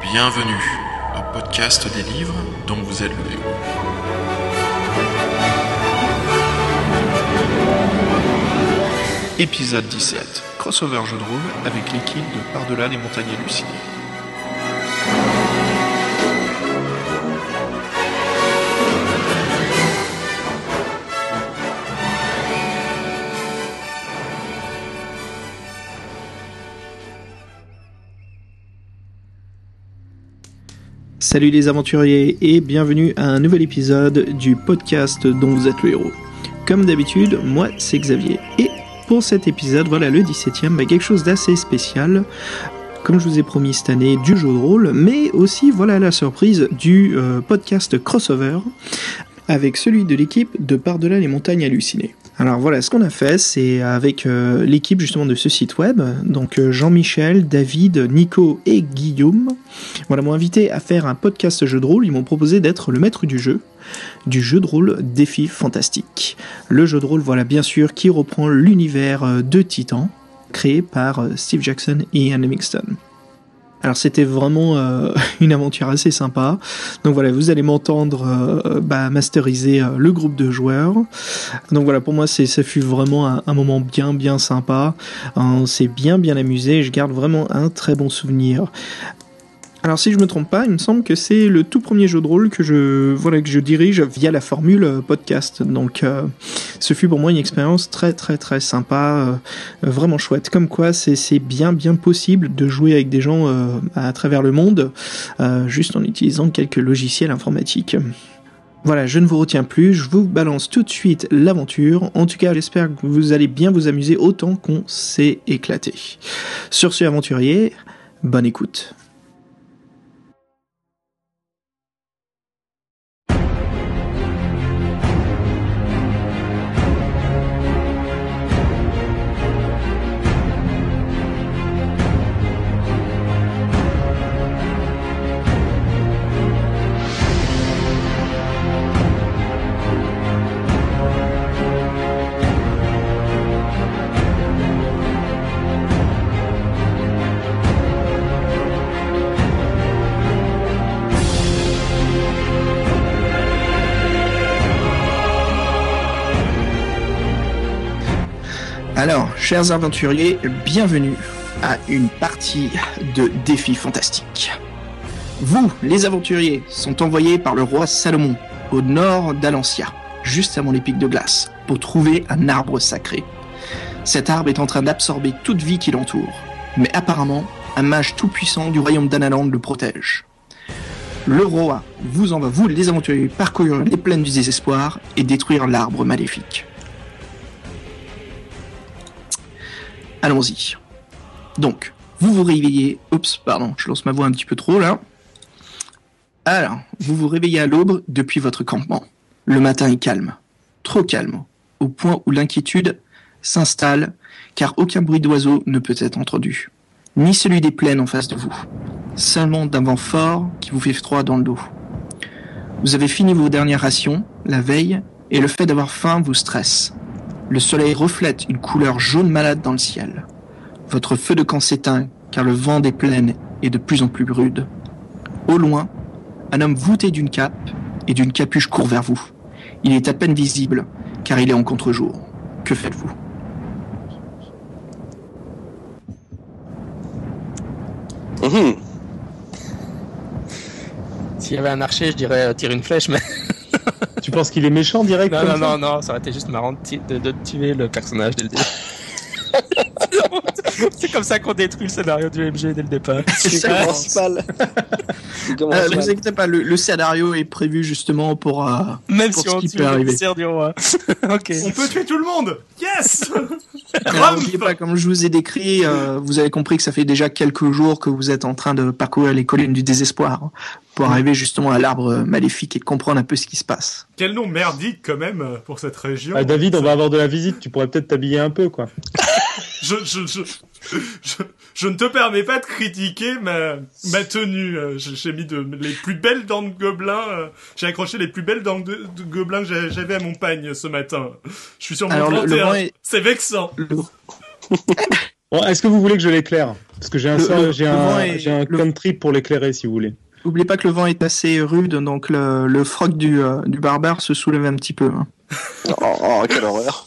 Bienvenue au podcast des livres dont vous êtes le héros. Épisode 17. Crossover jeu de rôle avec l'équipe de Par-delà les montagnes hallucinées. Salut les aventuriers et bienvenue à un nouvel épisode du podcast dont vous êtes le héros. Comme d'habitude, moi c'est Xavier et pour cet épisode, voilà le 17ème, bah, quelque chose d'assez spécial. Comme je vous ai promis cette année, du jeu de rôle, mais aussi voilà la surprise du euh, podcast crossover avec celui de l'équipe de Par-delà les montagnes hallucinées. Alors voilà, ce qu'on a fait, c'est avec euh, l'équipe justement de ce site web, donc euh, Jean-Michel, David, Nico et Guillaume, voilà, m'ont invité à faire un podcast jeu de rôle. Ils m'ont proposé d'être le maître du jeu, du jeu de rôle Défi Fantastique. Le jeu de rôle, voilà, bien sûr, qui reprend l'univers euh, de Titan, créé par Steve Jackson et Ian Livingston. Alors c'était vraiment euh, une aventure assez sympa. Donc voilà, vous allez m'entendre euh, bah, masteriser euh, le groupe de joueurs. Donc voilà, pour moi ça fut vraiment un, moment bien bien sympa. On s'est bien bien amusé. Je garde vraiment un très bon souvenir. Alors si je me trompe pas, il me semble que c'est le tout premier jeu de rôle que je voilà que je dirige via la formule euh, podcast. Donc euh, ce fut pour moi une expérience très très très sympa, euh, vraiment chouette. Comme quoi c'est bien bien possible de jouer avec des gens à travers le monde juste en utilisant quelques logiciels informatiques. Voilà, je ne vous retiens plus, je vous balance tout de suite l'aventure. En tout cas, j'espère que vous allez bien vous amuser autant qu'on s'est éclaté. Sur ce aventurier, bonne écoute. Chers aventuriers, bienvenue à une partie de défi fantastique. Vous, les aventuriers, sont envoyés par le roi Salomon au nord d'Alancia, juste avant les pics de glace, pour trouver un arbre sacré. Cet arbre est en train d'absorber toute vie qui l'entoure, mais apparemment, un mage tout-puissant du royaume d'Analand le protège. Le roi vous envoie, vous, les aventuriers, parcourir les plaines du désespoir et détruire l'arbre maléfique. Allons-y. Donc, vous vous réveillez. Oups, pardon, je lance ma voix un petit peu trop là. Alors, vous vous réveillez à l'aube depuis votre campement. Le matin est calme. Trop calme. Au point où l'inquiétude s'installe, car aucun bruit d'oiseau ne peut être entendu. Ni celui des plaines en face de vous. Seulement d'un vent fort qui vous fait froid dans le dos. Vous avez fini vos dernières rations, la veille, et le fait d'avoir faim vous stresse. Le soleil reflète une couleur jaune malade dans le ciel. Votre feu de camp s'éteint car le vent des plaines est de plus en plus rude. Au loin, un homme voûté d'une cape et d'une capuche court vers vous. Il est à peine visible car il est en contre-jour. Que faites-vous? Mhm. S'il y avait un archer, je dirais euh, tire une flèche, mais Tu penses qu'il est méchant direct non, non, non, non, ça aurait été juste marrant de, ti- de- de tuer le personnage dès le début. C'est comme ça qu'on détruit le scénario du MG dès le départ. C'est ça. commences mal. Euh, Ne vous inquiétez pas, le, le scénario est prévu justement pour... euh, Même Pour si ce on qui tue peut arriver. du roi. ok. On peut tuer tout le monde Yes Alors, n'oubliez pas, comme je vous ai décrit, euh, vous avez compris que ça fait déjà quelques jours que vous êtes en train de parcourir les collines du désespoir pour arriver justement à l'arbre maléfique et comprendre un peu ce qui se passe. Quel nom merdique quand même euh, pour cette région. Ah, David, on va avoir de la visite, tu pourrais peut-être t'habiller un peu, quoi. Je, je, je, je, je ne te permets pas de critiquer ma, ma tenue. Euh, J'ai j'ai mis de, les plus belles dents de gobelin. euh, J'ai accroché les plus belles dents de, de gobelin que j'a- j'avais à mon pagne ce matin. Je suis sur mon Alors, le- le 31. vent est- C'est vexant. Bon, est-ce que vous voulez que je l'éclaire? Parce que j'ai un, Le- le- un, est- j'ai un country pour l'éclairer si vous voulez. N'oubliez pas que le vent est assez rude, donc le, le froc du, euh, du barbare se soulève un petit peu. hein. Oh, oh, quelle horreur.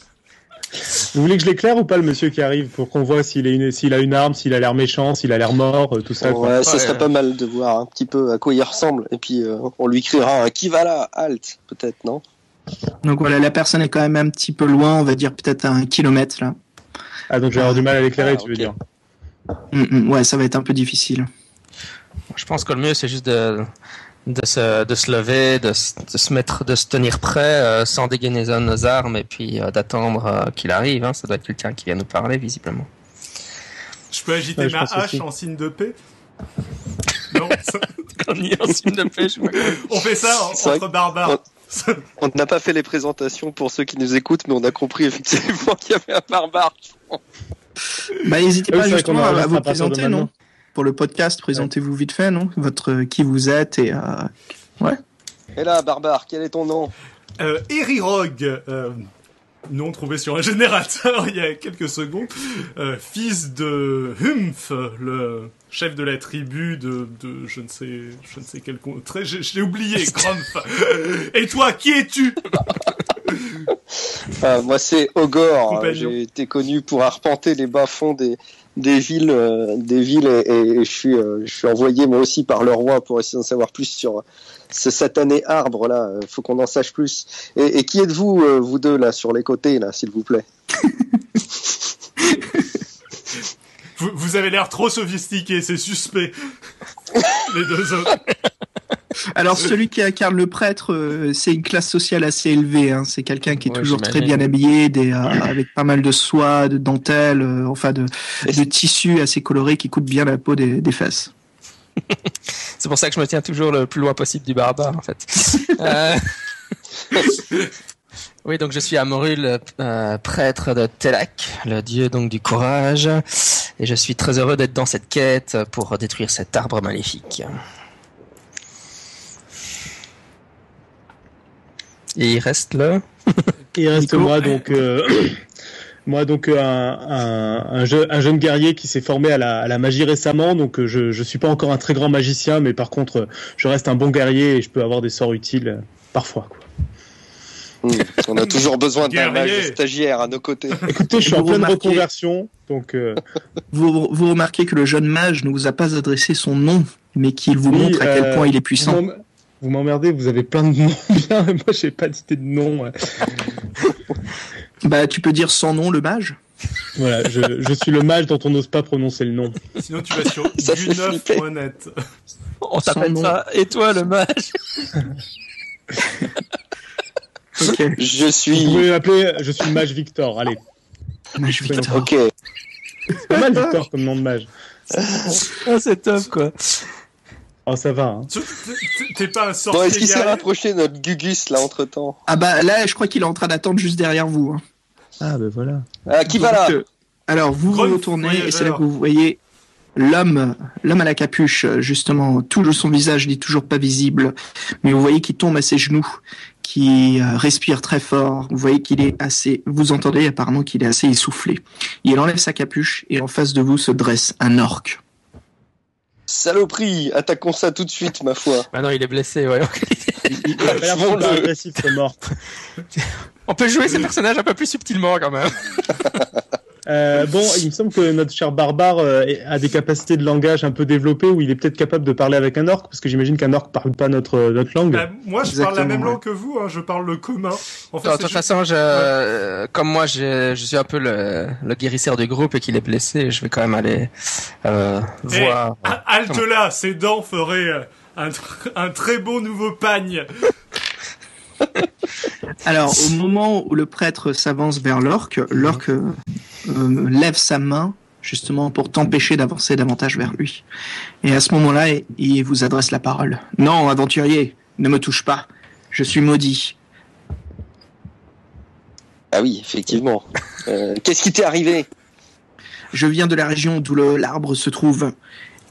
Vous voulez que je l'éclaire ou pas le monsieur qui arrive pour qu'on voit s'il est une- s'il a une arme, s'il a l'air méchant, s'il a l'air mort, euh, tout ça. quoi. Ouais, ça serait ouais. pas mal de voir un petit peu à quoi il ressemble. Et puis, euh, on lui criera un qui va là, halt, peut-être, non? Donc voilà, la personne est quand même un petit peu loin, on va dire peut-être à un kilomètre là. Ah donc je vais avoir du mal à l'éclairer, Ah, tu veux dire. Hum, hum, ouais, ça va être un peu difficile. Je pense que le mieux, c'est juste de, de, se, de se lever, de, se- de se mettre, de se tenir prêt, euh, sans dégainer nos armes, et puis euh, d'attendre euh, qu'il arrive. Hein. Ça doit être quelqu'un qui vient nous parler, visiblement. Je peux agiter Ouais, ma hache aussi. en signe de paix? Non, ça- Quand on y est en signe de paix, je on fait ça en- vrai entre barbares. On n'a pas fait les présentations pour ceux qui nous écoutent, mais on a compris effectivement qu'il y avait un barbare. Bah n'hésitez pas justement à, vous présenter, non? Pour le podcast, présentez-vous vite fait, non? Votre euh, qui vous êtes et euh, Et là, barbare, quel est ton nom? Euh, Eri Rogue, euh, nom trouvé sur un générateur il y a quelques secondes, euh, fils de Humph, le chef de la tribu de, de je ne sais, je ne sais quel contrée, je, je l'ai oublié, Grumph. Et toi, qui es-tu? Moi, c'est Ogor. Compagnon. J'ai été connu pour arpenter les bas-fonds des, des villes, euh, des villes, et, et je suis, euh, je suis envoyé moi aussi par le roi pour essayer d'en savoir plus sur ce satané arbre là. Euh, Faut qu'on en sache plus. Et, et qui êtes-vous, euh, vous deux là, sur les côtés là, s'il vous plaît? Vous, vous avez l'air trop sophistiqué, c'est suspect. Les deux autres. Alors celui qui incarne le prêtre, euh, c'est une classe sociale assez élevée. Hein. C'est quelqu'un qui est Ouais, toujours très bien habillé, des, euh, avec pas mal de soie, de dentelle, euh, enfin de, de tissus assez colorés qui coûtent bien la peau des, des fesses. C'est pour ça que je me tiens toujours le plus loin possible du barbare, en fait. Oui, donc je suis Amorul, euh, prêtre de Telak, le dieu donc du courage, et je suis très heureux d'être dans cette quête pour détruire cet arbre maléfique. Et il reste là. Il reste Nico moi donc euh, moi donc euh, un, un, un, je- un jeune guerrier qui s'est formé à la, à la magie récemment donc euh, je je suis pas encore un très grand magicien mais par contre je reste un bon guerrier et je peux avoir des sorts utiles parfois quoi. Hmm, On a toujours besoin d'un stagiaire à nos côtés. Écoutez, je suis Vous en pleine remarquez- reconversion donc euh, Vous, vous remarquez que le jeune mage ne vous a pas adressé son nom, mais qu'il vous Oui, montre à quel euh, point il est puissant. Vous m'emmerdez, vous avez plein de noms bien, mais moi j'ai pas d'idée de nom. ouais. Bah tu peux dire sans nom le mage. Voilà, je, je suis le mage dont on n'ose pas prononcer le nom. Sinon, tu vas sur Ça fait flipper. du9.net. On t'appelle ça, et toi le mage Ok. Je Vous suis. pouvez m'appeler, je suis le mage Victor. Allez, Mage Victor. Ok. c'est pas mal Victor comme nom de mage. Ah, c'est top quoi. Oh ça va. Hein. T'es- pas un Bon, sorcier est-ce qu'il s'est rapproché notre Gugus là entre temps Ah bah là, je crois qu'il est en train d'attendre juste derrière vous. hein. Ah ben voilà. Ah, qui va là? Donc, euh, Alors vous vous retournez et c'est là que vous voyez l'homme, l'homme à la capuche, euh, justement, tout son visage n'est toujours pas visible, mais vous voyez qu'il tombe à ses genoux, qui euh, respire très fort. Vous voyez qu'il est assez, vous entendez apparemment qu'il est assez essoufflé. Il enlève sa capuche et en face de vous se dresse un orque. Saloperie Attaquons ça tout de suite, ma foi. Bah non, il est blessé, ouais. Il, il a Bon, le- agressif, ce mort. On peut jouer ces personnages un peu plus subtilement quand même. Euh, bon, il me semble que notre cher barbare euh, a des capacités de langage un peu développées où il est peut-être capable de parler avec un orc, parce que j'imagine qu'un orc parle pas notre notre langue. Bah, moi, je parle la même ouais. langue que vous, hein, je parle le commun. En fait, de toute juste- façon, je, euh, comme moi, je, je suis un peu le, le guérisseur du groupe et qu'il est blessé, je vais quand même aller euh, Eh, voir. halte là, ses dents feraient euh, un, tr- un très beau nouveau pagne. Alors, au moment où le prêtre s'avance vers l'orque, l'orque euh, lève sa main justement pour t'empêcher d'avancer davantage vers lui. Et à ce moment-là, il- vous adresse la parole. Non, aventurier, ne me touche pas. Je suis maudit. Ah oui, effectivement. Euh, Qu'est-ce qui t'est arrivé? Je viens de la région d'où l'arbre se trouve.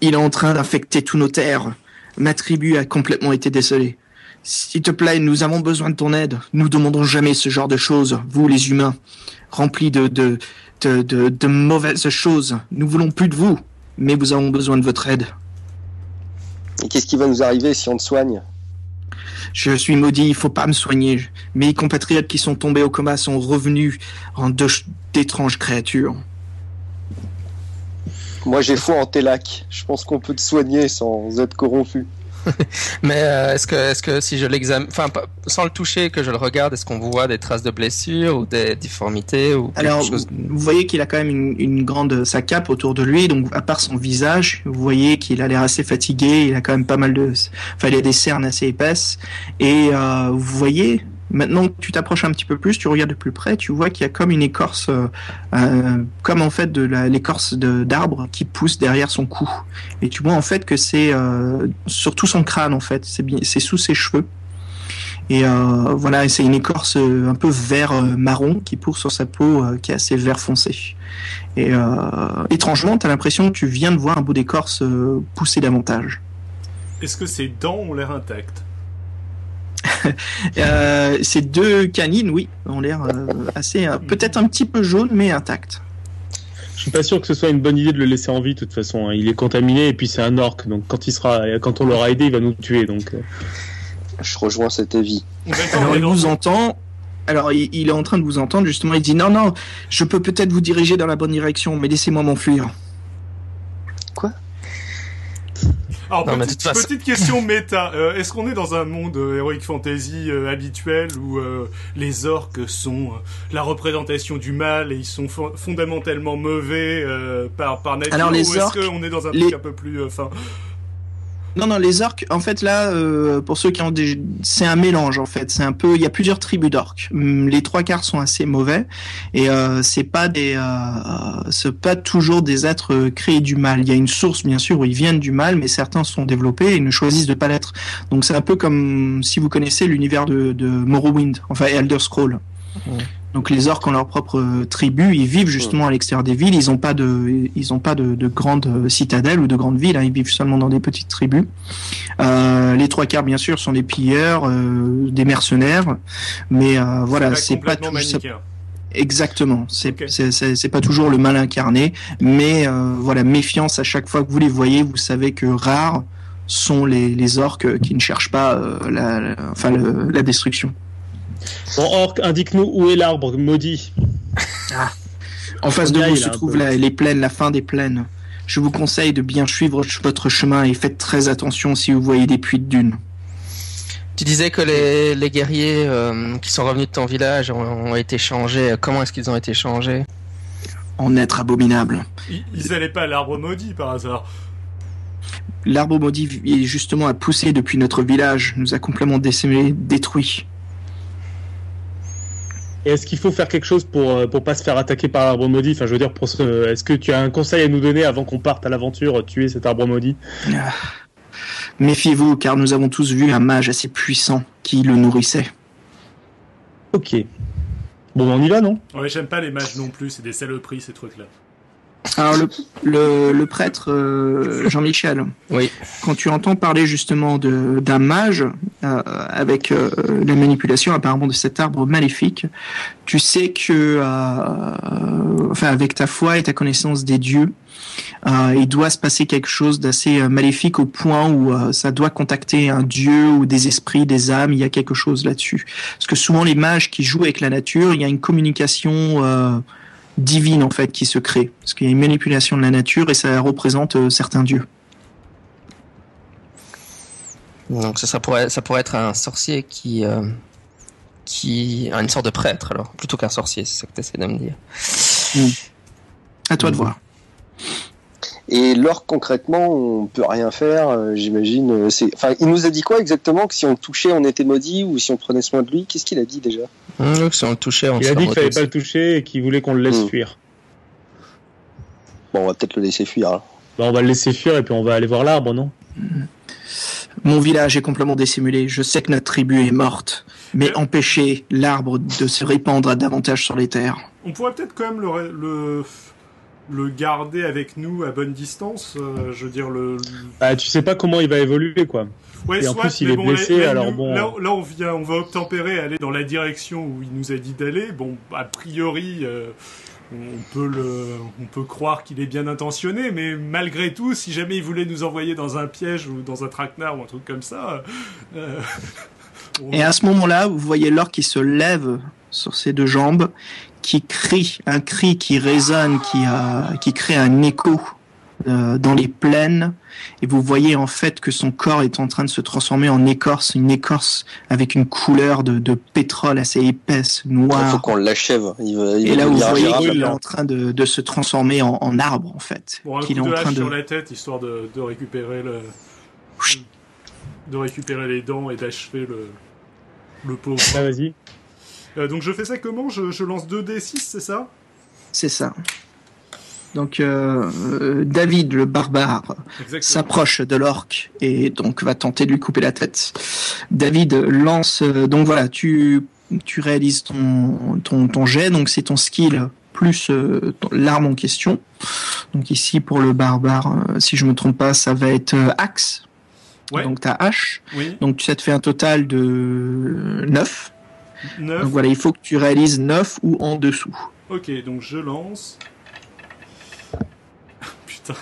Il est en train d'infecter tous nos terres. Ma tribu a complètement été décelée. S'il te plaît, nous avons besoin de ton aide. Nous demandons jamais ce genre de choses, vous les humains, remplis de, de, de, de, de mauvaises choses. Nous voulons plus de vous. mais nous avons besoin de votre aide. Et qu'est-ce qui va nous arriver si on te soigne? Je suis maudit, il faut pas me soigner. Mes compatriotes qui sont tombés au coma sont revenus en d'étranges créatures. Moi, j'ai foi en tes lacs. Je pense qu'on peut te soigner sans être corrompu. Mais euh, est-ce que, est-ce que si je l'examine, enfin, sans le toucher, que je le regarde, est-ce qu'on voit des traces de blessures ou des difformités ou quelque Alors, chose vous voyez qu'il a quand même une, une grande sa cape autour de lui, donc à part son visage, vous voyez qu'il a l'air assez fatigué. Il a quand même pas mal de, enfin, il a des cernes assez épaisses. Et euh, vous voyez, maintenant que tu t'approches un petit peu plus, tu regardes de plus près, tu vois qu'il y a comme une écorce, euh, euh, comme en fait de l'écorce d'arbre qui pousse derrière son cou. Et tu vois en fait que c'est euh, sur tout son crâne en fait, c'est sous ses cheveux. Et euh, voilà, c'est une écorce euh, un peu vert euh, marron qui pousse sur sa peau qui est assez vert foncé. Et étrangement, tu as l'impression que tu viens de voir un bout d'écorce pousser davantage. Est-ce que ses dents ont l'air intactes? Euh, ces deux canines, oui, ont l'air euh, assez, euh, peut-être un petit peu jaunes, mais intactes. Je suis pas sûr que ce soit une bonne idée de le laisser en vie, de toute façon. hein. Il est contaminé et puis c'est un orc, donc quand il sera, quand on l'aura aidé, il va nous tuer. Donc, Je rejoins cet avis. Alors il vous entend. Alors il, il est en train de vous entendre justement. Il dit non non, je peux peut-être vous diriger dans la bonne direction, mais laissez-moi m'enfuir. Alors, Non, petite, toute façon- petite question méta. Euh, Est-ce qu'on est dans un monde euh, heroic fantasy euh, habituel où euh, les orques sont euh, la représentation du mal et ils sont fo- fondamentalement mauvais euh, par, par nature Alors, les Ou est-ce qu'on est dans un les- truc un peu plus... Enfin, Non, non, les orques, en fait, là, euh, pour ceux qui ont des, c'est un mélange, en fait. C'est un peu, il y a plusieurs tribus d'orques. Hum, Les trois quarts sont assez mauvais et euh, c'est pas des, euh, c'est pas toujours des êtres euh, créés du mal. Il y a une source, bien sûr, où ils viennent du mal, mais certains sont développés et ne choisissent de pas l'être. Donc c'est un peu comme si vous connaissez l'univers de, de Morrowind, enfin Elder Scroll. Ouais. Donc les orques ont leur propre euh, tribu, ils vivent justement à l'extérieur des villes, ils ont pas de, ils ont pas de, de grandes euh, citadelles ou de grandes villes, hein, ils vivent seulement dans des petites tribus. Euh, les trois quarts bien sûr sont des pilleurs, euh, des mercenaires, mais euh, voilà, c'est pas tout, exactement, c'est pas toujours le mal incarné, mais euh, voilà, méfiance à chaque fois que vous les voyez, vous savez que rares sont les, les orques qui ne cherchent pas la, la- enfin le- la destruction. Bon, orc, indique-nous où est l'arbre maudit. En face de vous se là, un trouve peu. la- les plaines, la fin des plaines. Je vous conseille de bien suivre votre chemin et faites très attention si vous voyez des puits de dunes. Tu disais que les, les guerriers euh, qui sont revenus de ton village ont, ont été changés. Comment est-ce qu'ils ont été changés? En être abominable. Ils, ils allaient pas à l'arbre maudit par hasard. L'arbre maudit est justement à pousser depuis notre village, nous a complètement décimés, détruits. Et est-ce qu'il faut faire quelque chose pour euh, pour pas se faire attaquer par l'arbre maudit? Enfin, je veux dire, pour ce- est-ce que tu as un conseil à nous donner avant qu'on parte à l'aventure tuer cet arbre maudit? Ah. Méfiez-vous, car nous avons tous vu un mage assez puissant qui le nourrissait. Ok. Bon, ben, on y va, non? Ouais, j'aime pas les mages non plus, c'est des saloperies ces trucs-là. Alors le, le, le prêtre euh, Jean-Michel, Oui. quand tu entends parler justement de d'un mage euh, avec euh, la manipulation apparemment de cet arbre maléfique, tu sais que euh, enfin avec ta foi et ta connaissance des dieux, euh, il doit se passer quelque chose d'assez euh, maléfique au point où euh, ça doit contacter un dieu ou des esprits, des âmes. Il y a quelque chose là-dessus. Parce que souvent les mages qui jouent avec la nature, il y a une communication euh, divine en fait qui se crée. Parce qu'il y a une manipulation de la nature et ça représente euh, certains dieux. Donc ça, ça pourrait, ça pourrait être un sorcier qui, euh, qui a une sorte de prêtre alors, plutôt qu'un sorcier, c'est ça que tu essaies de me dire. À toi de voir. Et l'orque, concrètement, on peut rien faire, euh, j'imagine. euh, C'est, enfin, il nous a dit quoi exactement Que si on le touchait, on était maudit, ou si on prenait soin de lui Qu'est-ce qu'il a dit déjà? Hum, si on le touchait, on Il a dit qu'il fallait pas le toucher et qu'il voulait qu'on le laisse Mm. fuir. Bon, on va peut-être le laisser fuir. hein. Bah, on va le laisser fuir et puis on va aller voir l'arbre, non? Mon village est complètement dissimulé. Je sais que notre tribu est morte. Mais empêcher l'arbre de se répandre davantage sur les terres. On pourrait peut-être quand même le, le, le garder avec nous à bonne distance. euh, je veux dire, le. Bah, tu sais pas comment il va évoluer, quoi. Ouais, Et en plus, il mais est bon, blessé, là, là, alors nous- bon. Là, là, on vient, on va obtempérer, aller dans la direction où il nous a dit d'aller. Bon, a priori, euh, on peut le, on peut croire qu'il est bien intentionné, mais malgré tout, si jamais il voulait nous envoyer dans un piège ou dans un traquenard ou un truc comme ça, euh, on- Et à ce moment-là, vous voyez l'orque qui se lève sur ses deux jambes, qui crie, un cri qui résonne, qui, a, qui crée un écho euh, dans les plaines. Et vous voyez en fait que son corps est en train de se transformer en écorce, une écorce avec une couleur de, de pétrole assez épaisse, Il faut noire. qu'on l'achève. Il va, il Et là, vous voyez qu'il est en train de, de se transformer en, en arbre en fait. Bon, un coup Qu'il est en de train hache de. sur la tête, histoire de, de récupérer le, de récupérer les dents et d'achever le, le pauvre. Ah, vas-y. Euh, donc je fais ça comment? Je, je lance 2d6, c'est ça? C'est ça. Donc euh, euh, David le barbare s'approche de l'orque et donc va tenter de lui couper la tête. David lance donc voilà, tu tu réalises ton ton ton jet donc c'est ton skill plus euh, l'arme en question. Donc ici pour le barbare euh, si je me trompe pas, ça va être euh, axe. Ouais. Donc ta hache. Oui, Donc ça te fait un total de 9. 9. Donc voilà, il faut que tu réalises 9 ou en dessous. Ok, donc je lance. Putain.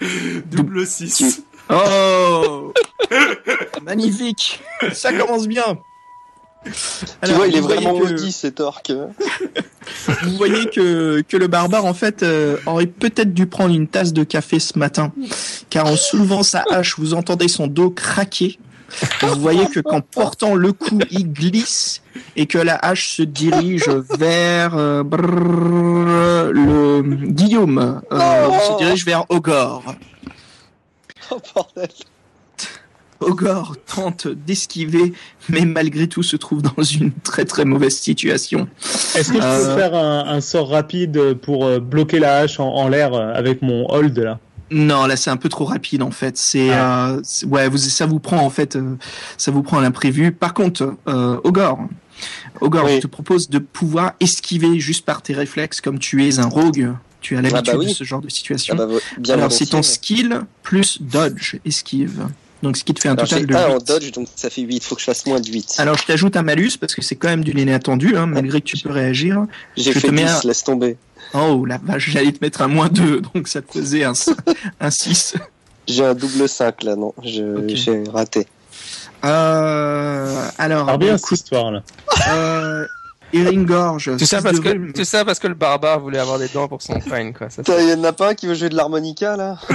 Double 6. Oh Magnifique Ça commence bien Tu vois, il est vraiment que- maudit cet orque. Vous voyez que, que le barbare, en fait, euh, aurait peut-être dû prendre une tasse de café ce matin, car en soulevant sa hache, vous entendez son dos craquer. Vous voyez que qu'en portant le coup, il glisse et que la hache se dirige vers euh, brrr, le Guillaume. euh, se dirige vers Ogor. Oh bordel. Ogor tente d'esquiver, mais malgré tout se trouve dans une très très mauvaise situation. Est-ce que je peux Euh, faire un, un sort rapide pour euh, bloquer la hache en, en l'air avec mon hold là? Non, là c'est un peu trop rapide en fait. C'est Ah. euh, ouais, vous, ça vous prend en fait, euh, ça vous prend l'imprévu. Par contre, euh, Ogor, Ogor, Oui. je te propose de pouvoir esquiver juste par tes réflexes, comme tu es un rogue. Tu as l'habitude bah oui. de ce genre de situation. Ah bah, bien Alors c'est ton skill plus dodge esquive. Donc ce qui te fait un Alors, total de 1 en 8. dodge, donc ça fait 8. Faut que je fasse moins de 8. Alors je t'ajoute un malus parce que c'est quand même du l'inattendu, hein, malgré que tu peux réagir. J'ai fait te mets 10, un- laisse tomber. Oh la vache, j'allais te mettre un moins 2, donc ça te faisait un, un 6. J'ai un double 5 là, non. J'ai raté. Euh, alors, Alors bien cette histoire là. euh, Gorge. Tout ça, parce que, tout ça parce que le barbare voulait avoir des dents pour son crâne, quoi. Ça, Putain, y en a pas un qui veut jouer de l'harmonica là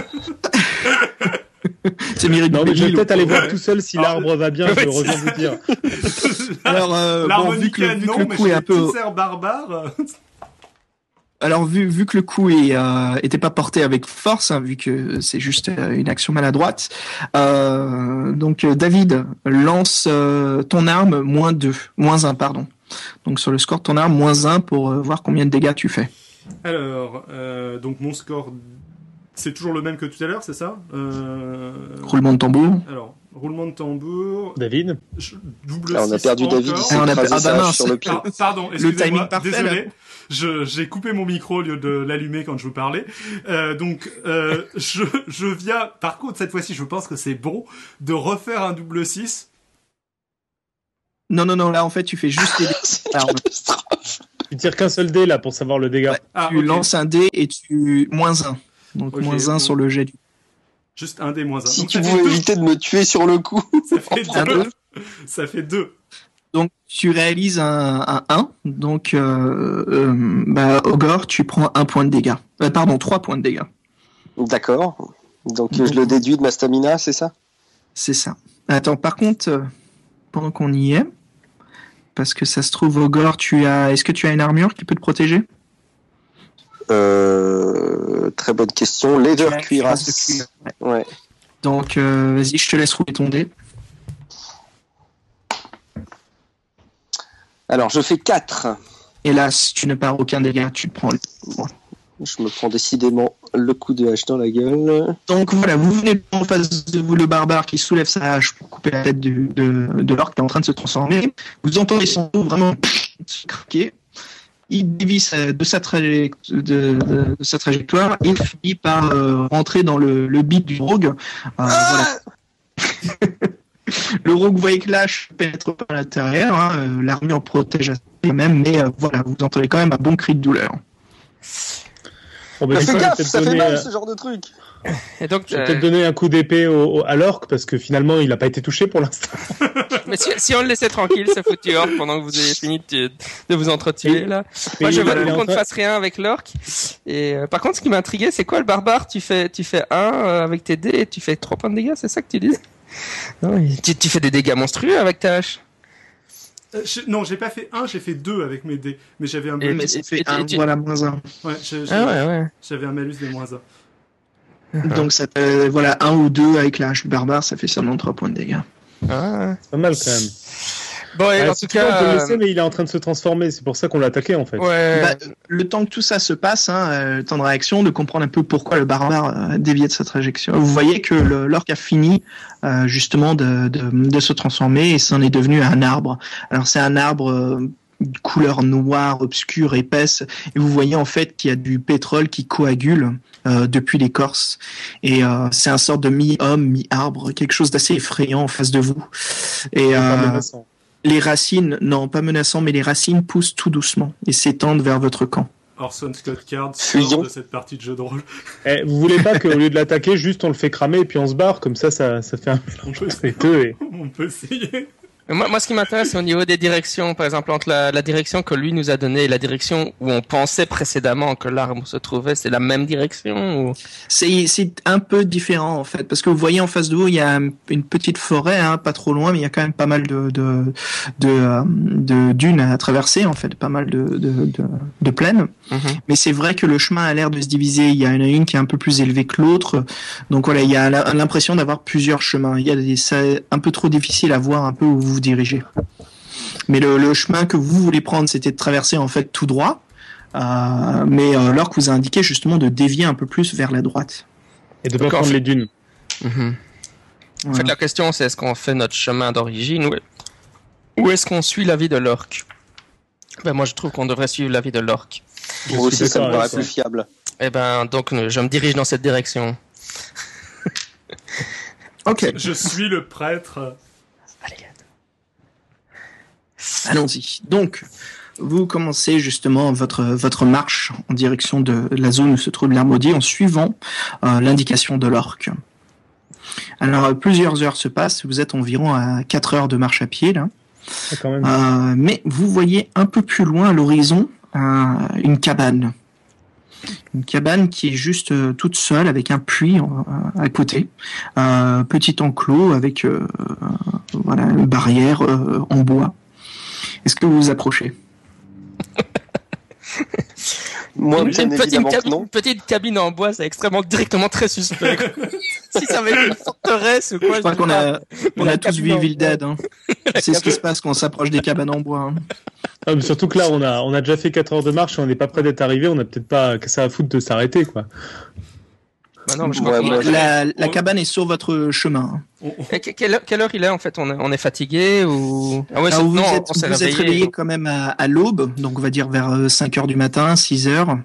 C'est Non mais je vais peut-être aller voir tout seul si Ah, l'arbre va bien, je reviens vous dire. Alors, euh, bon, vu que L'harmonica, le, vu que non, le mais coup est un peu, barbares. euh, alors vu vu que le coup est euh, était pas porté avec force, hein, vu que c'est juste euh, une action maladroite. Euh, donc euh, David lance euh, ton arme moins 2, moins 1 pardon. Donc sur le score de ton arme moins 1 pour voir combien de dégâts tu fais. Alors, euh, donc mon score, c'est toujours le même que tout à l'heure, c'est ça? Euh... Roulement de tambour. Alors, roulement de tambour, David je- double Ah, On a perdu David, Ah, on a- ah, bah mince. sur le pied. Ah, pardon, Le excusez-moi, timing parfait, désolé. là. Je, j'ai coupé mon micro au lieu de l'allumer quand je vous parlais. Euh, donc, euh, je, je viens, par contre, cette fois-ci, je pense que c'est bon de refaire un double 6. Non non non, là en fait tu fais juste les. Tu tires qu'un seul dé là pour savoir le dégât. Ouais. Ah, tu lances un dé et tu moins 1. Donc moins 1 bon. sur le jet du Juste un des moins un. Si Donc, tu deux. éviter de me tuer sur le coup. Ça fait deux. deux. Ça fait deux. Donc tu réalises un, un 1, donc euh, euh, bah, Ogor, tu prends un point de dégâts. Euh, pardon, trois points de dégâts. D'accord. Donc je le déduis de ma stamina, c'est ça? C'est ça. Attends, par contre, euh, pendant qu'on y est, parce que ça se trouve, Ogor, tu as. Est-ce que tu as une armure qui peut te protéger? Euh, Très bonne question. Leather cuirasse ouais. Ouais. Donc euh, vas-y, je te laisse rouler ton dé. Alors je fais 4. Hélas, tu ne perds aucun dégât, tu prends le. Je me prends décidément le coup de hache dans la gueule. Donc voilà, vous venez en face de vous le barbare qui soulève sa hache pour couper la tête de, de l'orque qui est en train de se transformer. Vous entendez son dos vraiment se craquer. Il dévie sa- de, sa de, de- de sa trajectoire et finit par euh, rentrer dans le, le bit du rogue. Euh, voilà. le rogue voit que l'âche pénètre par l'intérieur. hein, euh, L'armure protège quand même, mais euh, voilà, vous entendez quand même un bon cri de douleur. Bon, vais gaffe, ça fait mal euh, ce genre de truc. Et donc, je vais euh, peut-être donner un coup d'épée au, au- à l'orque parce que finalement il a pas été touché pour l'instant. mais si, si on le laissait tranquille, ce foutu orc, pendant que vous avez fini de, de vous entretuer, là. Moi, je en qu'on ne fasse rien avec l'orc. Et euh, par contre, ce qui m'a intrigué, c'est quoi le barbare? Tu fais, tu fais un euh, avec tes dés et tu fais trois points de dégâts, c'est ça que tu dis? Non, tu, tu fais des dégâts monstrueux avec ta hache. Euh, je- non, j'ai pas fait un, j'ai fait deux avec mes dés. Mais j'avais un Et- malus. Et- voilà, moins un. Ouais, j'ai- j'ai- Ah ouais, ouais. j'avais un malus de moins un. Donc ça fait, voilà, un ou deux avec la hache du barbare, ça fait seulement 3 points de dégâts. Ah. Pas mal quand même. Bon, et Ah, en tout on le cas, laisser, mais il est en train de se transformer. C'est pour ça qu'on l'a attaqué en fait. ouais. Bah, le temps que tout ça se passe, hein, euh, le temps de réaction, de comprendre un peu pourquoi le barbare euh, a dévié de sa trajectoire. Vous voyez que le- l'orque a fini euh, justement de, de, de se transformer et c'en est devenu un arbre. Alors c'est un arbre euh, couleur noire, obscure, épaisse, et vous voyez en fait qu'il y a du pétrole qui coagule euh, depuis l'écorce. Et euh, c'est un sort de mi-homme, mi-arbre, quelque chose d'assez effrayant en face de vous. Et euh, les racines, non pas menaçant, mais les racines poussent tout doucement et s'étendent vers votre camp. Orson Scott Card Fusion. sort de cette partie de jeu de rôle. Eh, vous voulez pas qu'au lieu de l'attaquer, juste on le fait cramer et puis on se barre comme ça, ça, ça fait un mélange entre les deux. Et... On peut essayer. Moi, moi, ce qui m'intéresse, c'est au niveau des directions. Par exemple, entre la, la direction que lui nous a donnée et la direction où on pensait précédemment que l'arbre se trouvait, c'est la même direction ou... C'est un peu différent en fait parce que vous voyez en face de vous il y a un- une petite forêt hein, pas trop loin mais il y a quand même pas mal de de de, euh, de dunes à traverser en fait pas mal de de, plaines. Mais c'est vrai que le chemin a l'air de se diviser. Il y en a une qui est un peu plus élevée que l'autre. Donc voilà il y a l'impression d'avoir plusieurs chemins. Il y a des c'est un peu trop difficile à voir un peu où vous vous dirigez mais le, le chemin que vous voulez prendre c'était de traverser en fait tout droit euh, mais euh, l'orque vous a indiqué justement de dévier un peu plus vers la droite. Et de pas prendre les dunes. Mhm. En Voilà. fait, la question, c'est est-ce qu'on fait notre chemin d'origine ou, ou est-ce qu'on suit l'avis de l'orque? Ben, Moi, je trouve qu'on devrait suivre l'avis de l'orque. Moi aussi, ça me paraît plus fiable. Eh ben, donc, je me dirige dans cette direction. Ok, Je suis le prêtre. Allons-y. Donc, vous commencez justement votre votre marche en direction de la zone où se trouve l'air maudit en suivant euh, l'indication de l'orque. Alors, euh, plusieurs heures se passent. Vous êtes environ à 4 heures de marche à pied là. Ah, quand même. Euh, mais vous voyez un peu plus loin à l'horizon un- une cabane. Une cabane qui est juste toute seule avec un puits à côté, un petit enclos avec voilà une barrière en bois. Est-ce que vous vous approchez Moi, une, bien une petite, cabine, non. une petite cabine en bois, c'est extrêmement directement très suspect. si ça avait été une forteresse ou quoi, Je crois qu'on a on a tous vu Evil Dead. Hein. C'est ce qui se passe quand on s'approche des cabanes en bois. hein. Ah, mais surtout que là, on a, on a déjà fait 4 heures de marche et on n'est pas près d'être arrivé. On n'a peut-être pas que ça à foutre de s'arrêter, quoi. Bah non, mais je Ouais, crois qu'on moi, a- je- La, cabane est sur votre chemin. Et que- quelle, heure, quelle heure il est en fait? On est, on est fatigué ou? Ah ouais, c'est- vous non, êtes, on vous êtes réveillé. quand même à, à l'aube, donc on va dire vers 5 heures du matin, 6 heures.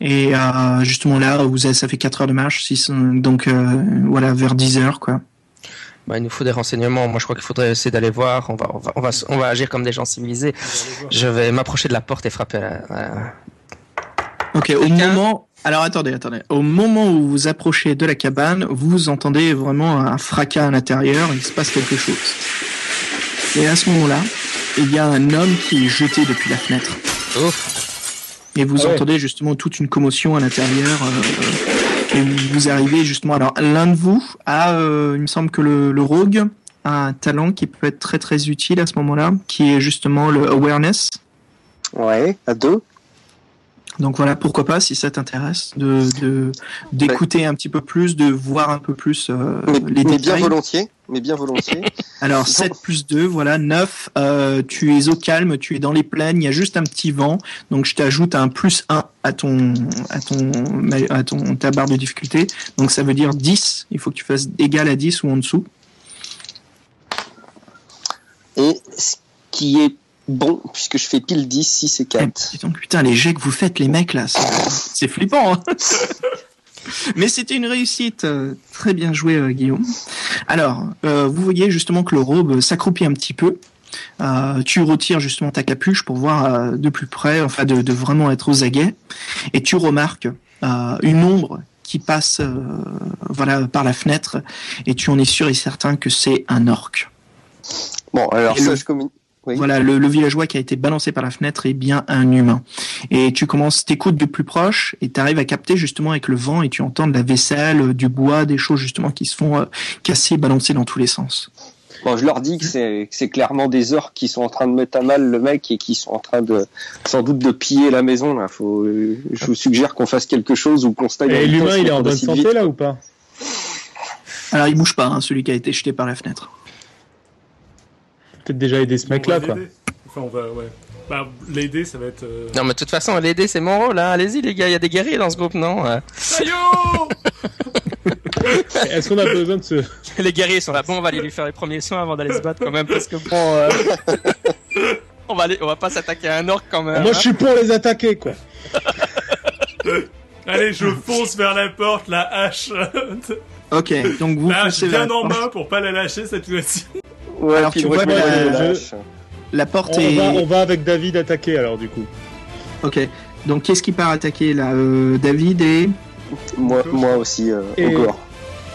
Et euh, justement là, vous avez, ça fait 4 heures de marche, six- donc euh, voilà, vers 10 heures quoi. Bah, il nous faut des renseignements. Moi, je crois qu'il faudrait essayer d'aller voir. On va, on va, on va, on va agir comme des gens civilisés. Je vais m'approcher de la porte et frapper. À, à- Ok, au moment... Alors attendez, attendez. Au moment où vous approchez de la cabane, vous entendez vraiment un fracas à l'intérieur, il se passe quelque chose. Et à ce moment-là, il y a un homme qui est jeté depuis la fenêtre. Oh, Et vous Ah ouais. entendez justement toute une commotion à l'intérieur. euh, et vous, vous arrivez justement. Alors l'un de vous a, euh, il me semble que le, le rogue a un talent qui peut être très très utile à ce moment-là, qui est justement le awareness. Ouais, à deux. Donc voilà, pourquoi pas si ça t'intéresse de de- d'écouter un petit peu plus, de voir un peu plus euh, Mais, les mais bien volontiers. Mais bien volontiers. Alors 7 plus 2, voilà 9. Euh, tu es au calme, tu es dans les plaines, il y a juste un petit vent. Donc je t'ajoute un plus 1 à ton à ton à ton ta barre de difficulté. Donc ça veut dire 10, il faut que tu fasses égal à 10 ou en dessous. Et ce qui est bon, puisque je fais pile 10, 6 et 4. Eh, donc putain les jets que vous faites les mecs là, c'est- flippant. hein. Mais c'était une réussite. euh, Très bien joué, euh, Guillaume. Alors, euh, vous voyez justement que le robe s'accroupit un petit peu Euh, tu retires justement ta capuche pour voir euh, de plus près, enfin de, de vraiment être aux aguets, et tu remarques euh, une ombre qui passe euh, voilà par la fenêtre, et tu en es sûr et certain que c'est un orc. Bon, alors Et ça, le- je communique. Oui. Voilà, le, le villageois qui a été balancé par la fenêtre est bien un humain. Et tu commences, t'écoutes de plus proche et tu arrives à capter justement avec le vent et tu entends de la vaisselle, euh, du bois, des choses justement qui se font euh, casser, balancer dans tous les sens. Bon, je leur dis que c'est clairement des orques qui sont en train de mettre à mal le mec et qui sont en train de sans doute de piller la maison. Là, faut. euh, Je vous suggère qu'on fasse quelque chose ou qu'on se dans Et l'humain, il est en bonne santé vite. là ou pas? Alors il bouge pas, hein, celui qui a été jeté par la fenêtre. Peut-être déjà aider ce mec-là, quoi. l'aider. Enfin, on va, ouais. Bah, l'aider, ça va être. Euh... Non, mais de toute façon, l'aider, c'est mon rôle. Hein. Allez-y, les gars, il y a des guerriers dans ce groupe, non Euh, Ayo Est-ce qu'on a besoin de ce... Les guerriers sont là. Bon, on va aller lui faire les premiers soins avant d'aller se battre quand même, parce que bon, euh, on va aller, on va pas s'attaquer à un orc quand même. Moi, je hein. suis pour les attaquer, quoi. Allez, je fonce vers la porte, la hache. Ok, donc vous la hache bien la en main pour pas la lâcher cette fois-ci. Ouais, Alors, tu vois la- la porte On est. va, on va avec David attaquer, alors, du coup. Ok. Donc qu'est-ce qui part attaquer là Euh, David et. Moi, moi aussi, euh, Et- au gore.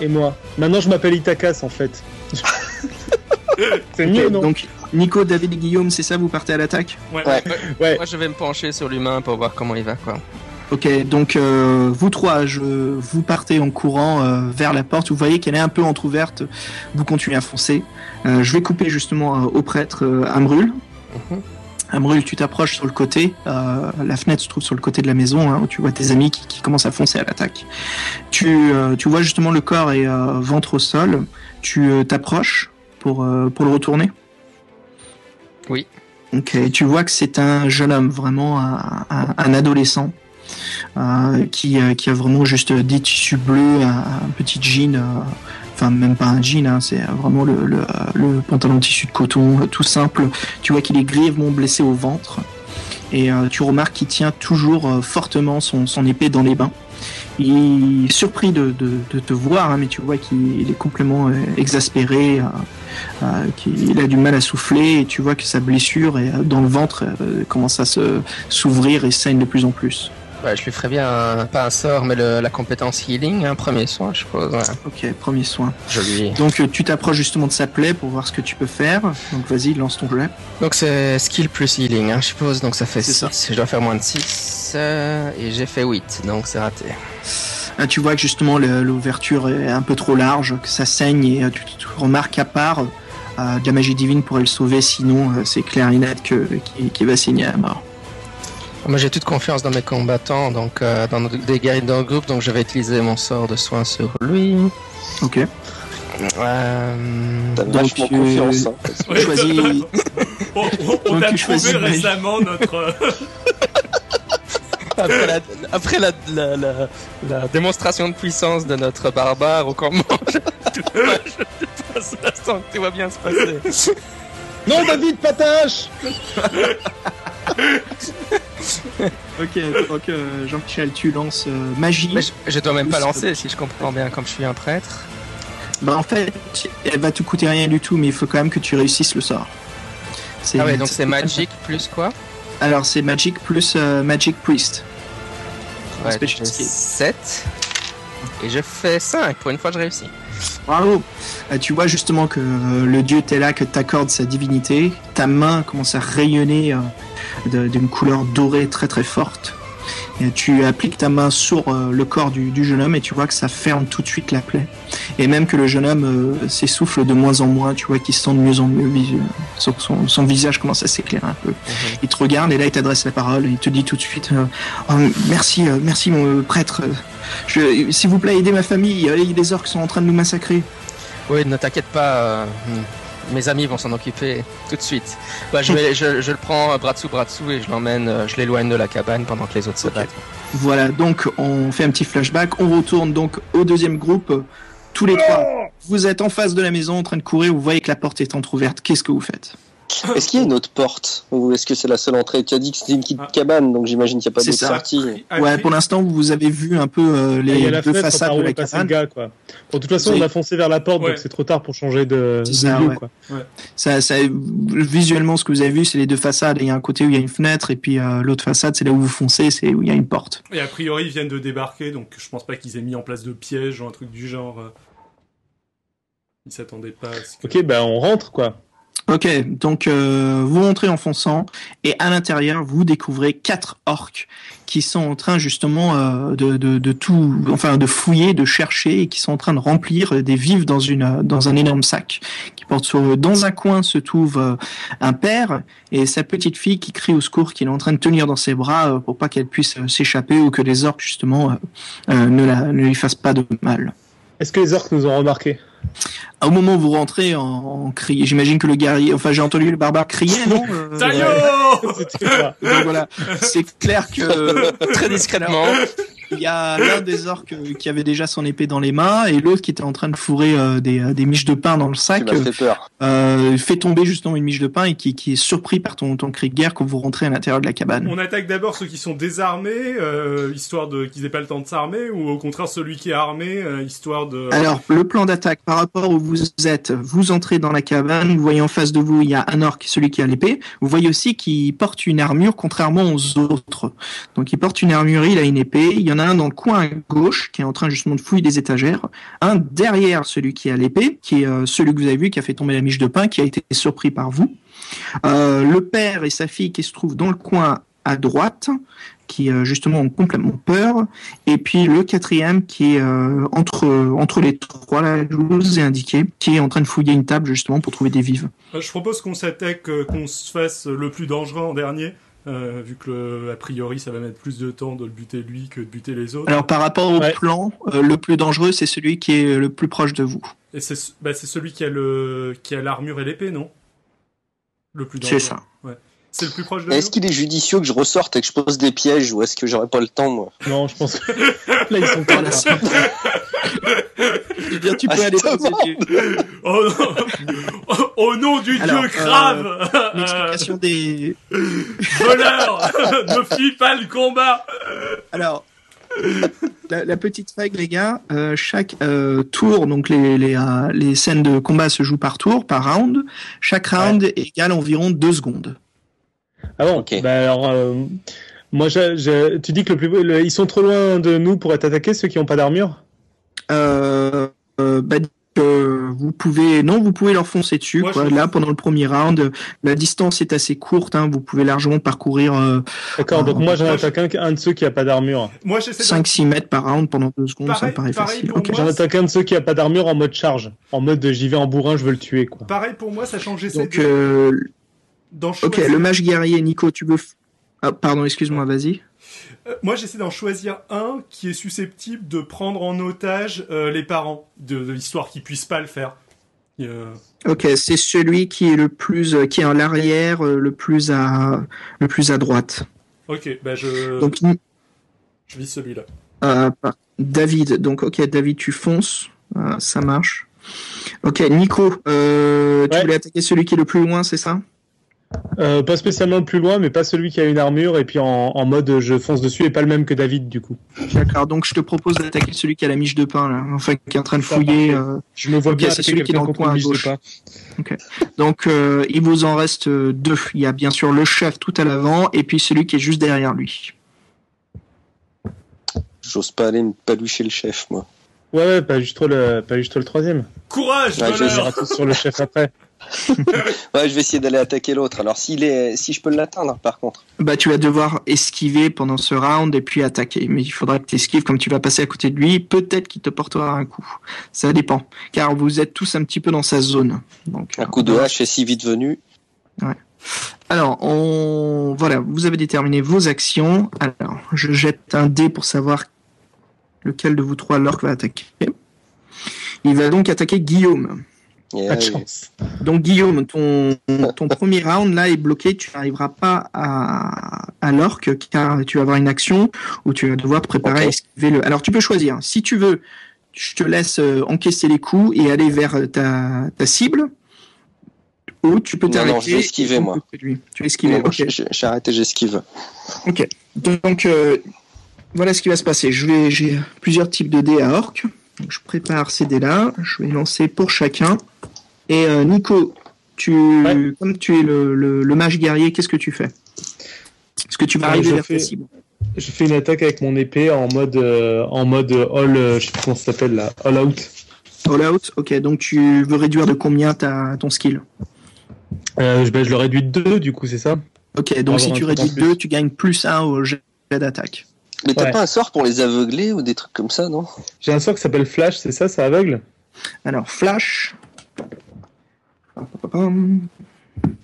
Et moi Maintenant, je m'appelle Itakas, en fait. C'est mieux, non Donc Nico, David et Guillaume, c'est ça Vous partez à l'attaque Ouais. Ouais. Ouais. Moi, je vais me pencher sur l'humain pour voir comment il va, quoi. Ok, donc euh, vous trois, je, vous partez en courant euh, vers la porte. Vous voyez qu'elle est un peu entrouverte. Vous continuez à foncer. Euh, je vais couper justement au prêtre Amrul. Mhm. Amrul, tu t'approches sur le côté. La fenêtre se trouve sur le côté de la maison. Hein, où tu vois tes amis qui, qui commencent à foncer à l'attaque. Tu, tu vois justement le corps et ventre au sol. Tu t'approches pour pour le retourner. Oui. Ok, tu vois que c'est un jeune homme, vraiment un, un- un adolescent. Euh, qui, euh, qui a vraiment juste des tissus bleus, un, un petit jean, euh, enfin même pas un jean, hein, c'est vraiment le, le, le pantalon tissu de coton, tout simple. Tu vois qu'il est grièvement blessé au ventre et tu remarques qu'il tient toujours fortement son, épée dans les bains. Il est surpris de, te voir, hein, mais tu vois qu'il est complètement exaspéré, qu'il a du mal à souffler, et tu vois que sa blessure est, dans le ventre commence à s'ouvrir et saigne de plus en plus. Ouais, je lui ferais bien, un- pas un sort, mais le- la compétence healing, un premier soin, je suppose. ouais. Ok, premier soin. Je lui. Donc euh, tu t'approches justement de sa plaie pour voir ce que tu peux faire. Donc vas-y, lance ton jet. Donc c'est skill plus healing, hein, je suppose. Donc ça fait C'est 6. ça. Je dois faire moins de 6. et j'ai fait 8, donc c'est raté. Ah, tu vois que justement l'ouverture est un peu trop large, que ça saigne et euh, tu, tu remarques qu'à part euh, de la magie divine pourrait le sauver, sinon euh, c'est clair et net qu'il va saigner à mort. Moi j'ai toute confiance dans mes combattants, donc euh, dans nos- des guerriers dans le groupe, donc je vais utiliser mon sort de soin sur lui. Ok. Euh, T'as Donc, vachement tu- confiance. hein. Ouais, Choisis- On, on- on Donc, a tu choisis trouvé récemment notre. euh, après la, après la, la, la- la démonstration de puissance de notre barbare au combat, je, je tout va bien se passer. Non, David, patache Ok, donc euh, Jean-Michel, tu lances euh, magie. Mais je, je dois même pas lancer si je comprends bien, comme je suis un prêtre. Bah en fait, elle va te coûter rien du tout, mais il faut quand même que tu réussisses le sort. Ah ouais, donc c'est magic plus quoi? Alors c'est Magic plus euh, Magic Priest. Ouais, j'ai skill. 7. Et je fais 5. Pour une fois, je réussis. Bravo Euh, Tu vois justement que le dieu Tella que t'accorde sa divinité, ta main commence à rayonner d'une couleur dorée très très forte. Et tu appliques ta main sur euh, le corps du, du jeune homme et tu vois que ça ferme tout de suite la plaie. Et même que le jeune homme euh, s'essouffle de moins en moins, tu vois qu'il se sent de mieux en mieux, son, son, son visage commence à s'éclairer un peu. Il te regarde et là il t'adresse la parole et il te dit tout de suite euh, Oh, merci euh, merci mon prêtre s'il vous plaît aidez ma famille euh, les orques sont en train de nous massacrer Oui, ne t'inquiète pas. Mes amis vont s'en occuper tout de suite. Bah, je, vais, je, je le prends bras dessous, bras dessous et je l'emmène, euh, je l'éloigne de la cabane pendant que les autres se battent. voilà donc on fait un petit flashback. On retourne donc au deuxième groupe. Tous les trois vous êtes en face de la maison en train de courir. Vous voyez que la porte est entrouverte. Qu'est-ce que vous faites? Est-ce qu'il y a une autre porte ou est-ce que c'est la seule entrée? Tu as dit que c'était une petite Ah. cabane, donc j'imagine qu'il n'y a pas C'est d'autre ça. sortie. Ah, Ouais, pour l'instant, vous avez vu un peu euh, Il y les a la deux fenêtre, façades de la cabane. gars, quoi. Bon, de toute façon, on a foncé vers la porte, Ouais. donc c'est trop tard pour changer de, ça, lieu, ouais. quoi. Ça, ça, visuellement, ce que vous avez vu, c'est les deux façades. Il y a un côté où il y a une fenêtre, et puis euh, l'autre façade, c'est là où vous foncez, c'est où il y a une porte. Et a priori, ils viennent de débarquer, donc je pense pas qu'ils aient mis en place de pièges ou un truc du genre. euh. Ils s'attendaient pas à ce que... Ok, ben on rentre, quoi. Ok, donc euh, vous rentrez en fonçant, et à l'intérieur, vous découvrez quatre orques qui sont en train justement euh, de, de, tout, enfin de fouiller, de chercher, et qui sont en train de remplir des vivres dans une dans un énorme sac. Qui porte sur, dans un coin se trouve euh, un père et sa petite fille qui crie au secours, qu'il est en train de tenir dans ses bras euh, pour pas qu'elle puisse s'échapper ou que les orques justement ne, la, ne lui fassent pas de mal. Est-ce que les orques nous ont remarqué Au moment où vous rentrez en, en criant, j'imagine que le guerrier, enfin j'ai entendu le barbare crier, non Euh, Taillot Donc voilà, c'est clair que très discrètement, il y a l'un des orques euh, qui avait déjà son épée dans les mains et l'autre qui était en train de fourrer euh, des, euh, des miches de pain dans le Tu sac, fait peur. euh, fait tomber justement une miche de pain et qui, qui est surpris par ton, ton cri de guerre quand vous rentrez à l'intérieur de la cabane. On attaque d'abord ceux qui sont désarmés, euh, histoire de qu'ils aient pas le temps de s'armer, ou au contraire celui qui est armé, euh, histoire de... Alors, le plan d'attaque par rapport où vous êtes, vous entrez dans la cabane, vous voyez en face de vous, il y a un orc, celui qui a l'épée. Vous voyez aussi qu'il porte une armure, contrairement aux autres. Donc, il porte une armure, il a une épée. Il y en a un dans le coin à gauche, qui est en train justement de fouiller des étagères. Un derrière celui qui a l'épée, qui est euh, celui que vous avez vu, qui a fait tomber la miche de pain, qui a été surpris par vous. Euh, le père et sa fille qui se trouvent dans le coin à droite, qui euh, justement ont complètement peur. Et puis le quatrième qui est entre entre les trois, là, je vous ai indiqué, qui est en train de fouiller une table justement pour trouver des vives. Je propose qu'on s'attaque, qu'on se fasse le plus dangereux en dernier, euh, vu que le- a priori ça va mettre plus de temps de le buter lui que de buter les autres. Alors par rapport au Ouais. plan, euh, le plus dangereux c'est celui qui est le plus proche de vous. Et c'est bah, celui qui a le qui a l'armure et l'épée, non? Le plus dangereux. C'est ça. Ouais. C'est le plus proche de Est-ce qu'il est judicieux que je ressorte et que je pose des pièges ou est-ce que j'aurais pas le temps, moi? Non, je pense que là, ils sont pas là. veux dire, tu peux Ah, aller demande. Oh non Au nom du Alors, dieu crave une explication des. Voleur Ne fuis pas le combat Alors. La, la petite règle, les gars, euh, chaque euh, tour, donc les, les, euh, les scènes de combat se jouent par tour, par round. Chaque round égale environ deux secondes. Ah bon Ok. Bah alors, euh, moi, je, je- tu dis que le plus, le- ils sont trop loin de nous pour être attaqués, ceux qui n'ont pas d'armure? Euh, euh, bah, euh, vous pouvez, non, vous pouvez leur foncer dessus. Moi, quoi. je- Là, pendant le premier round, la distance est assez courte. Hein, vous pouvez largement parcourir euh, D'accord, donc moi, j'en attaque un, un de ceux qui a pas d'armure. Moi j'essaie de... 5-6 mètres par round pendant deux secondes. ça me paraît facile. J'en attaque un de ceux qui a pas d'armure en mode charge. En mode de, j'y vais en bourrin, je veux le tuer, quoi. Pareil pour moi, que j'essaie Donc, de... ok, le mage guerrier, Nico, tu veux. f- Ah, pardon, excuse-moi, vas-y. Euh, moi j'essaie d'en choisir un qui est susceptible de prendre en otage euh, les parents, de, de l'histoire qu'ils puissent pas le faire. Euh, Ok, c'est celui qui est le plus, euh, qui est à l'arrière, euh, le plus à, le plus à droite. Ok, bah je, Donc, je vis celui-là. Euh, David, donc ok, David, tu fonces, Euh, ça marche. Ok, Nico, euh, tu Ouais. voulais attaquer celui qui est le plus loin, c'est ça? Euh, pas spécialement le plus loin, mais pas celui qui a une armure, et puis en, en mode je fonce dessus, et pas le même que David, du coup. D'accord, donc je te propose d'attaquer celui qui a la miche de pain, là, enfin qui est en train de fouiller. euh, Je me vois Ok, bien c'est celui qui est dans le coin à gauche. Donc euh, il vous en reste deux. Il y a bien sûr le chef tout à l'avant et puis celui qui est juste derrière lui. J'ose pas aller me palucher le chef, moi. Ouais, ouais, pas juste trop le, pas juste trop le troisième. Courage, Ouais, je tous sur le chef après. Ouais, je vais essayer d'aller attaquer l'autre. Alors, s'il est, si je peux l'atteindre, par contre. Bah tu vas devoir esquiver pendant ce round et puis attaquer. Mais il faudra que tu esquives comme tu vas passer à côté de lui. Peut-être qu'il te portera un coup. Ça dépend. Car vous êtes tous un petit peu dans sa zone. Donc, Un coup de hache est si vite venu. Alors, on... voilà, vous avez déterminé vos actions. Alors, je jette un dé pour savoir lequel de vous trois l'orc va attaquer. Il va donc attaquer Guillaume. Et, Pas de euh, chance. Donc Guillaume, ton, ton premier round là est bloqué, tu n'arriveras pas à, à l'orc car tu vas avoir une action où tu vas devoir te préparer à esquiver le. Alors tu peux choisir. Si tu veux, je te laisse euh, encaisser les coups et aller vers ta, ta cible. Ou tu peux t'arrêter. non, je vais esquiver, moi. Tu vas esquiver, Non, ok. j'ai- arrêté, j'esquive. Ok. Donc, euh, voilà ce qui va se passer. Je vais, j'ai plusieurs types de dés à orc. Donc, je prépare ces dés-là. Je vais lancer pour chacun. Et euh, Nico, tu, Ouais. comme tu es le, le, le mage guerrier, qu'est-ce que tu fais? Est-ce que tu vas Ouais, arriver je vers fais- ta cible Je fais une attaque avec mon épée en mode euh, en mode all, euh, je sais plus comment ça s'appelle là, all out. All out. Ok. Donc tu veux réduire de combien ta, ton skill? Euh, je- ben, je le réduis de 2 du coup, c'est ça? Ok. Donc si tu réduis plus. 2, tu gagnes plus 1 au jet d'attaque. Mais t'as Ouais. pas un sort pour les aveugler ou des trucs comme ça, non? J'ai un sort qui s'appelle Flash, c'est ça, ça aveugle? Alors flash.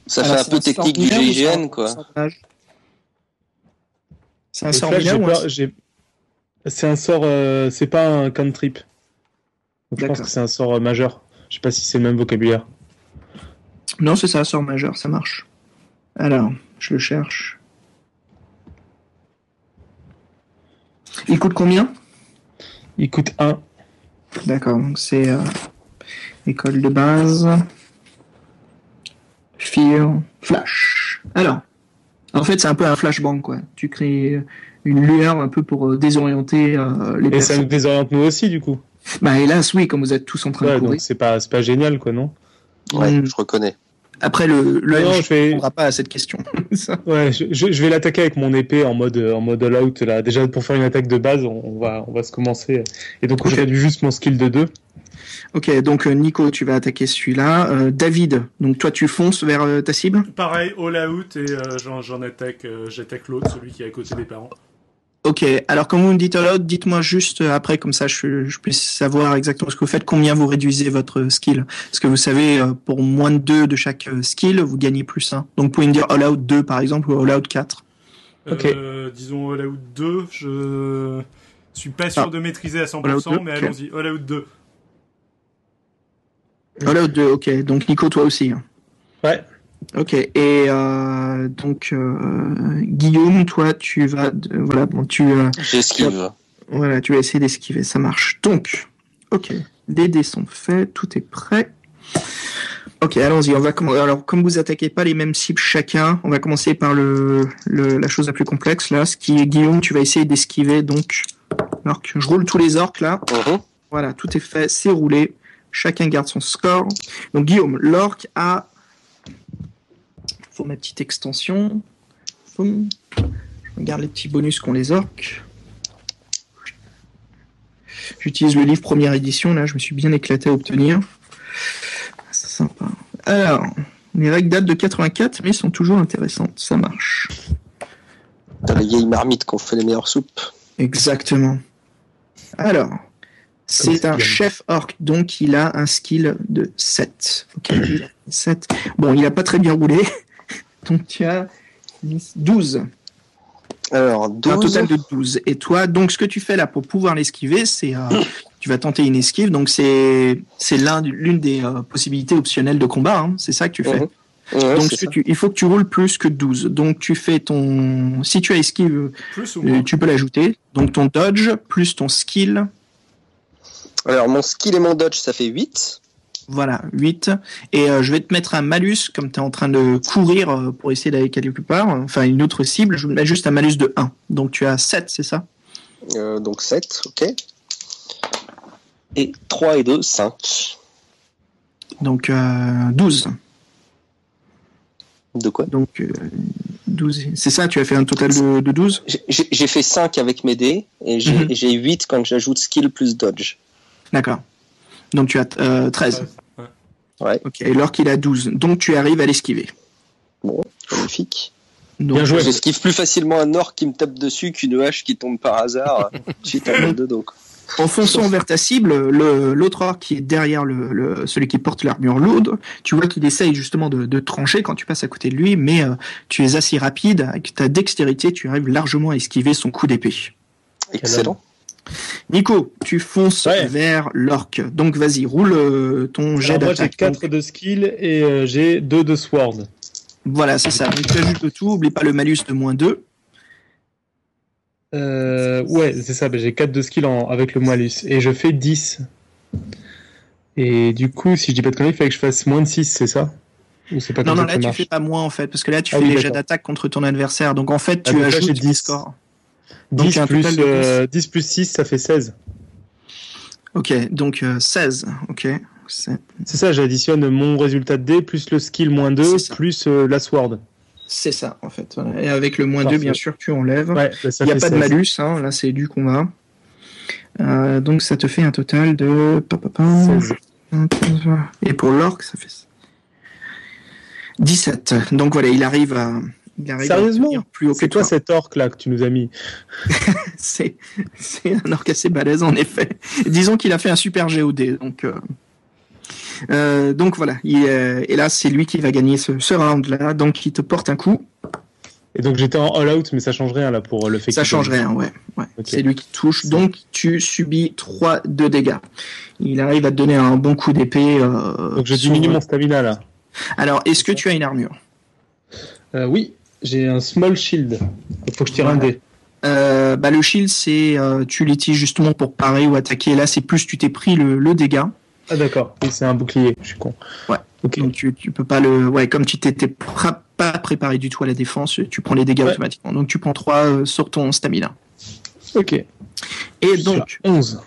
Ça Alors, fait un peu sort technique du GIGN, un quoi. C'est un sort un C'est un sort, euh, c'est pas un cantrip. Je pense que c'est un sort euh, majeur. Je sais pas si c'est le même vocabulaire. Non, c'est ça, sort majeur, ça marche. Alors, je le cherche. Il coûte combien? Il coûte 1. D'accord, donc c'est euh, école de base. Fear, flash. Alors, en fait, c'est un peu un flashbang, quoi. Tu crées une lueur un peu pour euh, désorienter euh, les Et ça personnes. nous désoriente nous aussi du coup. Bah hélas, oui, comme vous êtes tous en train de Ouais, courir. donc c'est pas, c'est pas génial quoi, non? Ouais, Mm. je reconnais. Après, le, le Non, MJ je vais- ne répondra pas à cette question. Ça. Ouais, je, vais l'attaquer avec mon épée en mode en mode all out là. Déjà pour faire une attaque de base, on, on va on va se commencer. Et donc Ok. je réduis juste mon skill de 2. Ok, donc euh, Nico, tu vas attaquer celui-là. Euh, David, donc toi tu fonces vers euh, ta cible Pareil, all out et euh, j'en, attaque, euh, j'attaque l'autre, celui qui est à côté des parents. Ok, alors quand vous me dites all out, dites-moi juste après, comme ça je, je puisse savoir exactement ce que vous faites, combien vous réduisez votre skill. Parce que vous savez, pour moins de 2 de chaque skill, vous gagnez plus 1. Donc vous pouvez me dire all out 2 par exemple, ou all out 4. Ok. Euh, disons all out 2, je suis pas sûr Ah. de maîtriser à All out 100%, 2, mais allons-y, all out 2. All out 2, ok. Donc Nico, toi aussi. hein. Ouais. Ok, et euh, donc euh, Guillaume, toi tu vas... de- voilà, bon, tu... euh, J'esquive. Voilà, tu vas essayer d'esquiver, ça marche. Donc, ok, les dés sont faits, tout est prêt. Ok, allons-y. On va Alors, comme vous attaquez pas les mêmes cibles chacun, on va commencer par le, le- la chose la plus complexe là, ce qui est Guillaume. Tu vas essayer d'esquiver donc l'orque. Je roule tous les orques là. Mhm. Voilà, tout est fait, c'est roulé. Chacun garde son score. Donc Guillaume, l'orque a. Faut ma petite extension. Boum. Je regarde les petits bonus qu'ont les orques. J'utilise le livre première édition, là, je me suis bien éclaté à obtenir. C'est sympa. Alors, les règles datent de 84, mais sont toujours intéressantes, ça marche. T'as les vieilles marmites qui ont fait les meilleures soupes. Exactement. Alors, c'est un chef orc, donc il a un skill de 7. Ok, il a 7. Bon, il a pas très bien roulé, donc tu as 10, 12. Alors, Un 12. total de 12. Et toi, donc ce que tu fais là pour pouvoir l'esquiver, c'est euh, tu vas tenter une esquive, donc c'est c'est l'un l'une des euh, possibilités optionnelles de combat, hein, c'est ça que tu fais. Mhm. Ouais, donc tu, il faut que tu roules plus que 12. Donc tu fais ton si tu as esquive, Plus ou euh, moins tu peux l'ajouter. Donc ton dodge plus ton skill Alors, mon skill et mon dodge, ça fait 8. Voilà, 8. Et euh, je vais te mettre un malus, comme tu es en train de courir euh, pour essayer d'aller quelque part, enfin une autre cible, je vais te mettre juste un malus de 1. Donc tu as 7, c'est ça? Euh, donc 7, ok. Et 3 et 2, 5. Donc euh, 12. De quoi? Donc euh, 12. C'est ça, tu as fait un total de, de 12 J'ai- fait 5 avec mes dés et j'ai Mhm. j'ai 8 quand j'ajoute skill plus dodge. D'accord. Donc tu as euh, 13. Ouais. Ouais, Ok, et il a 12. Donc tu arrives à l'esquiver. magnifique. Donc, Bien joué. J'esquive plus facilement un orc qui me tape dessus qu'une hache qui tombe par hasard suite à un de dos. quoi. En fonçant vers ta cible, le- l'autre orc qui est derrière le, le- celui qui porte l'armure lourde, tu vois qu'il essaye justement de, de trancher quand tu passes à côté de lui, mais euh, tu es assez rapide, avec ta dextérité, tu arrives largement à esquiver son coup d'épée. Excellent. Nico, tu fonces Ouais. vers l'orc. Donc vas-y, roule euh, ton jet Alors moi j'ai d'attaque. 4 de skill et euh, j'ai 2 de sword. Voilà, c'est ça. Donc tu ajoutes le tout, oublie pas le malus de moins 2. Euh, ouais, c'est ça, bah, j'ai 4 de skill en, avec le malus et je fais 10. Et du coup, si je dis pas de conneries, il fallait que je fasse moins de 6, c'est ça? Ou c'est pas Non, non, là ça tu marche? fais pas moins en fait, parce que là tu Ah fais oui, les jets d'attaque contre ton adversaire. Donc en fait, Ah, tu là, ajoutes j'ai des 10. scores. Donc, 10 un plus, total de euh, 10 plus 6, ça fait 16. Ok, donc euh, 16. Ok. C'est ça, j'additionne mon résultat de dé plus le skill moins 2 C'est ça. plus euh, la sword. c'est ça en fait. voilà. Et avec le moins 2, Parfait. bien sûr, tu enlèves. Ouais, bah, Il n'y a pas de 16. malus, hein, là c'est du combat. Euh, donc ça te fait un total de. pa, pa, pa, 16. Et pour l'orc, ça fait 17. Donc voilà, il arrive à. Il arrive à Sérieusement plus haut que C'est quoi toi. cet orc là que tu nous as mis C'est c'est un orc assez balèze en effet. Disons qu'il a fait un super GOD. Donc, euh, euh, donc voilà. Il, est- et là, c'est lui qui va gagner ce, ce round-là. Donc il te porte un coup. Et donc j'étais en all out, mais ça change rien là pour le fait Ça qu'il change rien, ouais. C'est lui qui touche. Donc tu subis 3 de dégâts. Il arrive à te donner un bon coup d'épée. euh, Donc je sur- diminue mon stamina là. Alors, est-ce que tu as une armure? Euh, oui, j'ai un small shield. Il faut que je tire un dé. euh, bah, Le shield, c'est euh, tu l'utilises justement pour parer ou attaquer. Là, c'est plus tu t'es pris le, le dégât. Ah d'accord, c'est un bouclier, je suis con. Ouais. Donc tu, tu peux pas le. Ouais, comme tu t'étais pas préparé du tout à la défense, tu prends les dégâts Ouais. automatiquement. Donc tu prends 3 sur ton stamina. Ok. Et donc, Sur 11.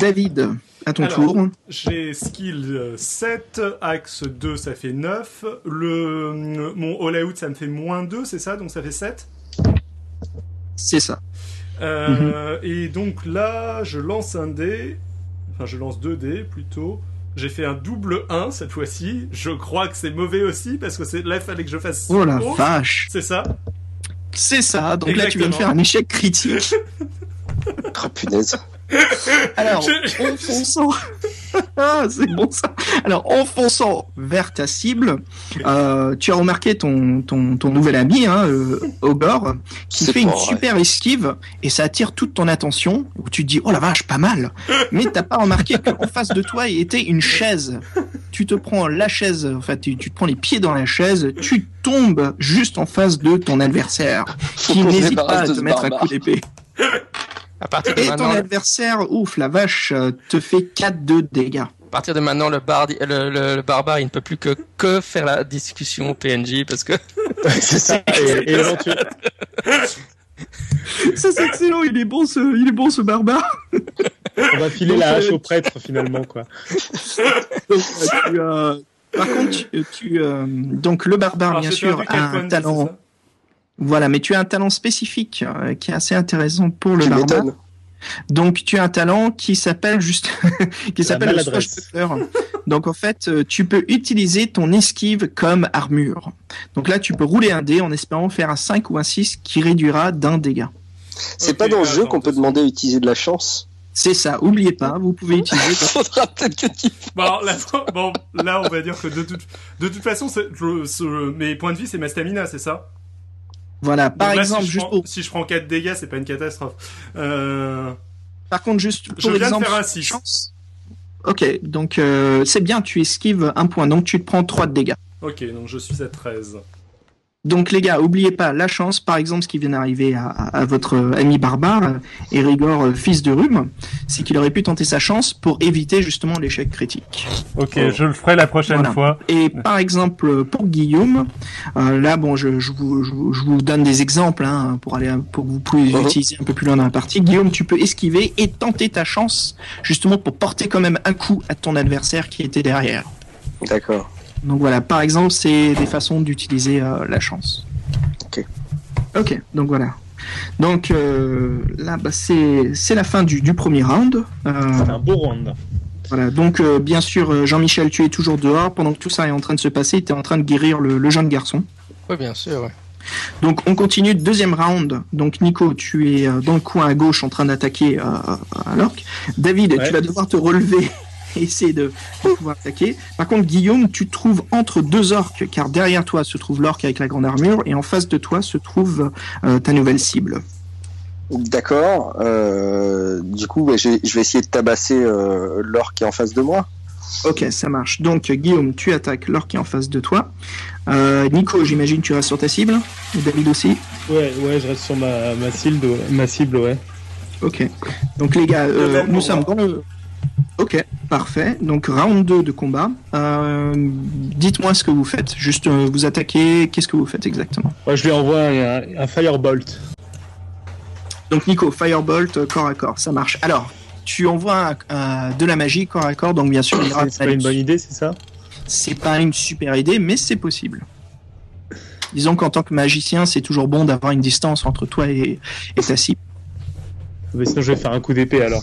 David, à ton Alors, tour. J'ai skill euh, 7, axe 2 ça fait 9, le, mon all out ça me fait moins 2, c'est ça? Donc ça fait 7 C'est ça. Euh, Et donc là, je lance un dé, enfin je lance deux dés plutôt. J'ai fait un double 1 cette fois-ci. Je crois que c'est mauvais aussi parce que c'est là il fallait que je fasse. Oh la vache. C'est ça C'est ça. Donc là, tu viens de faire un échec critique. Ah, punaise. Alors, Je- en fonçant. Ah, c'est bon ça. Alors, en fonçant vers ta cible, euh, tu as remarqué ton, ton, ton nouvel ami, hein, euh, Ogor, qui fait une vrai. super esquive et ça attire toute ton attention. Où tu te dis, oh la vache, pas mal. Mais t'as pas remarqué qu'en face de toi il était une chaise. Tu te prends la chaise, en fait, tu, tu te prends les pieds dans la chaise, tu tombes juste en face de ton adversaire, qui n'hésite pas à de te mettre un coup d'épée. À partir de Et ton maintenant, adversaire, ouf, la vache, euh, te fait 4 de dégâts. à partir de maintenant, le, bar, le, le- le barbare, il ne peut plus que, que faire la discussion au PNJ parce que c'est ça. Et, et éventuellement- Ça c'est excellent, il est bon ce, il est bon ce barbare. on va filer la hache au prêtre finalement quoi. Donc, euh, tu, euh, par contre, tu, tu, euh, donc le barbare Alors, bien sûr a un talent. Voilà, mais tu as un talent spécifique euh, qui est assez intéressant pour le m'étonnes. Donc tu as un talent qui s'appelle juste qui s'appelle le swashbuckler. Donc en fait, euh, tu peux utiliser ton esquive comme armure. Donc là, tu peux rouler un dé en espérant faire un 5 ou un 6 qui réduira d'un dégât. C'est pas dans le jeu qu'on peut demander à utiliser de la chance. C'est ça, oubliez pas, vous pouvez utiliser Faudra peut-être que tu. Bon là, bon, là, on va dire que de toute, de toute façon, c'est- je- ce- mes points de vie, c'est ma stamina, c'est ça? Voilà, par là, exemple, si je, juste prends, pour si je prends 4 dégâts, c'est pas une catastrophe. Euh... Par contre, juste Je pour viens de exemple, faire un six. chance. Ok, donc euh, c'est bien, tu esquives un point, donc tu te prends 3 de dégâts. Ok, donc je suis à 13. Donc les gars, oubliez pas la chance, par exemple, ce qui vient d'arriver à, à- à votre ami barbare, euh, Érigor, euh, fils de Rhume, c'est qu'il aurait pu tenter sa chance pour éviter justement l'échec critique. Ok, Oh. je le ferai la prochaine Voilà. fois. Et par exemple, pour Guillaume, euh, là, bon, je, je, vous, je, vous- je vous donne des exemples hein, pour aller pour que vous puissiez Mhm. utiliser un peu plus loin dans la partie. Guillaume, tu peux esquiver et tenter ta chance justement pour porter quand même un coup à ton adversaire qui était derrière. D'accord. Donc voilà, par exemple, c'est des façons d'utiliser euh, la chance. Ok. Ok, donc voilà. Donc euh, là, bah, c'est c'est la fin du, du premier round. Euh, C'est un beau round. voilà. Donc euh, bien sûr, euh, Jean-Michel, tu es toujours dehors pendant que tout ça est en train de se passer. Tu es en train de guérir le, le jeune garçon. oui, bien sûr. ouais. Donc on continue deuxième round. Donc Nico, tu es euh, dans le coin à gauche en train d'attaquer euh, un orc. David, Ouais. tu vas devoir te relever et essayer de, de pouvoir attaquer. Par contre, Guillaume, tu te trouves entre deux orques, car derrière toi se trouve l'orc avec la grande armure et en face de toi se trouve euh, ta nouvelle cible. D'accord. Euh, du coup, bah, je vais essayer de tabasser euh, l'or qui est en face de moi. Ok, ça marche. Donc Guillaume, tu attaques l'orc qui est en face de toi. Euh, Nico, j'imagine tu restes sur ta cible. Et David aussi? Ouais, ouais, je reste sur ma, ma cible, ouais. ma cible, ouais. Ok. Donc les gars, euh, nous sommes moi. dans le. Ok, parfait. Donc round 2 de combat. Euh, Dites-moi ce que vous faites. Juste euh, vous attaquez, qu'est-ce que vous faites exactement Moi, je lui envoie un, un Firebolt. Donc Nico, Firebolt, euh, corps à corps, ça marche. Alors, tu envoies un- un- de la magie corps à corps, donc bien sûr il y aura C'est pas une bonne idée, c'est ça C'est pas une super idée, mais c'est possible. Disons qu'en tant que magicien, c'est toujours bon d'avoir une distance entre toi et, et ta cible. Mais sinon, je vais faire un coup d'épée alors.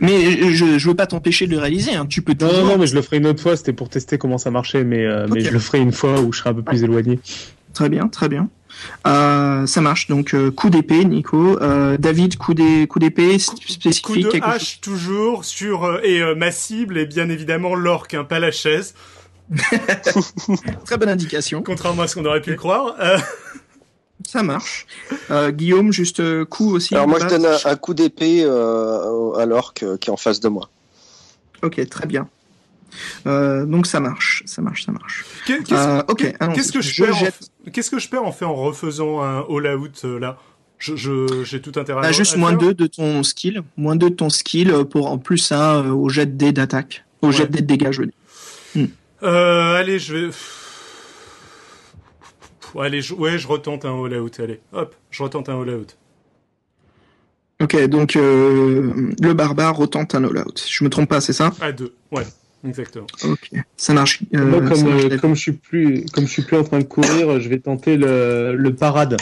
Mais je, je veux pas t'empêcher de le réaliser. hein. Tu peux Non, toujours. non, non, mais je le ferai une autre fois. C'était pour tester comment ça marchait, mais, euh, mais je le ferai une fois où je serai un peu plus éloigné. Très bien, très bien. Euh, ça marche. Donc euh, coup d'épée, Nico. Euh, David, coup d'é- coup d'épée s- Coup spécifique. de quelque chose? hache toujours sur euh, et euh, ma cible est bien évidemment l'orque, hein, pas la chaise, Très bonne indication. contrairement à ce qu'on aurait pu croire. Ça marche. Euh, Guillaume, juste euh, coup aussi. Alors moi je donne un, un coup d'épée euh, à l'orque qui est en face de moi. Ok, très bien. Euh, donc ça marche, ça marche, ça marche. qu'est- qu'est-ce Euh, ok, allons-y. qu'est-ce que je, Je perds en jette. f- Qu'est-ce que je perds en fait en refaisant un all out euh, là? Je je- j'ai tout intérêt. T'as à juste à moins faire 2 de ton skill, moins 2 de ton skill pour en plus un euh, au jet de dés d'attaque, au jet de dés de dégâts, je veux dire. Euh, allez, je vais. Allez, je... ouais, je retente un all out. Allez, hop, je retente un all out. Ok, donc euh, le barbare retente un all-out. Je me trompe pas, c'est ça? À deux, ouais, exactement. Ok, ça marche. Euh, Moi, ça comme, marche, euh, comme je suis plus, comme je suis plus en train de courir, je vais tenter le, le parade.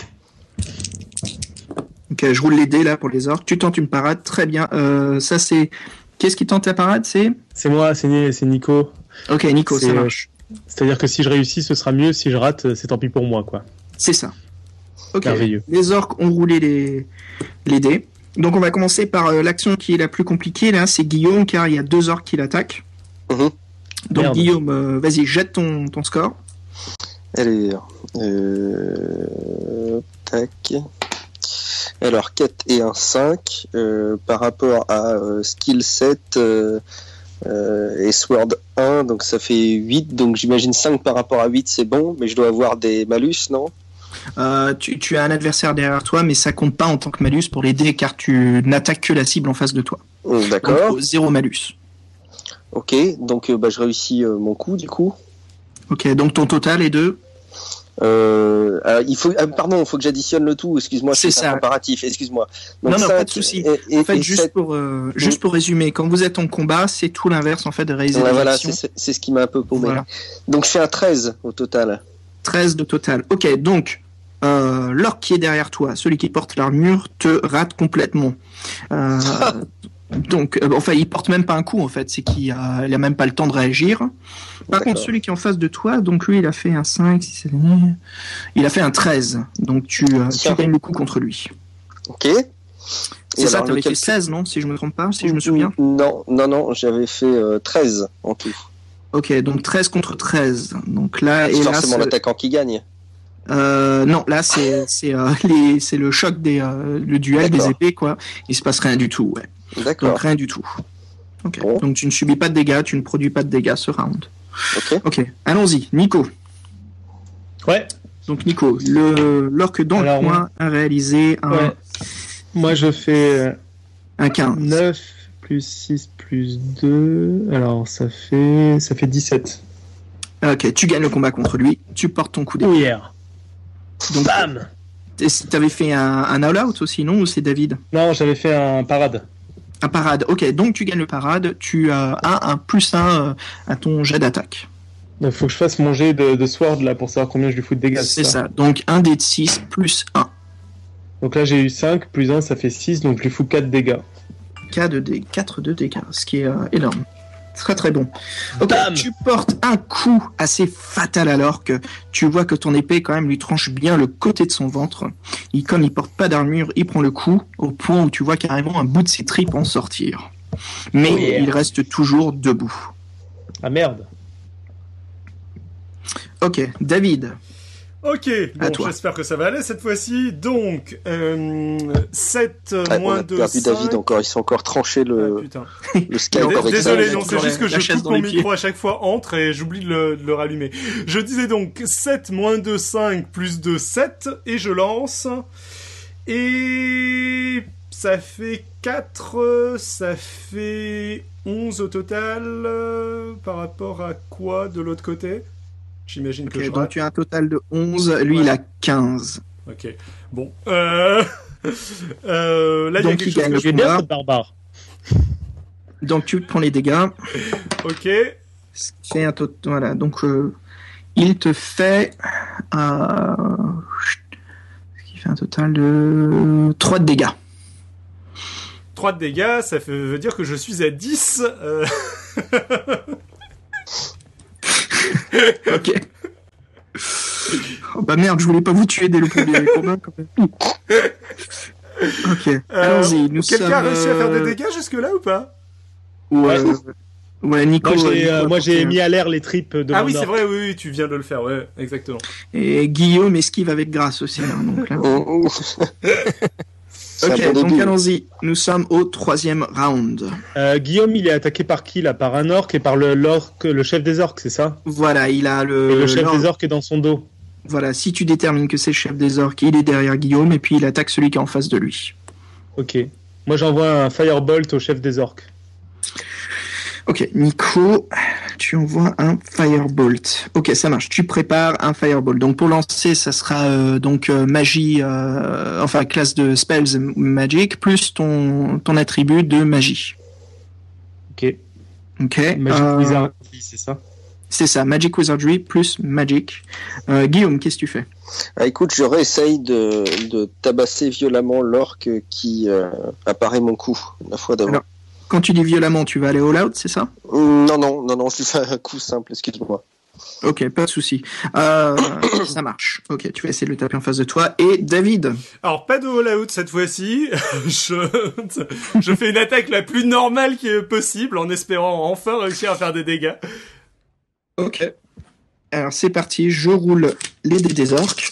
Ok, je roule les dés là pour les orques. Tu tentes une parade, très bien. Euh, ça c'est. Qu'est-ce qui tente la parade? C'est? C'est moi, c'est Ni- c'est Nico. Ok, Nico, C'est- ça marche. C'est-à-dire que si je réussis, ce sera mieux. Si je rate, c'est tant pis pour moi, quoi. C'est ça. Ok. Merveilleux. Les orques ont roulé les, les dés. Donc on va commencer par euh, l'action qui est la plus compliquée là, c'est Guillaume car il y a deux orques qui l'attaquent. Mhm. Donc Merde. Guillaume, euh, vas-y, jette ton, ton score. Allez, euh, tac. Alors 4 et un 5 euh, par rapport à euh, skill 7 euh, euh, et sword 1 donc ça fait 8 donc j'imagine 5 par rapport à 8 c'est bon mais je dois avoir des malus non? Euh, tu, tu as un adversaire derrière toi, mais ça compte pas en tant que malus pour les dés car tu n'attaques que la cible en face de toi. Donc D'accord, zéro malus. ok donc euh, bah, je réussis mon coup du coup. Ok, donc ton total est de. Euh, alors, il faut, ah, pardon, il faut que j'additionne le tout. Excuse-moi, C'est ça. un comparatif. Excuse-moi. Non, non, pas de souci. En fait, juste pour, euh, juste pour résumer, quand vous êtes en combat, c'est tout l'inverse en fait de réaliser Ouais, voilà, c'est ce qui m'a un peu paumé. Voilà. Donc je fais un 13 au total. 13 de total. Ok, donc euh, l'orque qui est derrière toi, celui qui porte l'armure, te rate complètement. Euh, donc, euh, enfin, il porte même pas un coup en fait, c'est qu'il a, il a même pas le temps de réagir. Par D'accord. contre, celui qui est en face de toi, donc lui, il a fait un 5, six, sept, huit. il a fait un 13. Donc tu, euh, tu gagnes le coup contre lui. Ok. C'est Et ça, alors, tu avais fait lequel- 16, non Si je me trompe pas, si je me souviens? Non, non, non, j'avais fait euh, 13 en tout. Ok, donc 13 contre 13. Donc là, et C'est là, forcément l'attaquant qui gagne. Euh, non, là c'est c'est euh, le choc des euh, le duel des D'accord. épées quoi. Il se passe rien du tout, ouais. Donc D'accord. rien du tout. Bon. Donc tu ne subis pas de dégâts, tu ne produis pas de dégâts ce round. Ok. Ok. Allons-y, Nico. Ouais. Donc Nico, le l'orque dans Alors, le coin a réalisé un ouais. Moi, je fais un 15. 9 plus 6 plus 2. Alors, ça fait, ça fait 17. Ok, tu gagnes le combat contre lui, tu portes ton coup d'épée. Oh yeah. Donc Bam t'avais fait un, un all-out aussi, non Ou c'est David? Non, j'avais fait un parade. Un parade. Ok, donc tu gagnes le parade, tu as un, un plus un à ton jet d'attaque. Il faut que je fasse mon jet de, de sword là pour savoir combien je lui fous de dégâts. C'est ça. Donc un dé de 6 plus 1. Donc là, j'ai eu 5 plus 1, ça fait 6, donc je lui fous 4 dégâts. 4 de, dé- 4 de dégâts, ce qui est euh, énorme. Très très bon. Ok, tu portes un coup assez fatal alors que tu vois que ton épée quand même lui tranche bien le côté de son ventre. Il, comme il porte pas d'armure, il prend le coup au point où tu vois carrément un bout de ses tripes en sortir. Mais Oh yeah. il reste toujours debout. Ah merde. Ok, David. Ok, bon, j'espère que ça va aller cette fois-ci. Donc, euh, 7 Ah, on moins a 2, perdu 5. David encore. Ils sont encore tranché Ah, le, putain. le Skype encore avec Désolé, ça, non, j'ai c'est juste que je coupe mon pieds. micro à chaque fois entre et j'oublie de le, de le rallumer. Je disais donc 7 moins 2, 5 plus 2, 7 et je lance. Et ça fait 4, ça fait 11 au total. euh, par rapport à quoi de l'autre côté? J'imagine que je donc tu as un total de 11, lui il a 15. Ok. Bon. Euh... euh, là, il y a Donc, quelque il chose que je... Barbare. Donc tu prends les dégâts. Ok. Ce qui fait un tot- Voilà, donc euh, il te fait. qui fait un total de 3 de dégâts. 3 de dégâts, ça veut dire que je suis à 10. Ok. Oh bah merde, je voulais pas vous tuer dès le premier combat quand même. Ok, euh, allons-y. Nous Quelqu'un sommes, a réussi à faire des euh, dégâts jusque-là ou pas? Ouais, ouais, Nico. Moi, Nico euh, moi, j'ai mis à l'air les tripes de Ah oui, c'est vrai, oui, oui, tu viens de le faire, ouais, exactement. Et Guillaume esquive avec grâce aussi. hein, donc là. Ok, donc allons-y. Nous sommes au troisième round. Euh, Guillaume, il est attaqué par qui là? Par un orc et par le, l'orque- le chef des orques, c'est ça? Voilà, il a le. Et le chef des orques est dans son dos. Voilà, si tu détermines que c'est le chef des orques, il est derrière Guillaume et puis il attaque celui qui est en face de lui. Ok. Moi, j'envoie un firebolt au chef des orques. Ok, Nico, tu envoies un firebolt. Ok, ça marche. Tu prépares un firebolt. Donc pour lancer, ça sera euh, donc euh, magie, euh, enfin classe de spells magic plus ton ton attribut de magie. Ok. Ok. Magic euh, Wizardry, c'est ça? c'est ça, magic wizardry plus magic. Euh, Guillaume, qu'est-ce que tu fais? Ah, écoute, je réessaye de, de tabasser violemment l'orque qui euh, apparaît mon coup la fois d'avant. Quand tu dis violemment, tu vas aller all out, c'est ça? Hum, Non, non, non, non, je lui fais un coup simple, excuse-moi. Ok, pas de souci. Euh, ça marche. Ok, tu vas essayer de le taper en face de toi. Et David, Alors, pas de all-out cette fois-ci. je... je fais une attaque la plus normale qui est possible en espérant enfin réussir à faire des dégâts. Ok. Alors c'est parti, je roule les dés des orques.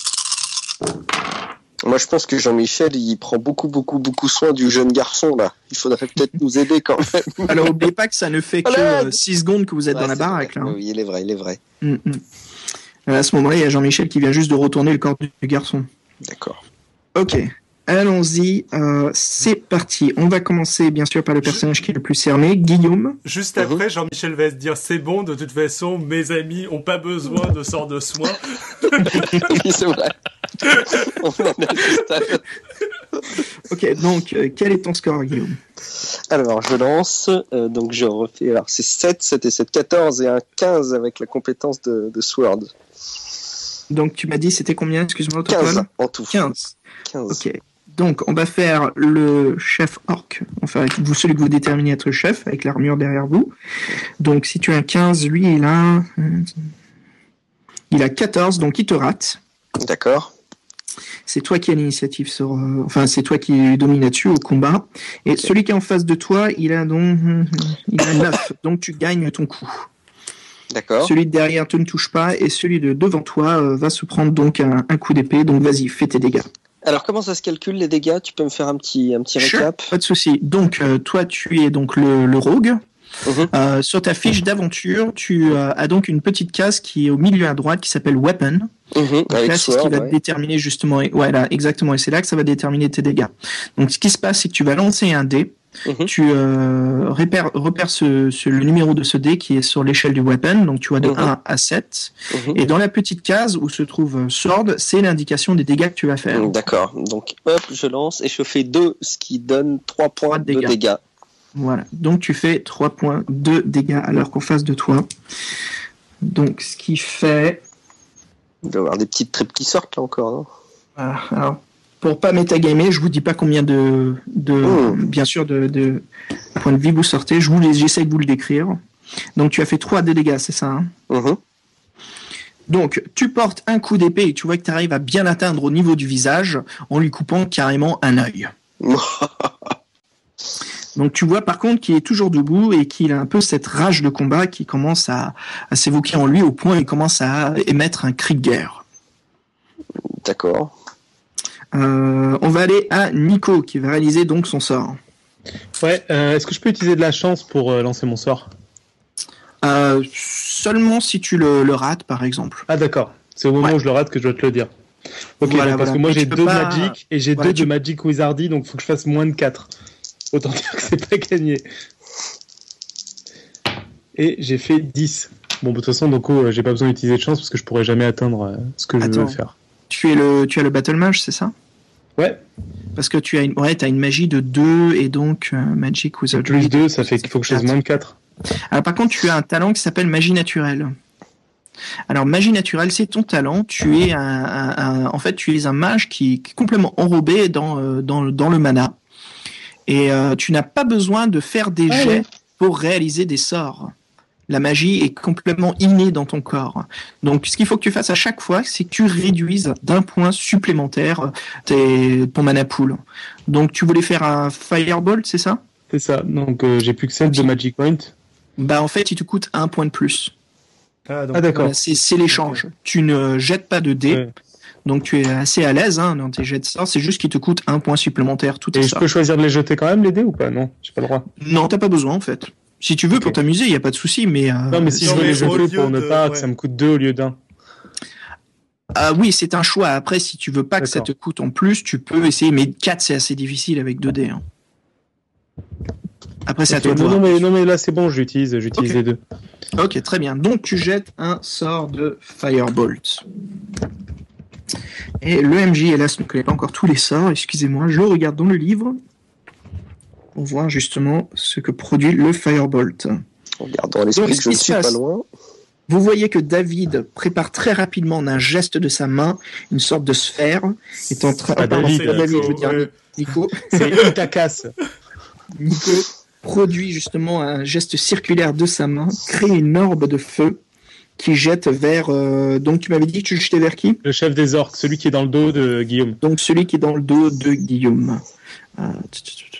Moi, je pense que Jean-Michel, il prend beaucoup, beaucoup, beaucoup soin du jeune garçon, là. Il faudrait peut-être nous aider quand même. Alors oubliez pas que ça ne fait que Voilà. 6 secondes que vous êtes Ouais, dans la baraque là. hein. Oui, il est vrai, il est vrai. Mm, mm. Euh, À ce moment-là, il y a Jean-Michel qui vient juste de retourner le corps du du garçon. D'accord. Ok, allons-y, euh, c'est parti. On va commencer bien sûr par le personnage qui est le plus cerné, Guillaume. Juste après, Jean-Michel va se dire c'est bon, de toute façon, mes amis ont pas besoin de sorts de soins. oui, c'est vrai. Ok, donc euh, quel est ton score, Guillaume? Alors, je lance. euh, donc, je refais. Alors, c'est 7, 7 et 7, 14 et un 15 avec la compétence de, de Sword. Donc tu m'as dit c'était combien, excuse-moi, au total 15 en tout. 15. 15. Ok. Donc, on va faire le chef orc, enfin, vous, celui que vous déterminez être chef, avec l'armure derrière vous. Donc, si tu as un 15, lui, il a, il a 14, donc il te rate. D'accord. C'est toi qui as l'initiative sur, euh, enfin, c'est toi qui domine là-dessus au combat. Et celui qui est en face de toi, il a donc, il a 9, donc tu gagnes ton coup. D'accord. Celui de derrière te ne touche pas, et celui de devant toi euh, va se prendre donc un, un coup d'épée. Donc, vas-y, fais tes dégâts. Alors, comment ça se calcule les dégâts? Tu peux me faire un petit, un petit Sure, récap? Pas de souci. Donc, euh, toi, tu es donc le, le rogue. Mhm. Euh, sur ta fiche d'aventure, tu euh, as donc une petite case qui est au milieu à droite qui s'appelle Weapon. Avec là, c'est ce qui va ouais. déterminer justement. et- Ouais, là, exactement. Et c'est là que ça va déterminer tes dégâts. Donc, ce qui se passe, c'est que tu vas lancer un dé. Mhm. Tu euh, repères, repères ce, ce- le numéro de ce dé qui est sur l'échelle du weapon. Donc, tu vois de Mhm. 1 à 7. Mhm. Et dans la petite case où se trouve Sword, c'est l'indication des dégâts que tu vas faire. D'accord. Donc, hop, je lance et je fais 2, ce qui donne 3 points de dégâts. dégâts. Voilà. Donc tu fais 3 points de dégâts alors qu'en face de toi. Donc ce qui fait. Il doit y avoir des petites tripes qui sortent là encore, non? Voilà. Alors, pour pas métagamer, je vous dis pas combien de, de Oh. bien sûr de, de points de vie vous sortez. Je vous les, j'essaie de vous le décrire. Donc tu as fait 3 de dégâts, c'est ça. hein? Mhm. Donc tu portes un coup d'épée et tu vois que tu arrives à bien l'atteindre au niveau du visage en lui coupant carrément un œil. Donc tu vois par contre qu'il est toujours debout et qu'il a un peu cette rage de combat qui commence à, à s'évoquer en lui au point où il commence à émettre un cri de guerre. D'accord. Euh, on va aller à Nico qui va réaliser donc son sort. Ouais, euh, est-ce que je peux utiliser de la chance pour euh, lancer mon sort? Seulement si tu le, le rates par exemple. Ah d'accord, c'est au moment Ouais. où je le rate que je dois te le dire. Ok, Voilà, donc, parce voilà. que moi j'ai deux pas- Magic et j'ai Voilà, deux tu- de Magic Wizardy, donc faut que je fasse moins de 4. Autant dire que c'est pas gagné. Et j'ai fait 10. Bon, de toute façon, donc j'ai pas besoin d'utiliser de chance parce que je pourrais jamais atteindre ce que je Attends. veux faire. Tu es le, tu as le Battle Mage, c'est ça? Ouais, Parce que tu as une, ouais, as une magie de 2 et donc euh, Magic c'est Wizard. plus 2, ça fait qu'il faut que je fasse moins de 4. Alors par contre, tu as un talent qui s'appelle magie naturelle. Alors magie naturelle, c'est ton talent. Tu es un, un- un- en fait, tu es un mage qui, qui est complètement enrobé dans euh, dans, dans le mana, et euh, tu n'as pas besoin de faire des Ah jets ouais. pour réaliser des sorts. La magie est complètement innée dans ton corps. Donc, ce qu'il faut que tu fasses à chaque fois, c'est que tu réduises d'un point supplémentaire euh, tes, ton mana pool. Donc, tu voulais faire un firebolt, c'est ça? C'est ça, donc euh, j'ai plus que 7 de Magic Point. Bah, en fait, il te coûte un point de plus. Ah, donc, Ah d'accord. C'est c'est l'échange. Tu ne jettes pas de dés, Ouais. donc tu es assez à l'aise hein, dans tes jets de sorts. C'est juste qu'il te coûte un point supplémentaire tout Et est je ça. peux choisir de les jeter quand même les dés ou pas? Non, j'ai pas le droit. Non, t'as pas besoin en fait. Si tu veux pour t'amuser, il y a pas de souci. Mais, euh, Non, mais si je veux les lieu pour ne pas ouais. que ça me coûte 2 au lieu d'un. ah oui, c'est un choix. Après, si tu veux pas que ça te coûte en plus, tu peux essayer. Mais 4 c'est assez difficile avec 2 dés. hein. Après, c'est à toi de non, voir. non, mais, non, mais là c'est bon, j'utilise j'utilise les deux. Ok, très bien. Donc tu jettes un sort de Firebolt. Et le MJ, hélas, ne connaît pas encore tous les sorts. Excusez-moi, je regarde dans le livre pour voir justement ce que produit le Firebolt. En gardant à l'esprit que je ne pas passe- loin. Vous voyez que David prépare très rapidement d'un geste de sa main une sorte de sphère. Est en train. Ah, David, c'est pas David, je veux Nico, dire ouais. Nico. C'est Itakas. Nico produit justement un geste circulaire de sa main, crée une orbe de feu qui jette vers. euh, donc tu m'avais dit que tu le jetais vers qui? Le chef des orques, celui qui est dans le dos de Guillaume. Donc celui qui est dans le dos de Guillaume.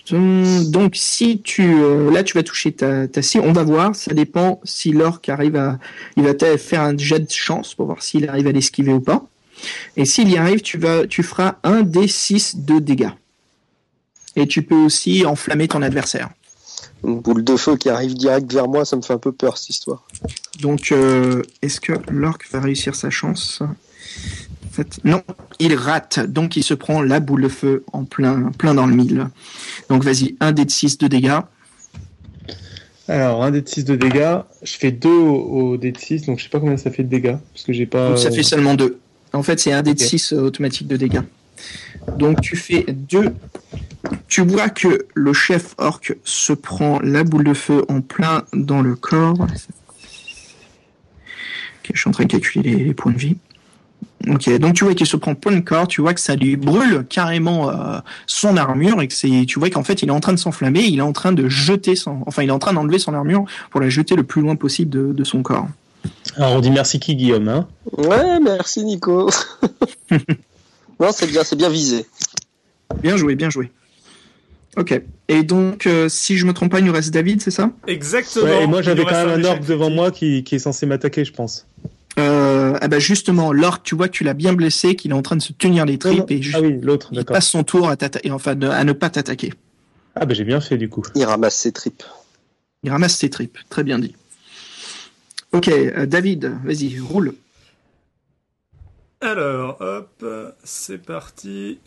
Tu- Donc si tu euh, là tu vas toucher ta, ta cible, on va voir, ça dépend si l'orque arrive à il va faire un jet de chance pour voir s'il arrive à l'esquiver ou pas. Et s'il y arrive, tu vas tu feras un des 6 de dégâts. Et tu peux aussi enflammer ton adversaire. Une boule de feu qui arrive direct vers moi, ça me fait un peu peur cette histoire. Donc, euh, est-ce que l'orque va réussir sa chance? Fait, Non, il rate. Donc, il se prend la boule de feu en plein, plein dans le mille. Donc, vas-y, un dé de 6 de dégâts. Alors, un dé de 6 de dégâts. Je fais 2 au, au dé de 6, donc je sais pas combien ça fait de dégâts. Parce que j'ai pas. Donc, ça fait seulement 2. En fait, c'est un dé de Ok. 6 automatique de dégâts. Donc, tu fais 2. Tu vois que le chef orc se prend la boule de feu en plein dans le corps. Ok, je suis en train de calculer les, les points de vie. Ok, donc tu vois qu'il se prend plein de corps, tu vois que ça lui brûle carrément euh, son armure et que c'est, tu vois qu'en fait il est en train de s'enflammer, il est en train de jeter son, enfin il est en train d'enlever son armure pour la jeter le plus loin possible de, de son corps. Alors, on dit merci qui, Guillaume, hein? Ouais, merci Nico. non, c'est bien, c'est bien visé. Bien joué, bien joué. Ok. Et donc, euh, si je me trompe pas, il nous reste David, c'est ça? Exactement. Ouais, et moi j'avais quand même un orque devant moi qui, qui est censé m'attaquer, je pense. Euh, ah bah justement, l'orque, tu vois que tu l'as bien blessé, qu'il est en train de se tenir les tripes non. et juste, Ah oui, l'autre, il passe son tour à, t'atta- enfin, de- à ne pas t'attaquer. Ah bah j'ai bien fait du coup. Il ramasse ses tripes. Il ramasse ses tripes. Très bien dit. Ok, euh, David, vas-y, roule. Alors, hop, c'est parti.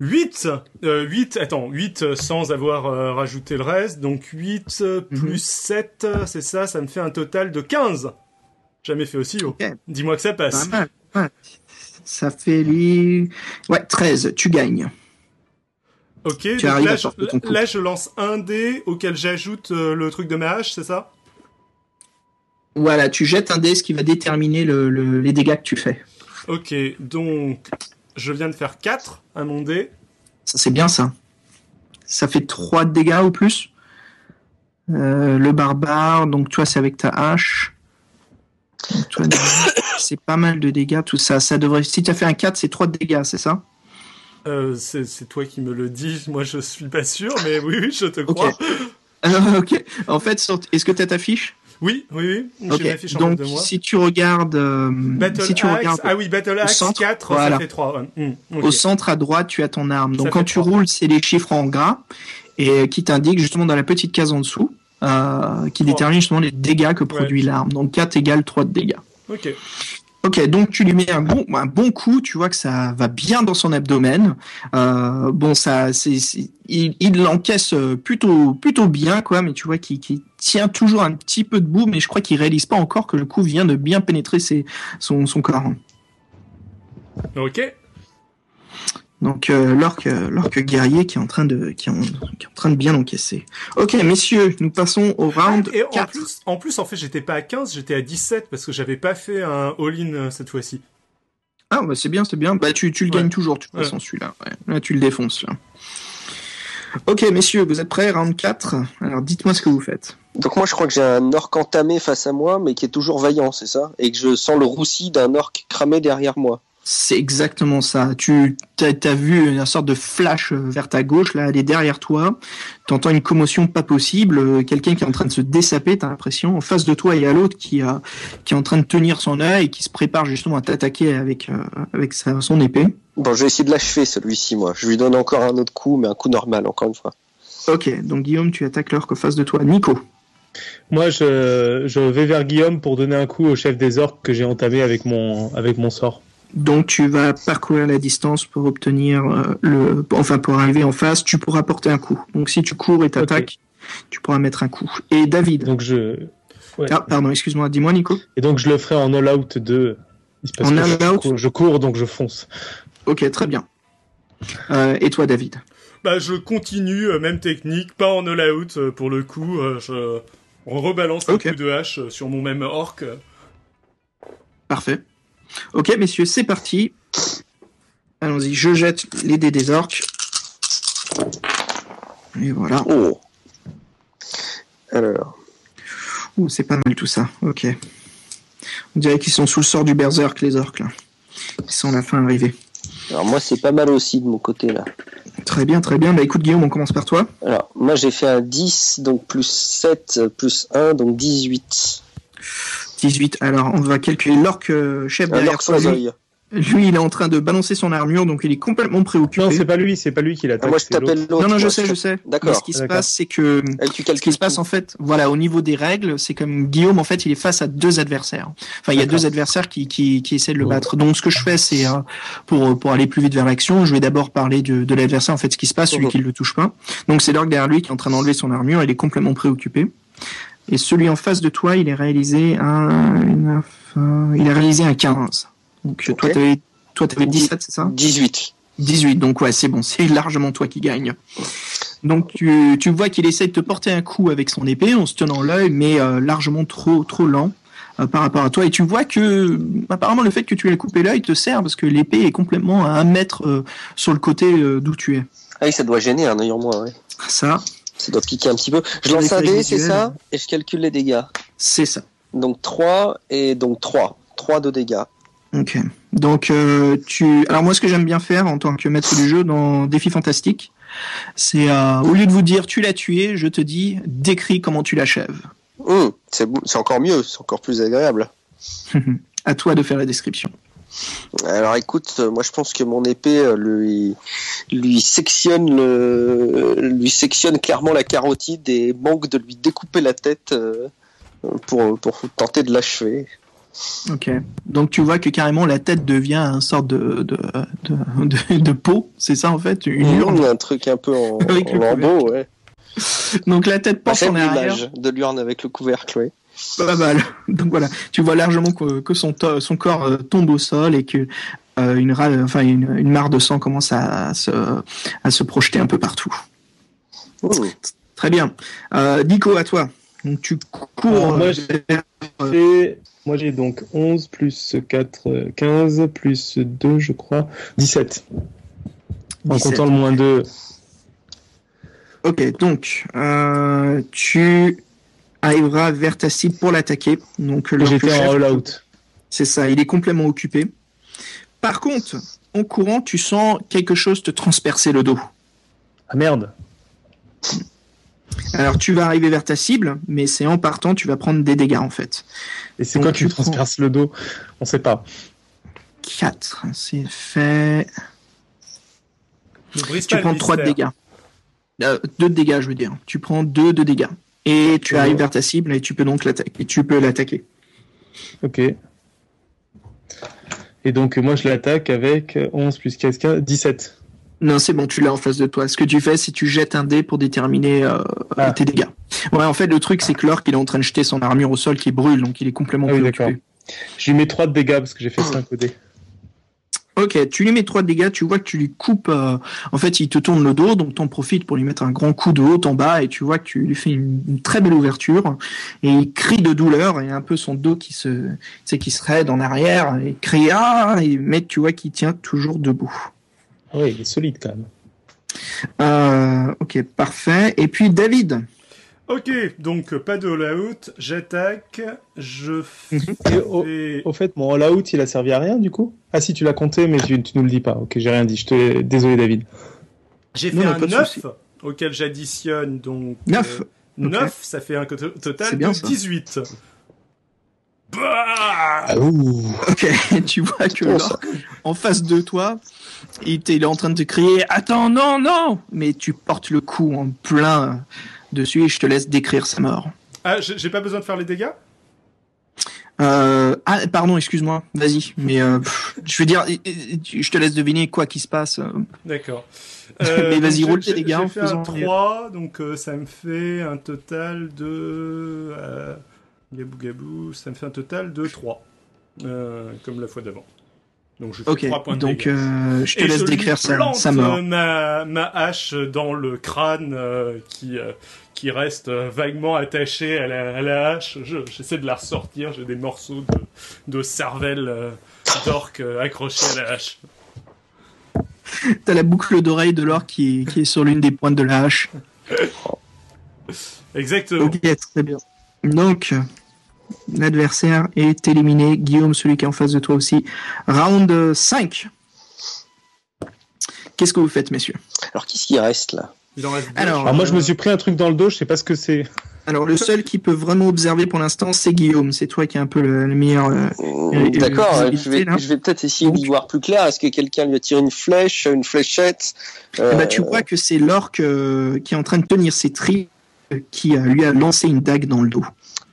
8 euh, 8, attends, 8 euh, sans avoir euh, rajouté le reste, donc 8 euh, Mhm. plus 7, euh, c'est ça, ça me fait un total de 15. Jamais fait aussi haut. Dis-moi que ça Pas passe. mal, pas mal. Ça fait les... Ouais, 13, tu gagnes. Ok, Tu donc là je, là lance un dé auquel j'ajoute euh, le truc de ma hache, c'est ça? Voilà, tu jettes un dé, ce qui va déterminer le, le- les dégâts que tu fais. Ok, donc je viens de faire 4 à mon dé. Ça, c'est bien ça. Ça fait 3 de dégâts ou plus. Euh, le barbare, donc toi, c'est avec ta hache. C'est pas mal de dégâts, tout ça. Ça devrait. Si tu as fait un 4, c'est 3 de dégâts, c'est ça? Euh, c'est toi qui me le dis, moi je suis pas sûr, mais oui, oui, je te crois. Euh, Ok. En fait, sur- est-ce que tu as ta fiche? Oui, oui, oui, Ok. j'ai ma fiche en Donc, de moi. si tu regardes. euh, Battle si tu Axe, regardes ah oui, Battle Axe centre, 4, voilà. ça fait 3. ouais. Hmm, ok. Au centre à droite, tu as ton arme. Donc Ça quand fait tu trois. roules, c'est les chiffres en gras et qui t'indiquent justement dans la petite case en dessous, euh, qui Trois. détermine justement les dégâts que produit l'arme. Donc 4 égale 3 de dégâts. Ok. Ok, donc tu lui mets un bon, un bon coup, tu vois que ça va bien dans son abdomen. Euh, bon, ça, c'est, il, l'encaisse euh, plutôt, plutôt bien, quoi, mais tu vois qu'il tient toujours un petit peu debout, mais je crois qu'il réalise pas encore que le coup vient de bien pénétrer son, son corps. Ok. Donc euh, l'orque, l'orque guerrier qui est en train de, qui est en, qui est en train de bien encaisser. Ok, messieurs, nous passons au round Et en 4. plus, en plus, en fait, j'étais pas à 15, j'étais à 17 parce que j'avais pas fait un all-in euh, cette fois-ci. Ah, bah c'est bien, c'est bien. Bah tu, tu le Ouais. gagnes toujours, de toute Ouais. façon, celui-là. Ouais. Là, tu le défonces, là. Ok, messieurs, vous êtes prêts? Round 4. Alors, dites-moi ce que vous faites. Donc moi je crois que j'ai un orc entamé face à moi, mais qui est toujours vaillant, c'est ça? Et que je sens le roussi d'un orc cramé derrière moi. C'est exactement ça. Tu t'as, t'as vu une sorte de flash euh, vers ta gauche, là, elle est derrière toi. T'entends une commotion pas possible, euh, quelqu'un qui est en train de se dessaper, t'as l'impression. En face de toi, il y a l'autre qui, a, qui est en train de tenir son œil et qui se prépare justement à t'attaquer avec, euh, avec sa, son épée. Bon, je vais essayer de l'achever celui-ci, moi. Je lui donne encore un autre coup, mais un coup normal, encore une fois. Ok, donc Guillaume, tu attaques l'orque en face de toi. Nico. Moi, je, je vais vers Guillaume pour donner un coup au chef des orques que j'ai entamé avec mon, avec mon sort. Donc tu vas parcourir la distance pour obtenir euh, le, enfin pour arriver en face, tu pourras porter un coup. Donc si tu cours et t'attaques, tu pourras mettre un coup. Et David. Donc je, ouais. Ah pardon, excuse-moi, dis-moi Nico. Et donc je le ferai en all out de. parce En que all je, out cours- je cours donc je fonce. Ok, très bien. Euh, et toi David? Bah, je continue, euh, même technique, pas en all-out euh, pour le coup. je rebalance Ok. un coup de hache sur mon même orc. Parfait. Ok messieurs, c'est parti. Allons-y, je jette les dés des orques. Et voilà. Oh Alors, c'est pas mal tout ça. Ok. On dirait qu'ils sont sous le sort du berserk les orques là. Ils sont à la fin arrivés. alors moi c'est pas mal aussi de mon côté là. Très bien, très bien. Bah écoute Guillaume, on commence par toi. Alors, moi j'ai fait un 10, donc plus 7, euh, plus 1, donc 18. 18. Alors, on va calculer l'orque euh, chef derrière orc toi. sans Lui, il est en train de balancer son armure, donc il est complètement préoccupé. Non, c'est pas lui, c'est pas lui qui Ah, l'attaque. moi je t'appelle l'autre. non, non, je sais, je sais. D'accord. Mais ce qui se passe, c'est que Elle, tu ce qui se passe en fait, voilà, au niveau des règles, c'est comme Guillaume, en fait, il est face à deux adversaires. Enfin, il y a deux adversaires qui, qui, qui essaient de le Ouais. battre. Donc, ce que je fais, c'est euh, pour pour aller plus vite vers l'action, je vais d'abord parler de, de l'adversaire, en fait, ce qui se passe, celui Mhm. qui ne le touche pas. Donc, c'est l'orque derrière lui qui est en train d'enlever son armure. Il est complètement préoccupé. Et celui en face de toi, il est réalisé un, une- il a réalisé un 15. Donc, Ok. toi, t'avais, toi, t'avais 17, c'est ça? 18. 18, donc ouais, c'est bon, c'est largement toi qui gagne. Donc tu, tu vois qu'il essaie de te porter un coup avec son épée en se tenant l'œil, mais euh, largement trop trop lent euh, par rapport à toi. Et tu vois que apparemment le fait que tu aies coupé l'œil te sert parce que l'épée est complètement à un mètre euh, sur le côté euh, d'où tu es. Ah oui, ça doit gêner un œil en moins, ouais. Ça, Ça doit piquer un petit peu. Je lance un dé, c'est ça? Et je calcule les dégâts. c'est ça. Donc 3 et donc 3. 3 de dégâts. Ok. Donc euh, tu. Alors moi, ce que j'aime bien faire en tant que maître du jeu dans Défi Fantastique, c'est euh, au lieu de vous dire tu l'as tué, je te dis décris comment tu l'achèves. C'est bon- c'est encore mieux, c'est encore plus agréable. à toi de faire la description. Alors écoute, euh, moi je pense que mon épée euh, lui lui sectionne le lui sectionne clairement la carotide et manque de lui découper la tête euh, pour pour tenter de l'achever. Ok. Donc tu vois que carrément la tête devient un sorte de de de, de, de peau, c'est ça en fait, une urne? Mmh, un truc un peu en, en lambeau, ouais. Donc la tête penche en arrière. image de l'urne avec le couvercle, ouais. Pas mal. Donc voilà, tu vois largement que, que son to- son corps euh, tombe au sol et que euh, une râle, enfin une, une mare de sang commence à, se à se projeter un peu partout. Mmh. Très bien. Euh, Nico, à toi. Donc tu cours. Alors, moi, j'ai- moi donc 11 plus 4, euh, 15 plus 2 je crois, 17. En 17. comptant le moins 2. Ok, donc euh, tu arriveras vers ta cible pour l'attaquer. Donc le J'étais en all out. C'est ça, il est complètement occupé. Par contre, en courant, tu sens quelque chose te transpercer le dos. Ah merde. Alors tu vas arriver vers ta cible, mais c'est en partant, tu vas prendre des dégâts en fait. Et c'est quoi qui tu transperce le dos? On sait pas. 4, c'est fait. Ne Tu prends 3 de dégâts. Euh, 2 de dégâts, je veux dire. Tu prends 2 de dégâts. Et tu arrives vers ta cible et tu peux donc l'attaquer. Et tu peux l'attaquer. Ok. Et donc, moi, je l'attaque avec 11 plus 15, 15 17. Non, c'est bon, tu l'as en face de toi. Ce que tu fais, c'est que tu jettes un dé pour déterminer euh, Ah. tes dégâts. Ouais, en fait, le truc, c'est que l'orque, il est en train de jeter son armure au sol qui brûle, donc il est complètement Ah oui. Je lui mets 3 de dégâts parce que j'ai fait 5 au dé. Ok, tu lui mets trois dégâts, tu vois que tu lui coupes. euh, en fait, il te tourne le dos, donc t'en profites pour lui mettre un grand coup de haut en bas, et tu vois que tu lui fais une, une très belle ouverture. Et il crie de douleur, et un peu son dos qui se, sais, qui se raide en arrière, et il crie ah, et mec, tu vois qu'il tient toujours debout. Ah oui, il est solide quand même. Euh, ok, parfait. Et puis David. Ok, donc euh, pas de all-out, j'attaque, je fais... Et au, au fait, mon all-out, il a servi à rien du coup? Ah si, tu l'as compté, mais tu, tu nous le dis pas. Ok, j'ai rien dit. Je te... Désolé, David. J'ai fait non, un pas de 9, souci. auquel j'additionne donc... Neuf. euh, 9, ça fait un total bien, de ça. 18. Bah Ah, ouh. Ok, tu vois que en face de toi, il, est en train de te crier Attends, non, non Mais tu portes le coup en plein euh, dessus et je te laisse décrire sa mort. Ah, j'ai pas besoin de faire les dégâts? Euh, ah, pardon, excuse-moi, vas-y. Mais euh, pff, je veux dire, euh, euh, je te laisse deviner quoi qui se passe. euh. D'accord. Mais vas-y, roule tes dégâts J'ai fait un 3, donc euh, ça me fait un total de... Euh, gabou gabou, ça me fait un total de 3. Euh, comme la fois d'avant. Donc je fais Ok, 3 points de donc euh, je te Et laisse je décrire sa mort. ma, ma hache dans le crâne euh, qui, euh, qui reste vaguement attaché à la, à la hache. Je- J'essaie de la ressortir. J'ai des morceaux de, de cervelle d'orque accrochés à la hache. T'as la boucle d'oreille de l'or qui, est- qui est sur l'une des pointes de la hache. Exactement. Ok, très bien. Donc, l'adversaire est éliminé. Guillaume, celui qui est en face de toi aussi. Round euh, 5. Qu'est-ce que vous faites, messieurs? Alors, qu'est-ce qui reste là? Il en reste deux. Alors, Alors moi, je me suis pris un truc dans le dos. Je sais pas ce que c'est. Alors, le seul qui peut vraiment observer pour l'instant, c'est Guillaume. C'est toi qui es un peu le, le meilleur. euh, Euh, Et- et D'accord, euh, je vais, peut-être essayer d'y voir plus clair. Est-ce que quelqu'un lui a tiré une flèche, une fléchette? Eh ben, Euh, tu vois que c'est l'orque euh, qui est en train de tenir ses euh, qui euh, lui a lancé une dague dans le dos.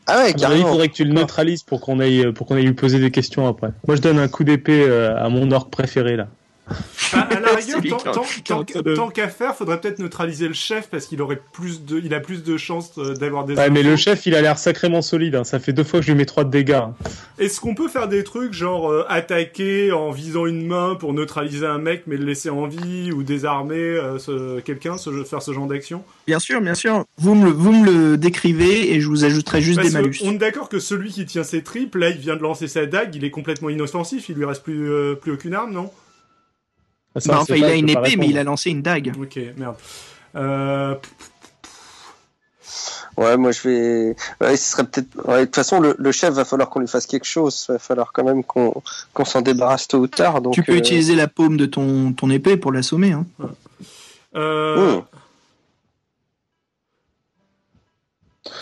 Ah ouais, avis, il carrément. faudrait que tu le neutralises pour qu'on aille pour qu'on aille lui poser des questions après. Moi, je donne un coup d'épée euh, à mon orc préféré là. Ah, à la rigueur, tant, qu'à faire, faudrait peut-être neutraliser le chef parce qu'il aurait plus de, il a plus de chances euh, d'avoir des. Ouais, mais le chef, il a l'air sacrément solide. hein. Ça fait deux fois que je lui mets 3 de dégâts. hein. Est-ce qu'on peut faire des trucs genre euh, attaquer en visant une main pour neutraliser un mec mais le laisser en vie ou désarmer euh, ce- quelqu'un, ce- faire ce genre d'action? Bien sûr, bien sûr. Vous me, le- vous me le décrivez et je vous ajouterai juste Parce des malus. on est d'accord que celui qui tient ses tripes, là il vient de lancer sa dague, il est complètement inoffensif, il lui reste plus, euh, plus aucune arme, non? Ça, Bah, enfin, il pas, a une épée, mais il a lancé une dague. Ok, merde. Euh, Ouais, moi je vais. Ouais, ce serait peut-être. Ouais, de toute façon, le, le chef va falloir qu'on lui fasse quelque chose. Va falloir quand même qu'on qu'on s'en débarrasse tôt ou tard. Donc. tu peux euh, utiliser la paume de ton, ton épée pour l'assommer. Hein. euh, hmm.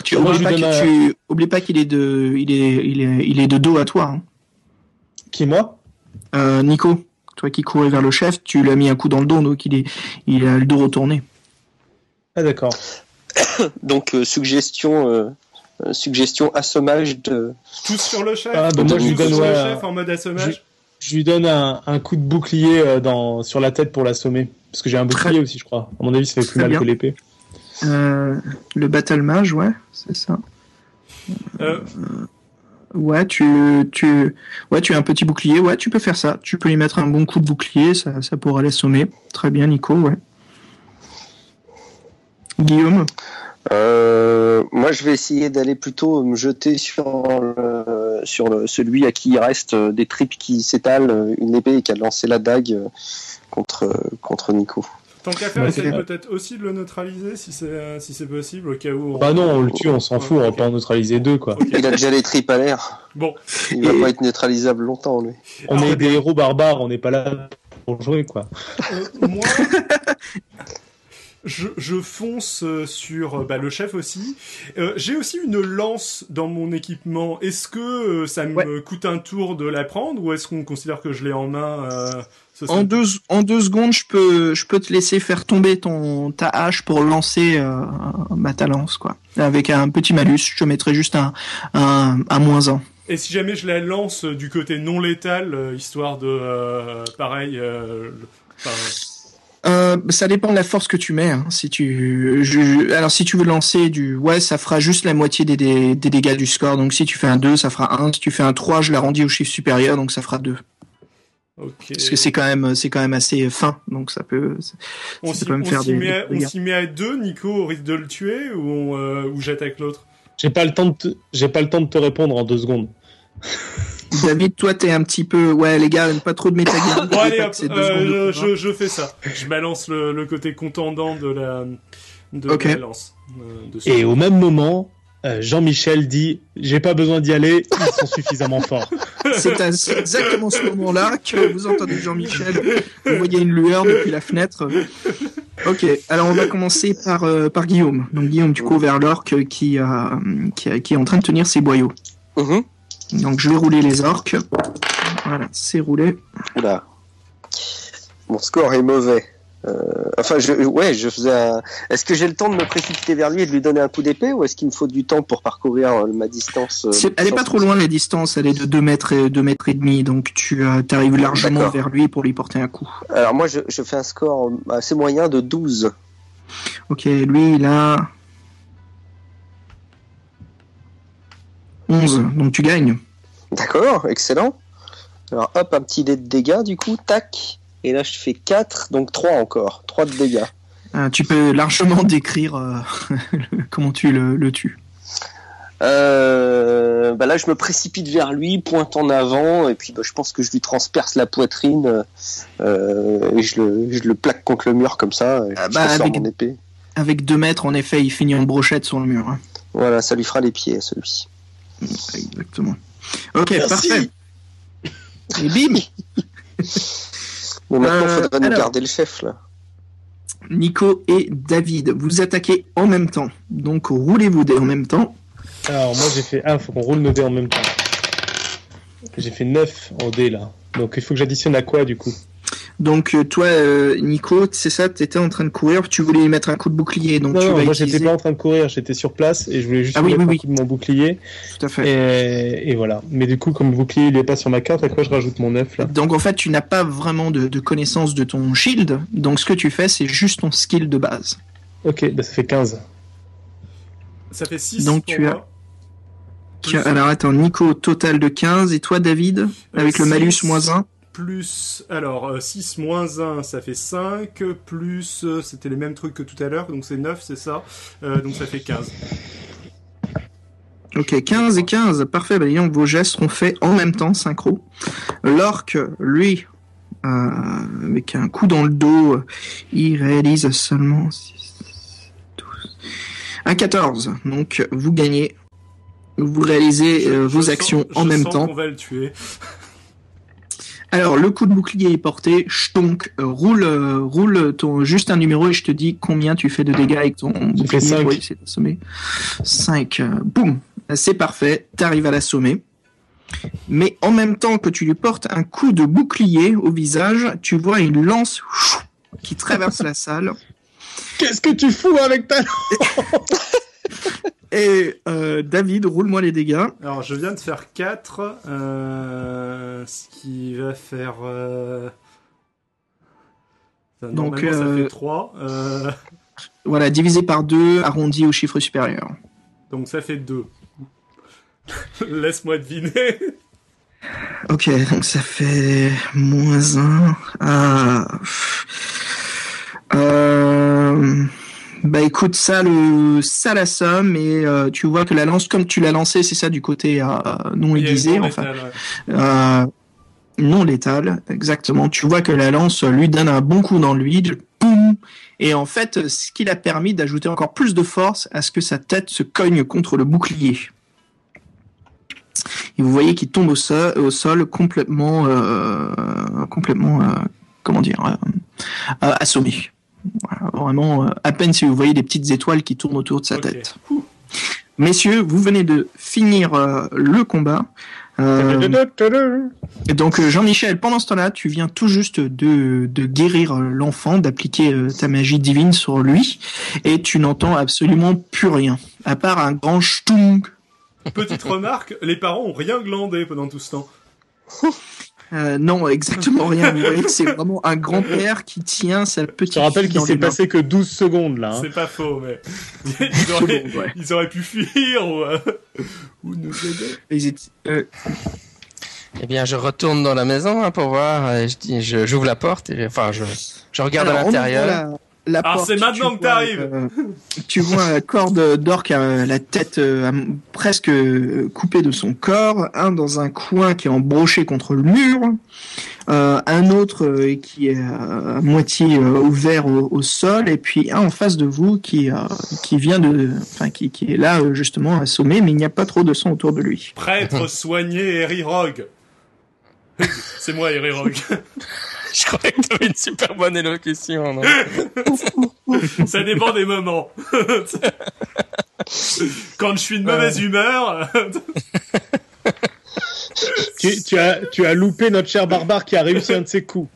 Tu Moi, oublie je pas, donne tu oublie pas qu'il est de, il est, il est, il est de dos à toi. Hein. Qui moi? Euh, Nico, toi qui courais vers le chef, tu lui as mis un coup dans le dos, donc il est, il a le dos retourné. Ah d'accord. Donc euh, suggestion, euh, euh, suggestion assommage de. tous sur le chef Ah, bah, moi, je lui donne, sur le ouais, chef en mode assommage Je lui donne un, un coup de bouclier dans sur la tête pour l'assommer. Parce que j'ai un bouclier aussi, je crois. À mon avis, ça fait plus mal bien. que l'épée. Euh, le battle mage, ouais, c'est ça. Euh, Ouais, tu, tu, ouais, tu as un petit bouclier. Ouais, tu peux faire ça. Tu peux lui mettre un bon coup de bouclier, ça, ça pourra l'assommer. Très bien, Nico. Ouais. Guillaume. Euh, moi, je vais essayer d'aller plutôt me jeter sur sur celui à qui il reste euh, des tripes qui s'étalent, euh, une épée qui a lancé la dague euh, contre contre Nico. Tant qu'à faire, Bah, essaye peut-être aussi de le neutraliser si c'est euh, si c'est possible au cas où. on- Bah non, on le tue, on s'en fout, on va pas en neutraliser deux quoi. Il a déjà les tripes à l'air. Bon, Il va Et- pas être neutralisable longtemps, lui. On Alors, est des héros barbares, on n'est pas là pour jouer quoi. Euh, moi, je, je fonce euh, sur bah, le chef aussi. Euh, J'ai aussi une lance dans mon équipement. Est-ce que euh, ça me Ouais. coûte un tour de la prendre ou est-ce qu'on considère que je l'ai en main euh, En deux, en deux secondes, je peux, je peux te laisser faire tomber ton, ta hache pour lancer euh, bah, ta lance, quoi. Avec un petit malus, je te mettrai juste un, un, un moins un. Et si jamais je la lance du côté non létal, euh, histoire de, euh, pareil, euh, Euh, ça dépend de la force que tu mets. hein. Si tu, je- je- alors si tu veux lancer du, ouais, ça fera juste la moitié des, des, des dégâts du score. Donc si tu fais un 2, ça fera 1. Si tu fais un 3, je l'arrondis au chiffre supérieur, donc ça fera 2. Parce que c'est quand même, c'est quand même assez fin, donc ça peut. on ça on faire s'y des- met, des on dégâts. s'y met à deux, Nico, au risque de le tuer, ou, on, euh, ou j'attaque l'autre? J'ai pas le temps de te... j'ai pas le temps de te répondre en deux secondes. David, toi, t'es un petit peu, ouais, les gars, pas trop de métagame. Bon, allez, hop, euh, de je, fais ça. Je balance le, le côté contendant de la, de Ok. la lance. euh, de Et au même moment, euh, Jean-Michel dit J'ai pas besoin d'y aller, ils sont suffisamment forts. C'est à c'est exactement ce moment-là que vous entendez Jean-Michel. Vous voyez une lueur depuis la fenêtre. Ok, alors on va commencer par, euh, par Guillaume. Donc Guillaume, tu cours vers l'orque qui, a- qui, a- qui est en train de tenir ses boyaux. Mhm. Donc je vais rouler les orques. Voilà, c'est roulé. Oula. Mon score est mauvais. Euh, enfin, je, ouais, je faisais un... Est-ce que j'ai le temps de me précipiter vers lui et de lui donner un coup d'épée ou est-ce qu'il me faut du temps pour parcourir euh, ma distance euh, elle est pas trop loin la distance, elle est de 2 mètres et, 2 mètres et demi, donc tu arrives largement vers lui pour lui porter un coup. Alors moi, je, je fais un score assez moyen de 12. Ok, lui il a 11, donc tu gagnes. D'accord, excellent. Alors hop, un petit dé de dégâts du coup, tac. Et là, je fais 4, donc 3 encore. 3 de dégâts. Euh, tu peux largement décrire euh, le- comment tu le, le tues. Euh, bah là, je me précipite vers lui, pointe en avant, et puis bah, je pense que je lui transperce la poitrine euh, et je le, je le plaque contre le mur comme ça. Et Ah je bah, avec- mon épée. Avec 2 mètres, en effet, il finit en brochette sur le mur. hein. Voilà, ça lui fera les pieds, celui-ci. Exactement. Ok, Merci. parfait. Et bim Bon, maintenant, Euh, faudrait nous garder le chef là. Nico et David, vous attaquez en même temps. Donc roulez-vous dés en même temps. Alors, moi, j'ai fait. Ah, faut qu'on roule nos dés en même temps. J'ai fait 9 en dés là. Donc, il faut que j'additionne à quoi du coup? Donc euh, toi, euh, Nico, c'est ça, tu étais en train de courir, tu voulais lui mettre un coup de bouclier. Donc Non, tu non, vas moi, utiliser... j'étais pas en train de courir, j'étais sur place et je voulais juste Ah oui, mettre oui, un oui. coup de mon bouclier. Tout à fait. Et, et voilà. Mais du coup, comme le bouclier il est pas sur ma carte, à quoi je rajoute mon 9 là? Donc en fait, tu n'as pas vraiment de, de connaissance de ton shield. Donc ce que tu fais, c'est juste ton skill de base. Ok, bah, ça fait 15. Ça fait 6 Donc, pour tu as- moi. Tu as- Plus- alors attends, Nico, total de 15. Et toi, David, avec le malus moins 1 Plus, alors, 6 moins 1, ça fait 5, plus, euh, c'était les mêmes trucs que tout à l'heure, donc c'est 9, c'est ça, Euh, donc ça fait 15. Ok, 15 et 15, parfait. Bah, donc, vos gestes seront faits en même temps, synchro. L'orque, lui, euh, avec un coup dans le dos, euh, il réalise seulement 6, 12, un 14. Donc, vous gagnez. Vous réalisez euh, Je vos sens- actions je en même sens temps. qu'on va le tuer. Alors, le coup de bouclier est porté. Chtonk, euh, roule, euh, roule ton, juste un numéro et je te dis combien tu fais de dégâts avec ton bouclier. cinq. Oui, c'est assommé. 5. Boum. C'est parfait. T'arrives à l'assommer. Mais en même temps que tu lui portes un coup de bouclier au visage, tu vois une lance qui traverse la salle. Qu'est-ce que tu fous avec ta. Et euh, David, roule-moi les dégâts. Alors, je viens de faire 4, euh, ce qui va faire... Euh... Donc, ça fait 3, euh, Voilà, divisé par 2, arrondi au chiffre supérieur. donc ça fait 2. Laisse-moi deviner. Ok, donc ça fait moins 1. Ah. Euh... Bah écoute, ça, le... ça la somme, et euh, tu vois que la lance, comme tu l'as lancée, c'est ça du côté euh, non aiguisé, enfin, ouais. euh, non létal, exactement. Tu vois que la lance lui donne un bon coup dans lui, boum, et en fait, ce qui l'a permis d'ajouter encore plus de force à ce que sa tête se cogne contre le bouclier. Et vous voyez qu'il tombe au sol, au sol complètement, complètement, comment dire, assommé. Voilà, vraiment, euh, à peine si vous voyez des petites étoiles qui tournent autour de sa tête. Messieurs, vous venez de finir euh, le combat. Euh, et donc Jean-Michel, pendant ce temps-là, tu viens tout juste de, de guérir l'enfant, d'appliquer euh, ta magie divine sur lui, et tu n'entends absolument plus rien, à part un grand chtung petite remarque, les parents ont rien glandé pendant tout ce temps. Euh, non, exactement rien. Vous voyez que c'est vraiment un grand-père qui tient sa petite Je te rappelle qu'il s'est passé que 12 secondes là. hein. C'est pas faux, mais ils auraient, Secondes, ouais. ils auraient pu fuir ou, euh, ou nous aider. Ils étaient- euh, Eh bien, je retourne dans la maison hein, pour voir. Et je dis, je- j'ouvre la porte et enfin, je, je regarde alors, à l'intérieur. La- la Alors, porte, c'est tu maintenant vois, que t'arrives. euh, tu vois un corps de- d'orque, euh, la tête euh, à- presque euh, coupée de son corps, un dans un coin qui est embroché contre le mur, euh, un autre euh, qui est à moitié euh, ouvert au, au sol, et puis un en face de vous qui euh, qui vient de, enfin qui, qui est là justement assommé, mais il n'y a pas trop de sang autour de lui. Prêtre soigné Harry Rogue. C'est moi, Harry Rogue. Je croyais que t'avais une super bonne élocution. non Ça dépend des moments. Quand je suis de mauvaise humeur, Tu, tu as, tu as loupé notre cher barbare qui a réussi un de ses coups.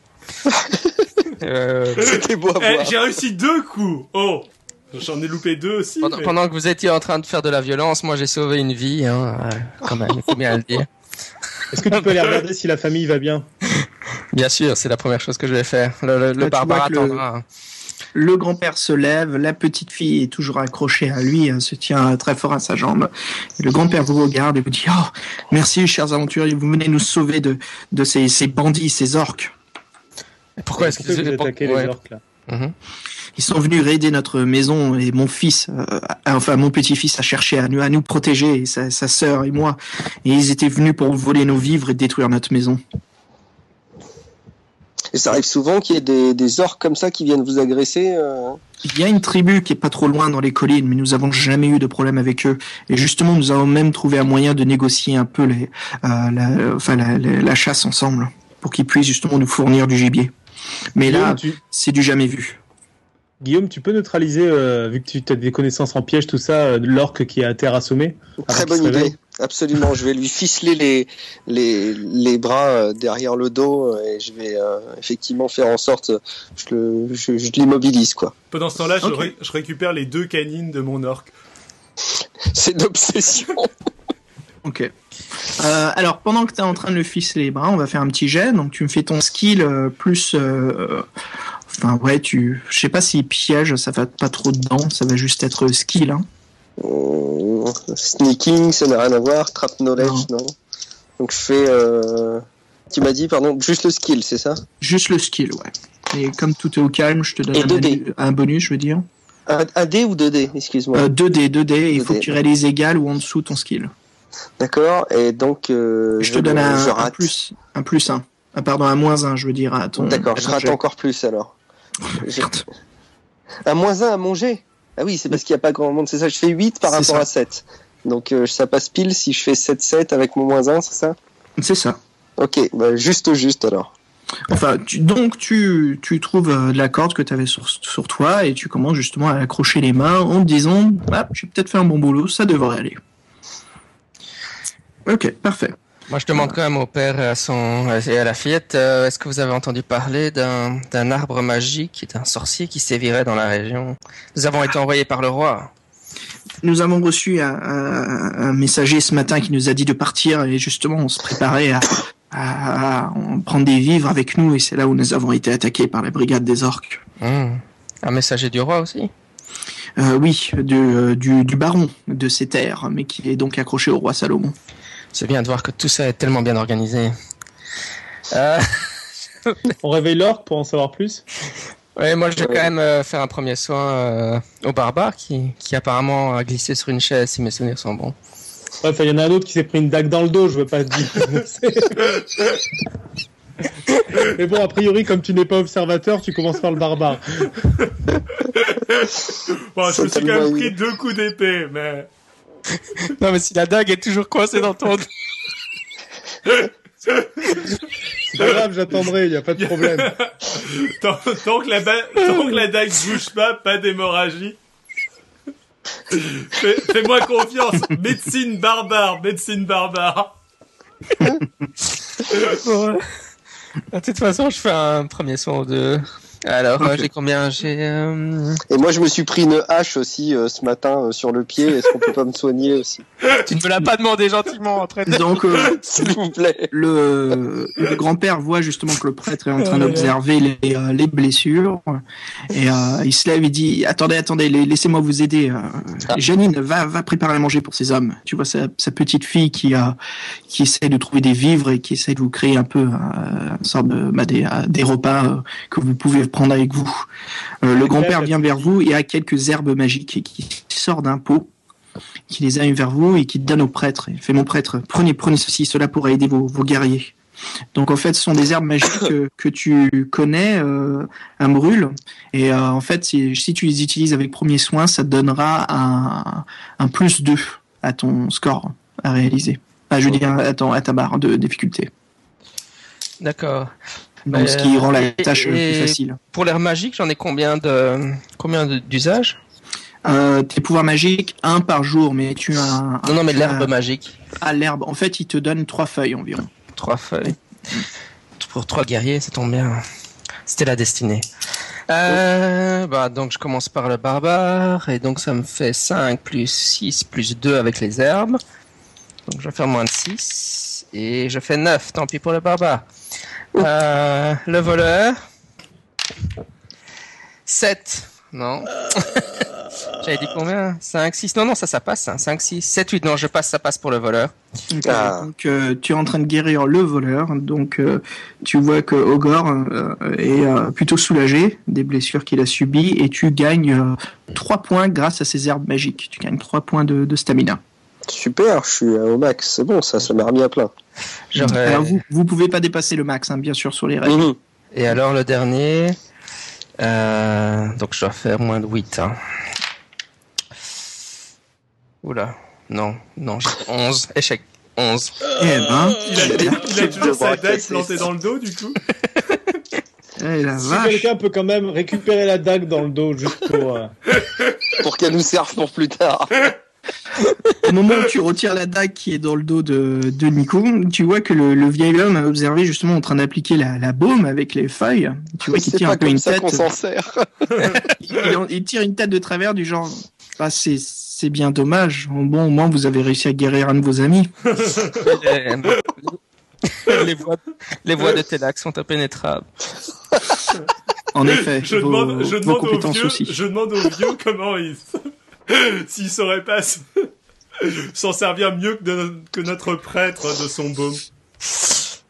Euh, C'était beau à eh, voir. j'ai réussi deux coups. Oh, j'en ai loupé deux aussi. pendant, mais- pendant que vous étiez en train de faire de la violence, moi j'ai sauvé une vie. Hein, euh, quand même, il faut bien le dire. Est-ce que tu peux aller regarder si la famille va bien? Bien sûr, c'est la première chose que je vais faire. Le, le, tu barbare que le- attendra. Le grand-père se lève, la petite fille est toujours accrochée à lui, elle se tient très fort à sa jambe. Et le grand-père vous regarde et vous dit « Oh, merci, chers aventuriers, vous venez nous sauver de, de ces, ces bandits, ces orques. Pourquoi est-ce Pourquoi vous qu'ils attaquez ouais. les orques là Mhm. Ils sont venus raider notre maison et mon fils, euh, enfin mon petit-fils a cherché à nous, à nous protéger, et sa, sa sœur et moi. Et ils étaient venus pour voler nos vivres et détruire notre maison. Et ça arrive souvent qu'il y ait des, des orques comme ça qui viennent vous agresser. euh. Il y a une tribu qui est pas trop loin dans les collines, mais nous avons jamais eu de problème avec eux. Et justement, nous avons même trouvé un moyen de négocier un peu les, euh, la, enfin la, la- la chasse ensemble, pour qu'ils puissent justement nous fournir du gibier. Mais là, Guillaume, tu, c'est du jamais vu. Guillaume, tu peux neutraliser, euh, vu que tu as des connaissances en piège, tout ça, euh, l'orque qui est à terre assommé Très bonne réveille. idée. Absolument. Je vais lui ficeler les, les, les bras euh, derrière le dos euh, et je vais euh, effectivement faire en sorte, je le, je, je l'immobilise quoi. Pendant ce temps-là, je, Ok. ré- je récupère les deux canines de mon orque. C'est d'obsession. Ok. Euh, alors, pendant que tu es en train de le ficeler les bras, on va faire un petit jet. Donc, tu me fais ton skill euh, plus. euh, Enfin, ouais, tu. Je sais pas si piège, ça va pas trop dedans. Ça va juste être skill. Hein. Euh, Sneaking, ça n'a rien à voir. Trap knowledge, non. Donc je fais. Euh... Tu m'as dit, pardon, juste le skill, c'est ça? Juste le skill, ouais. Et comme tout est au calme, je te donne un, 2D. bonus- un bonus, je veux dire. un, un D ou 2D Excuse-moi? Euh, 2D, 2D, il faut 2D. que tu réalises égal ou en dessous ton skill. D'accord. Et donc. Euh, Je te donne un, je un plus. Un plus 1. Ah, pardon, un moins 1, je veux dire. D'accord, je rate encore plus alors. Merde. Un moins 1 à manger Ah oui, c'est parce qu'il n'y a pas grand monde, c'est ça. Je fais 8 par rapport ça. à 7. Donc euh, ça passe pile si je fais 7-7 avec mon moins 1, c'est ça? C'est ça. Ok, bah, juste juste alors. Enfin, tu, donc tu, tu trouves euh, de la corde que tu avais sur, sur toi et tu commences justement à accrocher les mains en te disant ah, j'ai peut-être fait un bon boulot, ça devrait aller. Ok, parfait. Moi, je demande quand même au père et à, son, et à la fillette, euh, est-ce que vous avez entendu parler d'un d'un arbre magique et d'un sorcier qui sévirait dans la région? Nous avons été envoyés par le roi. Nous avons reçu un, un- un messager ce matin qui nous a dit de partir et justement on se préparait à, à- à prendre des vivres avec nous et c'est là où nous avons été attaqués par la brigade des orques. Hmm. Un messager du roi aussi? Euh, oui, de- du, du baron de ces terres, mais qui est donc accroché au roi Salomon. C'est bien de voir que tout ça est tellement bien organisé. Euh, On réveille l'orque pour en savoir plus ouais, moi, je vais quand même euh, faire un premier soin euh, au barbare qui, qui apparemment a glissé sur une chaise, si mes souvenirs sont bons. Enfin, il y en a un autre qui s'est pris une dague dans le dos, je veux pas te dire. Mais bon, a priori, comme tu n'es pas observateur, tu commences par le barbare. Bon, je me suis quand même pris deux coups d'épée, mais Non, mais si la dague est toujours coincée dans ton... C'est pas grave, j'attendrai, il y a pas de problème. tant, tant que la ba- tant que la dague bouge pas, pas d'hémorragie. Fais- Fais-moi confiance. Médecine barbare, médecine barbare. De toute façon, je fais un premier soin aux deux. Alors, euh, j'ai combien J'ai. euh, Et moi, je me suis pris une hache aussi euh, ce matin euh, sur le pied. Est-ce qu'on peut pas me soigner aussi, Tu ne me l'as pas demandé gentiment, entraîneur. Donc, euh, s'il vous plaît le, le grand-père voit justement que le prêtre est en train d'observer les, euh, les blessures et euh, il se lève et dit attendez attendez la- laissez-moi vous aider euh, Ah. Janine va va préparer à manger pour ces hommes tu vois sa, sa petite fille qui a qui essaie de trouver des vivres et qui essaie de vous créer un peu euh, une sorte de bah, des, des repas euh, que vous pouvez prendre avec vous Euh, le grand-père vient vers vous et a quelques herbes magiques qui sort d'un pot qui les amène vers vous et qui donne au prêtre. Il fait mon prêtre, prenez, prenez ceci, cela pourra aider vos, vos guerriers. Donc en fait, ce sont des herbes magiques que, que tu connais, euh, un brûle. Et euh, en fait, si, si tu les utilises avec premier soin, ça te donnera un, un plus 2 à ton score à réaliser. Ah, je veux dire, à, ton- à ta barre de difficulté. D'accord. Donc, Euh, ce qui rend la et- tâche et- plus facile. Pour l'air magique, j'en ai combien de combien d'usages? Euh, tes pouvoirs magiques, un par jour, mais tu as un, Non, non, mais l'herbe as- magique. à l'herbe. En fait, il te donne trois feuilles environ. Trois feuilles. Pour trois guerriers, ça tombe bien. C'était la destinée. Euh, bah, donc je commence par le barbare, et donc ça me fait 5 plus 6 plus 2 avec les herbes. Donc je vais faire moins de 6, et je fais 9, tant pis pour le barbare. Euh, le voleur. 7. Non. J'avais dit combien? 5, 6. Non, non, ça, ça passe. hein. 5, 6, 7, 8. Non, je passe, ça passe pour le voleur. Ah. Donc euh, tu es en train de guérir le voleur, donc euh, tu vois que Ogor euh, est euh, plutôt soulagé des blessures qu'il a subies et tu gagnes 3 points grâce à ces herbes magiques. Tu gagnes 3 points de, de stamina. Super, je suis euh, au max. C'est bon, ça, ça m'a remis à plein. J'aurais- Alors vous vous pouvez pas dépasser le max, hein, bien sûr sur les règles. Mhm. Et alors le dernier, euh, donc je dois faire moins de 8. Hein. Oula, non, non, j'ai 11, échec, 11. Eh ben, Il a, il a toujours sa dague plantée dans le dos, du coup. eh la Si quelqu'un peut quand même récupérer la dague dans le dos juste pour. euh, Pour qu'elle nous serve pour plus tard. Au moment où tu retires la dague qui est dans le dos de, de Nico, tu vois que le, le vieil homme a observé justement en train d'appliquer la, la baume avec les feuilles. Tu vois qu'il tire pas un peu une ça tête. qu'on s'en sert. il, il- il tire une tête de travers du genre ah, c'est c'est bien dommage bon au moins vous avez réussi à guérir un de vos amis les, voies, les voies de Télac sont impénétrables. en effet Je vos, demande, je vos demande aux compétences vieux, aussi je demande aux vieux comment ils, s'ils sauraient pas s'en servir mieux que, de- que notre prêtre de son baume.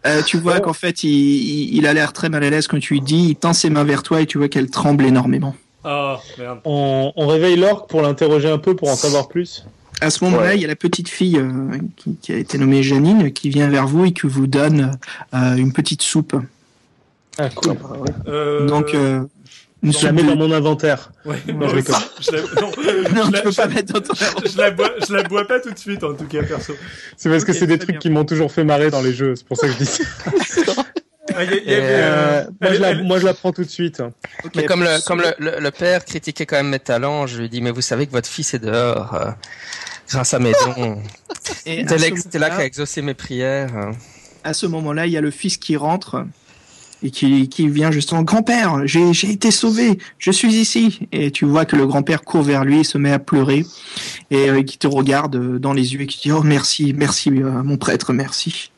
Euh, tu vois qu'en fait il, il, il a l'air très mal à l'aise quand tu lui dis il tend ses mains vers toi et tu vois qu'elle tremble énormément Ah, merde. On, on réveille l'orque pour l'interroger un peu pour en savoir plus. à ce moment-là Ouais. il y a la petite fille euh, qui, qui a été nommée Janine qui vient vers vous et qui vous donne euh, une petite soupe Ah, cool. Euh, donc euh, une Je la mets de- dans mon inventaire. ouais, Non, je aussi, je la, non, non je tu la- peux pas je- mettre dans ton je la bois, je la bois pas tout de suite, en tout cas, perso. C'est parce que c'est des trucs bien. qui m'ont toujours fait marrer dans les jeux. C'est pour ça que je dis ça. Ah, y a- y Euh, moi, je la, elle- moi, je la prends tout de suite. Mais comme le, pour comme ceux- le, le, le père critiquait quand même mes talents, je lui dit, mais vous savez que votre fils est dehors, euh, grâce à mes dons. et à Télac ce Télac moment-là- a exaucé mes prières. hein. à ce moment-là, il y a le fils qui rentre et qui, qui vient justement grand-père, j'ai j'ai été sauvé, je suis ici. Et tu vois que le grand-père court vers lui, et se met à pleurer et euh, qui te regarde euh, dans les yeux et qui dit oh merci, merci euh, mon prêtre, merci.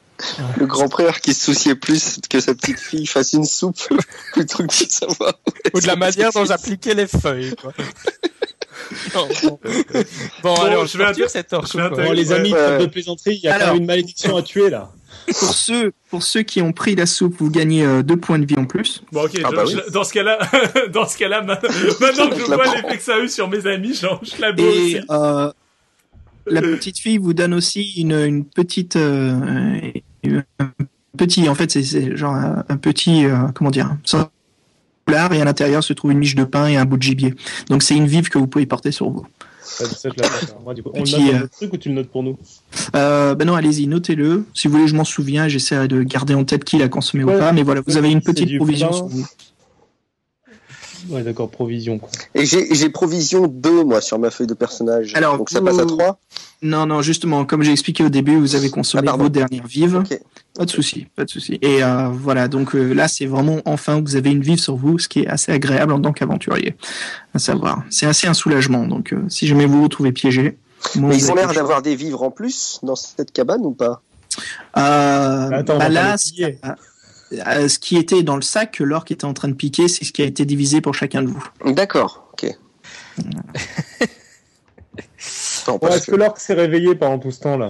Le grand-père qui se souciait plus que sa petite fille fasse une soupe plutôt que de savoir. Ou de la manière dont j'appliquais les feuilles. Quoi. Non, bon, bon, allez, on je vais torture inter- cet orque. je vais quoi. inter- Bon, les amis, ouais. de plaisanterie, il y a Alors. quand même une malédiction à tuer là. Pour ceux, pour ceux qui ont pris la soupe, vous gagnez euh, deux points de vie en plus. Bon, ok, Ah je- bah oui. je- dans ce cas-là, dans ce cas-là, ma- maintenant que je vois l'effet que ça a eu sur mes amis, genre, je la. Et euh, la petite fille vous donne aussi une, une petite, euh, un petit, en fait c'est- c'est genre un, un petit, euh, comment dire, foulard et à l'intérieur se trouve une miche de pain et un bout de gibier. Donc c'est une vive que vous pouvez porter sur vous. Ça, ça, je la prends, ça. Moi, du coup, on le Petit, note dans euh, notre truc ou tu le notes pour nous Euh, ben non, allez-y, notez-le. Si vous voulez, je m'en souviens. J'essaierai de garder en tête qui l'a consommé Ouais. ou pas. Mais voilà, vous avez une petite provision sur vous. Ouais, d'accord, provision. Quoi. Et j'ai provision 2, moi, sur ma feuille de personnage. Alors, Donc ça vous- passe à 3. Non, non, justement, comme j'ai expliqué au début, vous avez consommé Ah, vos dernières vives. Pas de souci, pas de souci. Et euh, voilà, donc euh, là, c'est vraiment enfin vous avez une vive sur vous, ce qui est assez agréable en tant qu'aventurier. À savoir, c'est assez un soulagement. Donc, euh, si jamais vous vous retrouvez piégé, moi, Mais ils ont l'air d'avoir des vivres en plus dans cette cabane ou pas? Euh, Attends, on bah va là, pas les piller. Ce qui était dans le sac que l'orque était en train de piquer, c'est ce qui a été divisé pour chacun de vous. D'accord, ok. Non, Est-ce que l'orque s'est réveillé pendant tout ce temps-là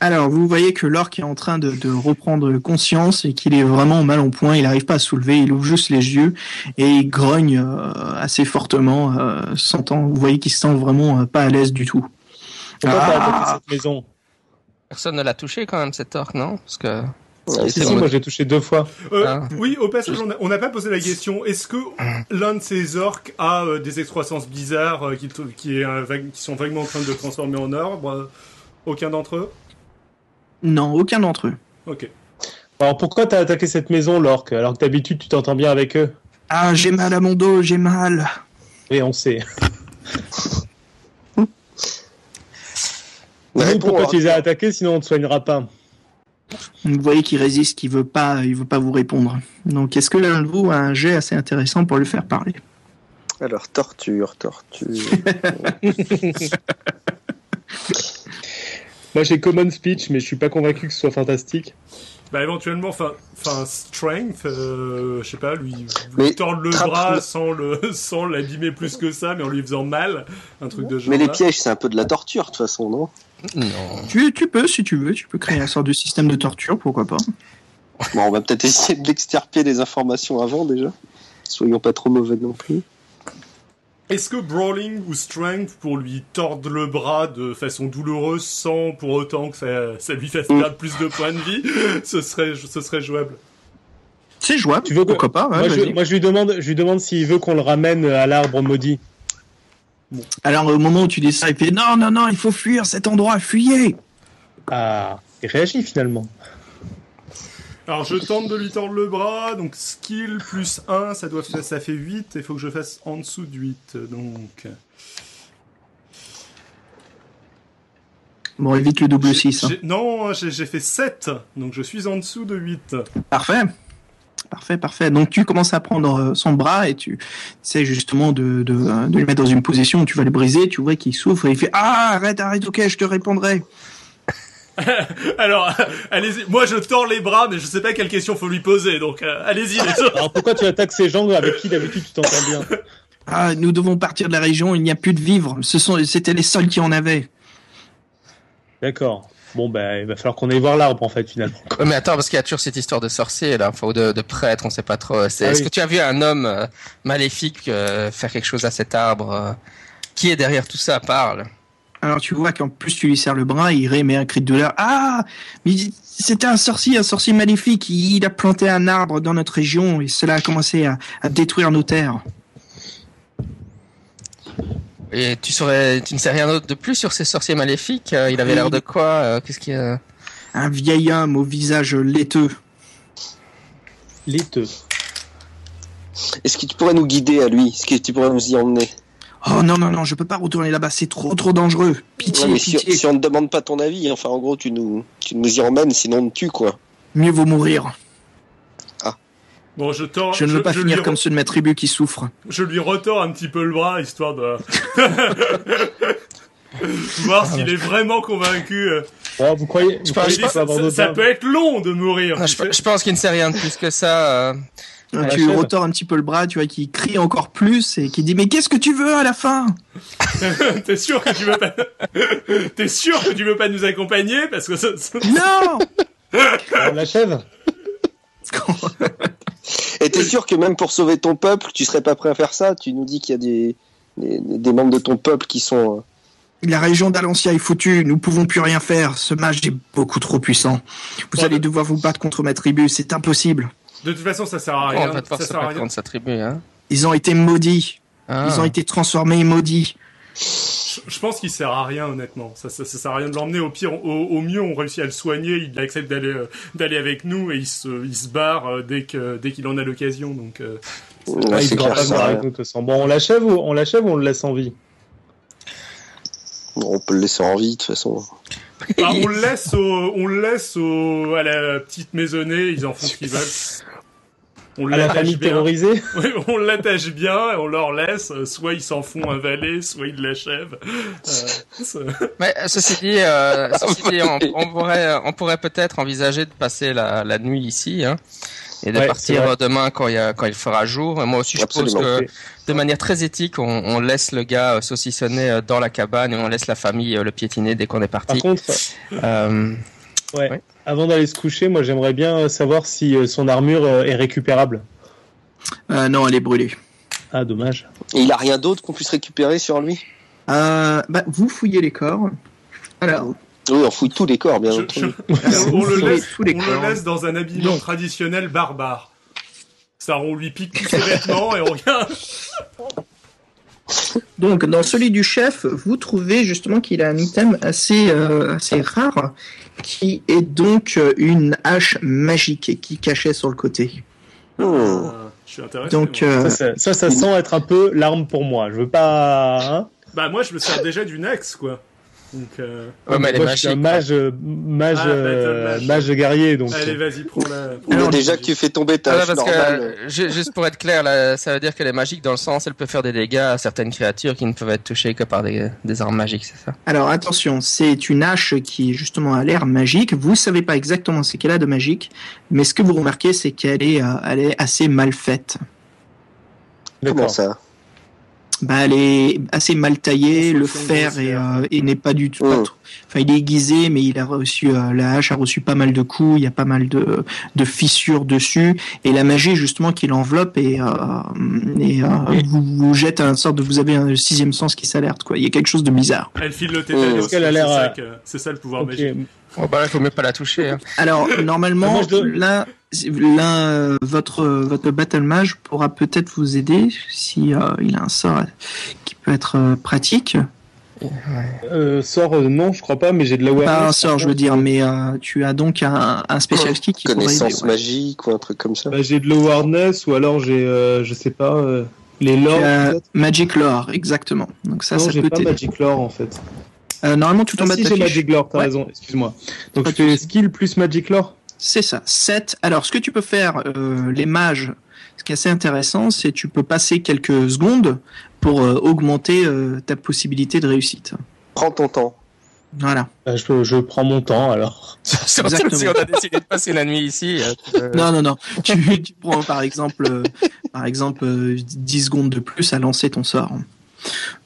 Alors, vous voyez que l'orque est en train de, de reprendre conscience et qu'il est vraiment mal en point. Il n'arrive pas à soulever, il ouvre juste les yeux et il grogne euh, assez fortement, euh, sentant, vous voyez qu'il se sent vraiment euh, pas à l'aise du tout. Pourquoi Ah. attaqué cette maison Personne ne l'a touché quand même, cet orc, non? Parce que. Ouais, Si, moi j'ai touché deux fois. Euh, Ah. Oui, au passage, on n'a pas posé la question. Est-ce que l'un de ces orques a euh, des excroissances bizarres euh, qui, t- qui, est, euh, vague- qui sont vaguement en train de le transformer en arbre euh, Aucun d'entre eux? Non, aucun d'entre eux. Ok. Alors pourquoi t'as attaqué cette maison, l'orque Alors que d'habitude tu t'entends bien avec eux? Ah, j'ai mal à mon dos, j'ai mal. Oui, on sait. Nous, pourquoi tu les as attaqués sinon on te soignera pas Vous voyez qu'il résiste, qu'il veut pas, il veut pas vous répondre. Donc, est-ce que l'un de vous a un jet assez intéressant pour le faire parler? Alors, torture, torture. Moi j'ai common speech, mais je suis pas convaincu que ce soit fantastique. Bah éventuellement, enfin, enfin strength, euh, je sais pas, lui, lui tordre le bras sans le, sans l'abîmer plus que ça, mais en lui faisant mal, un truc de genre. Mais les là. pièges, c'est un peu de la torture, de toute façon, non? Non. tu, tu peux, si tu veux, tu peux créer un sort de système de torture, pourquoi pas. Bon, on va peut-être essayer d'extirper les informations avant, déjà. Soyons pas trop mauvais non plus. Est-ce que brawling ou strength pour lui tordre le bras de façon douloureuse sans pour autant que ça, ça lui fasse Mm. perdre plus de points de vie, ce serait, ce serait jouable. C'est jouable, Tu veux que- pourquoi pas, ouais, moi, je, moi, je lui demande, je lui demande s'il veut qu'on le ramène à l'arbre maudit. Alors, au moment où tu dis ça, il fait non, non, non, il faut fuir cet endroit, fuyez Ah, il réagit finalement. Alors je tente de lui tordre le bras, donc skill plus 1, ça, doit, faire- ça fait 8, il faut que je fasse en dessous de 8, donc... Bon, évite le double J'ai- 6. hein. Non, j'ai j'ai fait 7, donc je suis en dessous de 8. Parfait. Parfait, parfait. Donc tu commences à prendre euh, son bras et tu sais justement de, de, euh, de le mettre dans une position où tu vas le briser, tu vois qu'il souffre et il fait Ah, arrête, arrête, ok, je te répondrai. Alors, allez-y, moi je tords les bras, mais je sais pas quelle question faut lui poser, donc euh, allez-y. Alors pourquoi tu attaques ces gens avec qui d'habitude tu t'entends bien Ah, nous devons partir de la région, il n'y a plus de vivres. Ce sont, c'était les seuls qui en avaient. D'accord. Bon, ben, il va falloir qu'on aille voir l'arbre en fait finalement. Ouais, mais attends, parce qu'il y a toujours cette histoire de sorcier, là, enfin, ou de, de prêtre, on sait pas trop. Ah Est-ce oui. que tu as vu un homme euh, maléfique euh, faire quelque chose à cet arbre euh, Qui est derrière tout ça Parle? Alors tu vois qu'en plus tu lui serres le bras, il rémet un cri de douleur. Ah, mais c'était un sorcier, un sorcier maléfique. Il a planté un arbre dans notre région et cela a commencé à, à détruire nos terres. Et tu saurais, tu ne sais rien d'autre de plus sur ces sorciers maléfiques Euh, Il avait l'air de quoi Euh, Qu'est-ce qui euh, Un vieil homme au visage laiteux. Laiteux. Est-ce que tu pourrais nous guider à lui? Est-ce que tu pourrais nous y emmener? Oh non, non, non, je peux pas retourner là-bas, c'est trop, trop dangereux. Pitié, Non, mais si, pitié. si on ne demande pas ton avis, enfin, en gros, tu nous, tu nous y emmènes, sinon on te tue, quoi. Mieux vaut mourir. Bon, je tords... Je ne veux pas je finir comme ceux de ma tribu qui souffrent. Je lui retors un petit peu le bras, histoire de... Voir s'il est vraiment convaincu. euh. Bon, vous croyez, vous Je croyez avoir ça, peut être long de mourir. Non, je, je pense qu'il ne sait rien de plus que ça. euh. Tu retors un petit peu le bras, tu vois, qui crie encore plus et qui dit Mais qu'est-ce que tu veux à la fin? T'es sûr que tu veux pas... T'es sûr que tu veux pas nous accompagner? Parce que ça... ça- Non On l'achève Et t'es sûr que même pour sauver ton peuple, tu serais pas prêt à faire ça? Tu nous dis qu'il y a des, des, des membres de ton peuple qui sont. euh, La région d'Alancia est foutue, nous pouvons plus rien faire. Ce mage est beaucoup trop puissant. Vous Ouais, allez devoir vous battre contre ma tribu, c'est impossible. De toute façon, ça sert à on rien. va devoir Ça se sert à battre rien. contre sa tribu. Hein. Ils ont été maudits. Ah. Ils ont été transformés et maudits. Je, je pense qu'il sert à rien, honnêtement. Ça, ça, ça sert à rien de l'emmener. Au pire, au, au mieux, on réussit à le soigner. Il accepte d'aller euh, d'aller avec nous et il se, il se barre euh, dès que dès qu'il en a l'occasion. Donc, euh, ouais, Ah, Il clair, pas ça avec rien. nous de toute façon. Bon, on l'achève ou on l'achève ou on le laisse en vie On peut le laisser en vie de toute façon. Ah, on le laisse au, on le laisse au, à la petite maisonnée, ils en font ce qu'ils veulent. On À la l'attache famille bien. terrorisée Oui, on l'attache bien et on leur laisse. Soit ils s'en font un valet, soit ils l'achèvent. Euh, c'est- Mais ceci dit, euh, ceci dit, on, on pourrait, on pourrait peut-être envisager de passer la, la nuit ici, hein, et de Ouais, partir euh, demain quand il y a, quand il fera jour. Et moi aussi, je Absolument. pense que de manière très éthique, on, on laisse le gars saucissonner dans la cabane et on laisse la famille le piétiner dès qu'on est Par parti. contre, Euh, ouais, Ouais. avant d'aller se coucher, moi j'aimerais bien savoir si euh, son armure euh, est récupérable. Euh, non, elle est brûlée. Ah, dommage. Et il a rien d'autre qu'on puisse récupérer sur lui? Euh, bah, vous fouillez les corps. Alors, Oui, on fouille tous les corps, bien Je- entendu. je- on le laisse, tous les on corps. le laisse dans un habillement Non. traditionnel barbare. Ça, on lui pique tous ses vêtements et on regarde. donc dans celui du chef, vous trouvez justement qu'il a un item assez, euh, assez rare, qui est donc euh, une hache magique qui cachait sur le côté. Hmm. Ah, je suis intéressé. Donc, euh, Ça, ça, ça, ça sent être un peu l'arme pour moi. Je veux pas. Hein? Bah, moi, je me sers déjà d'une axe, quoi. Donc, euh... ouais, mais elle est moi, je suis un magique. mage, euh, mage, Ah, euh, mage guerrier, donc. allez, vas-y, prends-la. prends déjà que tu fais tomber ta Ah, hache parce normale. euh, juste pour être clair, là, ça veut dire qu'elle est magique dans le sens, elle peut faire des dégâts à certaines créatures qui ne peuvent être touchées que par des, des armes magiques, c'est ça? Alors attention, c'est une hache qui justement a l'air magique. Vous savez pas exactement ce qu'elle a de magique, mais ce que vous remarquez, c'est qu'elle est, euh, elle est assez mal faite. Comment ça? Bah, elle est assez mal taillée, le fer est, grossière. euh, et n'est pas du tout. Mm. Enfin, il est aiguisé, mais il a reçu euh, la hache a reçu pas mal de coups. Il y a pas mal de, de fissures dessus, et la magie justement qui l'enveloppe et, euh, et euh, vous, vous jette un sorte de vous avez un sixième sens qui s'alerte quoi. Il y a quelque chose de bizarre. Elle file le tétanos. A c'est l'air, ça euh, que- C'est ça le pouvoir magique. Oh, bah là, il faut mieux pas la toucher. Hein. Alors normalement, là, là, votre votre battle mage pourra peut-être vous aider si euh, il a un sort qui peut être euh, pratique. Euh, sort, non, je crois pas, mais j'ai de la Pas un sort, je veux dire, mais euh, tu as donc un, un special key qui pourrait aider. Connaissance ouais. magique ou un truc comme ça Bah, j'ai de l'awareness ou alors j'ai, euh, je sais pas, euh, les lore. Euh, Magic Lore, exactement. Donc ça, non, ça j'ai peut pas. Magic Lore en fait. Euh, normalement, tout en Ah, bas si, de ta j'ai fiche, Magic Lore, t'as Ouais. raison, excuse-moi. Donc Pas je fais skill plus Magic Lore c'est ça. 7. Alors, ce que tu peux faire, euh, les mages, ce qui est assez intéressant, c'est tu peux passer quelques secondes pour euh, augmenter euh, ta possibilité de réussite. Prends ton temps. Voilà. Bah, je, je prends mon temps alors. Si on a décidé de passer la nuit ici. euh, Non, non, non. tu, tu prends par exemple, euh, par exemple, euh, 10 secondes de plus à lancer ton sort.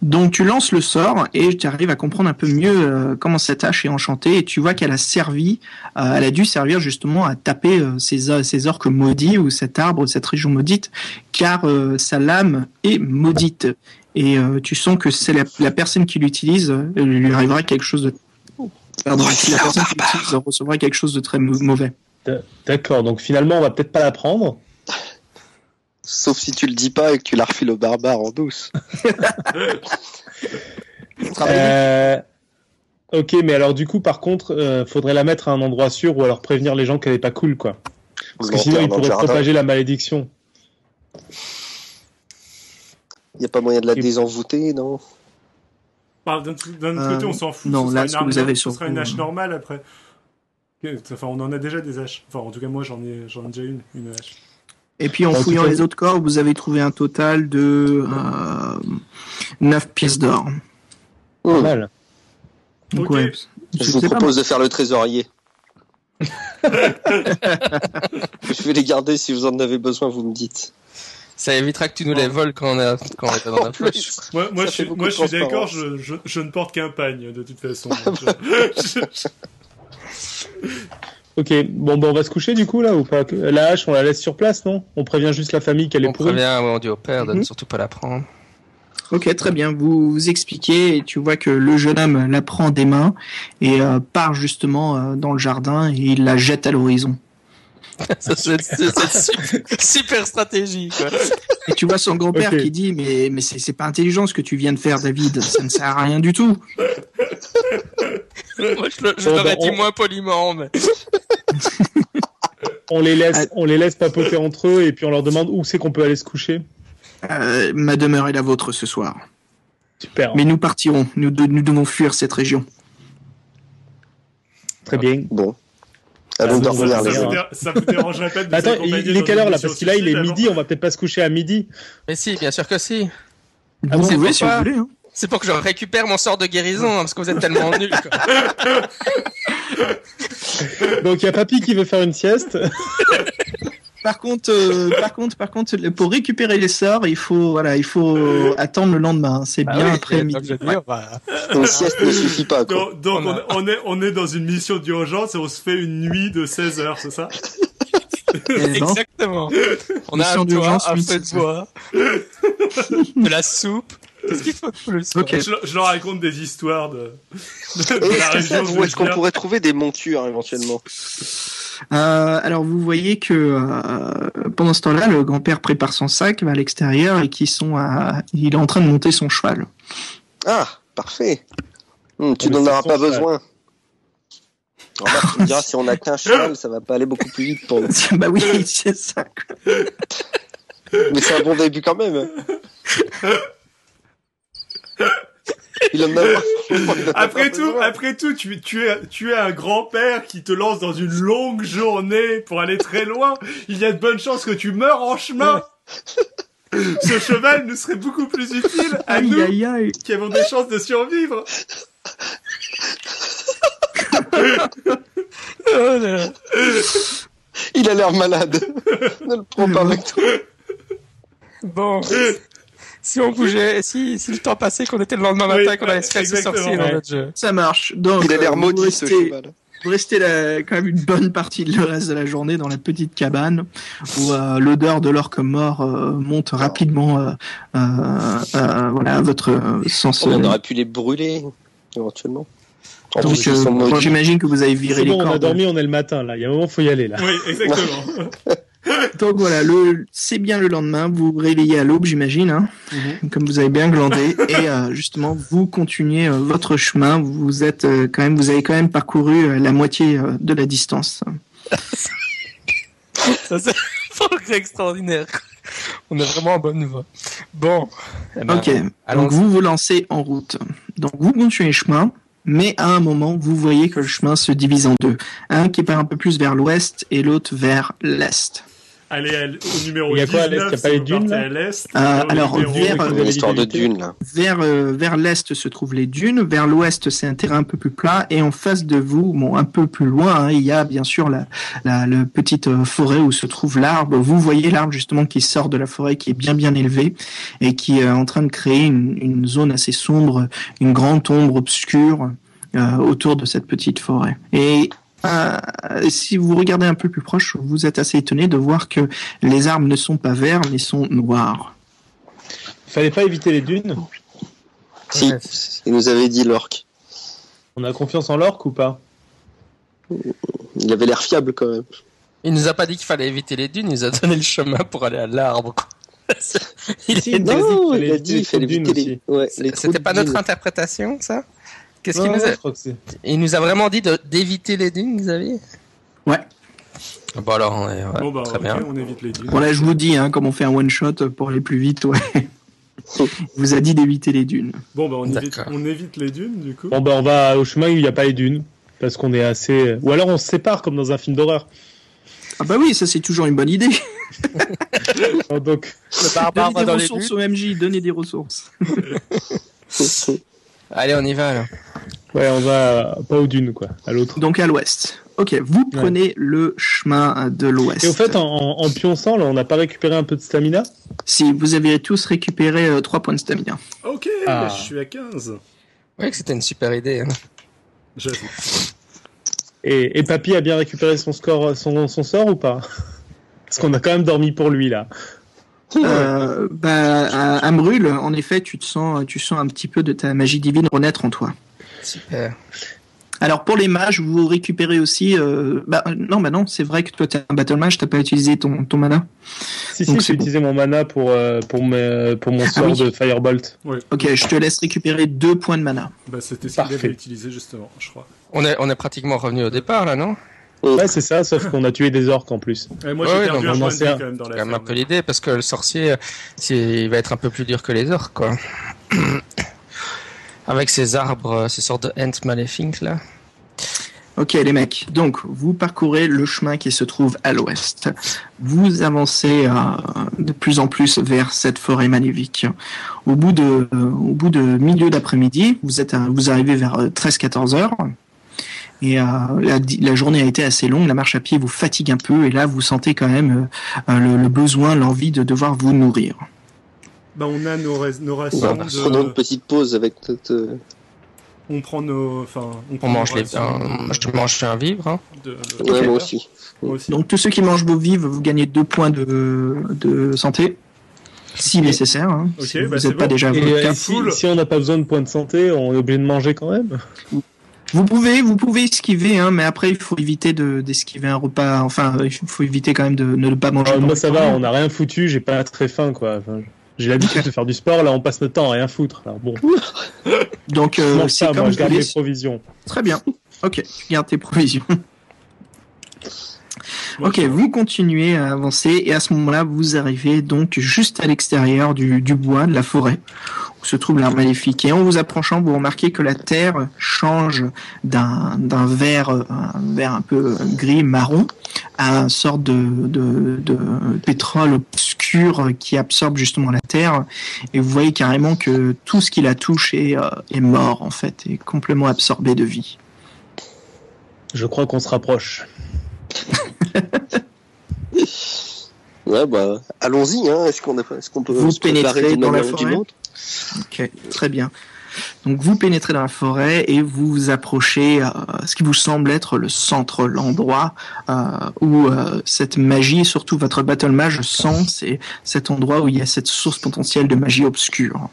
Donc tu lances le sort et tu arrives à comprendre un peu mieux euh, comment cette hache est enchantée et tu vois qu'elle a servi, euh, elle a dû servir justement à taper euh, ces, or- ces orques maudits ou cet arbre, cette région maudite, car euh, sa lame est maudite et euh, tu sens que c'est la, la personne qui l'utilise, euh, lui arrivera quelque chose de Pardon, si la personne qui l'utilise recevra quelque chose de très mau- mauvais. D'accord, donc finalement on va peut-être pas la prendre. Sauf si tu le dis pas et que tu la refiles au barbare en douce. Euh, ok, mais alors du coup par contre, euh, faudrait la mettre à un endroit sûr ou alors prévenir les gens qu'elle est pas cool quoi. Parce que sinon ils pourraient propager la malédiction. Il y a pas moyen de la Et- désenvoûter, non? Bah, D'un autre Euh, côté, on s'en fout. non, ce là, sera une ce que vous avez normale, sur ce sera une hache euh. normale après. Enfin, on en a déjà des haches. Enfin, en tout cas, moi, j'en ai, j'en ai déjà une, une hache. Et puis en En tout fouillant les autres corps, vous avez trouvé un total de euh, 9 pièces d'or. Pas mal. Donc Ok. ouais, Je vous pas, propose de faire le trésorier. je vais les garder si vous en avez besoin, vous me dites. Ça évitera que tu nous les voles quand on est, quand on est dans la poche. Moi, moi, je suis, beaucoup moi, de je suis d'accord, je, je ne porte qu'un pagne, de toute façon. Ok, bon, bah, on va se coucher du coup là ou pas? La hache, on la laisse sur place, non? On prévient juste la famille qu'elle On est pourrie. prévient, ouais, on dit au père de ne Mhm. surtout pas la prendre. Ok, très bien. Vous, vous expliquez et tu vois que le jeune homme la prend des mains et euh, part justement euh, dans le jardin et il la jette à l'horizon. C'est super, stratégie, quoi. Et tu vois son grand-père qui dit mais mais c'est pas intelligent ce que tu viens de faire David, ça ne sert à rien du tout. Moi, je Bon, l'aurais bah, dit on- moins poliment, mais. On les laisse, on les laisse papoter entre eux et puis on leur demande où c'est qu'on peut aller se coucher. Euh, ma demeure est la vôtre ce soir. Super. Mais nous partirons. Nous, de- nous devons fuir cette région. Très bien. Bon. Ah, les Ça vous, ça dérangerait pas de Attends, il, est quelle heure là Parce que là, il est midi, avant on va peut-être pas se coucher à midi. Mais si, bien sûr que si. Vous Ah pouvez si vous voulez. hein. C'est pour que je récupère mon sort de guérison, hein, parce que vous êtes tellement nuls. quoi. Donc il y a Papy qui veut faire une sieste. Par contre, euh, par contre, par contre, pour récupérer les sorts, il faut, voilà, il faut attendre le lendemain. C'est Ah bien oui, après donc midi. dire, bah, Une sieste ne suffit pas, quoi. Donc, donc On a- est, on est dans une mission d'urgence et on se fait une nuit de 16 heures, c'est ça? Exactement. On a Mission un toit, d'urgence, un feu de bois, de la soupe. Qu'est-ce qu'il faut je, leur- je leur raconte des histoires de, la est-ce que région ça, d'où où est-ce je qu'on pourrait trouver des montures éventuellement? Alors vous voyez que euh, pendant ce temps-là, le grand-père prépare son sac, va à l'extérieur et qui sont à... il est en train de monter son cheval. Ah, parfait. Hum, tu n'en auras pas cheval. besoin. Remarque, tu me diras, si on a qu'un cheval, ça va pas aller beaucoup plus vite pour nous. bah oui, c'est ça. Mais c'est un bon début quand même. Il en a Après tout, après tout, tu, tu es, tu es un grand-père qui te lance dans une longue journée pour aller très loin. Il y a de bonnes chances que tu meurs en chemin. Ce cheval nous serait beaucoup plus utile à Aïe nous aïe aïe. qui avons des chances de survivre. Oh là. Il a l'air malade. ne le prends pas avec toi. Bon. Si on bougeait, si, si le temps passait, qu'on était le lendemain Oui, matin, qu'on allait se faire sorcier dans notre jeu. Ça marche. Donc Il a euh, l'air vous maudit ce restez- cheval. Vous restez là, quand même une bonne partie de le reste de la journée dans la petite cabane où euh, l'odeur de l'orque mort euh, monte rapidement euh, euh, euh, voilà, à votre euh, sens. Oh, on euh, aurait pu les brûler, éventuellement. Donc, euh, bon, j'imagine que vous avez viré C'est les bon, on a cordes. dormi, on est le matin là. Il y a un moment, faut y aller là. Oui, exactement. Donc voilà, le, c'est bien le lendemain. Vous vous réveillez à l'aube, j'imagine, hein, comme vous avez bien glandé, et euh, justement vous continuez euh, votre chemin. Vous êtes euh, quand même, vous avez quand même parcouru euh, la moitié euh, de la distance. Ça, c'est un progrès extraordinaire. On est vraiment en bonne voie. Bon. Eh ben, Ok, donc vous vous lancez en route. Donc vous continuez le chemin, mais à un moment, vous voyez que le chemin se divise en deux. Un qui part un peu plus vers l'ouest et l'autre vers l'est. À l- au numéro Il y a quoi à 19, l'est? Il y a pas les dunes, partez là? à l'est. Euh, alors, numéro- vers- histoire de dunes, là. Vers, euh, vers l'est se trouvent les dunes, vers l'ouest c'est un terrain un peu plus plat, et en face de vous, bon un peu plus loin, hein, il y a bien sûr la, la, la petite euh, forêt où se trouve l'arbre. Vous voyez l'arbre justement qui sort de la forêt, qui est bien bien élevé, et qui est en train de créer une, une zone assez sombre, une grande ombre obscure euh, autour de cette petite forêt. Et euh, si vous regardez un peu plus proche, vous êtes assez étonné de voir que les arbres ne sont pas verts, mais sont noirs. Fallait pas éviter les dunes. Si, il nous avait dit l'orque. On a confiance en l'orque ou pas? Il avait l'air fiable quand même. Il nous a pas dit qu'il fallait éviter les dunes, il nous a donné le chemin pour aller à l'arbre. il Si, non, il a dit les il fallait éviter dunes les, ouais, trous C'était pas notre dunes. interprétation, ça? Qu'est-ce qu'il nous a... Il nous a vraiment dit d'éviter les dunes, Xavier Ouais. Bon alors, on est- ouais, Bon bah très bien. on évite les dunes. Voilà, je vous dis, hein, comme on fait un one shot pour aller plus vite, ouais. Il vous a dit d'éviter les dunes. Bon bah on évite, on évite les dunes du coup. Bon, ben, on va au chemin où il n'y a pas les dunes. Parce qu'on est assez. Ou alors on se sépare comme dans un film d'horreur. Ah bah oui, ça c'est toujours une bonne idée. Donc, Le barbare Donnez des ressources au MJ, donnez des ressources. Allez, on y va alors. ouais, on va pas aux dunes, quoi, à l'autre. Donc à l'ouest. Ok, vous prenez le chemin de l'ouest. Et au fait, en, en, en pionçant, là, on n'a pas récupéré un peu de stamina? Si vous avez tous récupéré 3 points de stamina. Ok, Ah. je suis à 15. Ouais, que c'était une super idée. hein. J'avoue. et, et Papy a bien récupéré son score, son, son sort ou pas? Parce qu'on a quand même dormi pour lui, là. Euh, bah, à, à Mrul, en effet, tu te sens, tu sens un petit peu de ta magie divine renaître en toi. Super. Alors pour les mages, vous récupérez aussi. Euh, bah, euh, non, bah non, c'est vrai que toi t'es un battle mage, t'as pas utilisé ton, ton mana. Si, Donc si, j'ai bon. utilisé mon mana pour, euh, pour, mes- pour mon sort oui. de Firebolt. Ok, je te laisse récupérer deux points de mana. Bah c'était ce qu'il Parfait. avait utilisé justement, je crois. On est, on est pratiquement revenu au départ là, non? Ouais, c'est ça, sauf qu'on a tué des orques en plus. Et moi j'ai ouais, perdu non, un sait quand même dans C'est la quand même un peu l'idée parce que le sorcier, c'est- il va être un peu plus dur que les orques, quoi. Avec ces arbres, euh, ces sortes de ents maléfiques là. Ok les mecs, donc vous parcourez le chemin qui se trouve à l'ouest. Vous avancez euh, de plus en plus vers cette forêt maléfique. Au bout de, euh, au bout de milieu d'après-midi, vous êtes, à- vous arrivez vers 13-14 heures. Et euh, la, la journée a été assez longue, la marche à pied vous fatigue un peu, et là vous sentez quand même euh, le, le besoin, l'envie de devoir vous nourrir. Bah, on a nos, nos Ouais, rations. Prenons une de... petite pause avec notre. euh, On prend nos. Enfin, on, prend On mange nos les, euh, je mange un vivre. Hein. de- Ouais, moi aussi. Moi aussi. Donc tous ceux qui mangent vos vives, vous gagnez deux points de, de santé, si nécessaire. Hein, si bah, vous n'êtes pas bon. déjà à Et euh, si on n'a pas besoin de points de santé, on est obligé de manger quand même. Vous pouvez, vous pouvez esquiver, hein, mais après il faut éviter de d'esquiver un repas. Enfin, il faut éviter quand même de ne pas manger. Pendant moi ça va, on n'a rien foutu, j'ai pas très faim quoi. Enfin, j'ai l'habitude de faire du sport, là on passe notre temps à rien foutre. Alors bon, Donc euh, c'est comme moi je garde mes provisions. Très bien. Ok, tu gardes tes provisions. Ok, vous continuez à avancer et à ce moment-là, vous arrivez donc juste à l'extérieur du, du bois, de la forêt, où se trouve l'arbre maléfique. Et en vous approchant, vous remarquez que la terre change d'un d'un vert, un vert un peu gris marron à une sorte de, de, de pétrole obscur qui absorbe justement la terre. Et vous voyez carrément que tout ce qui la touche est, euh, est mort en fait, est complètement absorbé de vie. Je crois qu'on se rapproche. Ouais, bah, allons-y, hein. Est-ce qu'on est-ce qu'on peut Vous se d'une dans la forêt Ok, très bien. Donc vous pénétrez dans la forêt et vous vous approchez à ce qui vous semble être le centre, l'endroit euh, où euh, cette magie, surtout votre battle mage sent, c'est cet endroit où il y a cette source potentielle de magie obscure.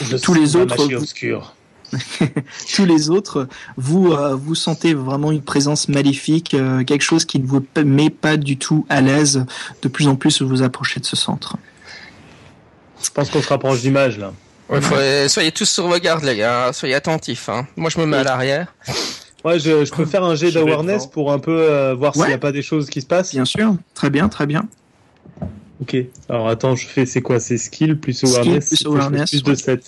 Je Tous les la autres, magie vous- obscure. Tous les autres, vous euh, vous sentez vraiment une présence maléfique, euh, quelque chose qui ne vous met pas du tout à l'aise. De plus en plus, vous vous approchez de ce centre. Je pense qu'on se rapproche d'image là. Ouais, faut- soyez tous sur vos gardes, les gars. Soyez attentifs. Hein. Moi, je me mets à l'arrière. Ouais, je, je peux faire un jet d'awareness pour un peu euh, voir Ouais. s'il n'y a pas des choses qui se passent. Bien sûr, très bien, très bien. Ok. Alors attends, je fais c'est quoi? C'est skill plus Skill awareness? plus fasse awareness, Plus de ouais. 7.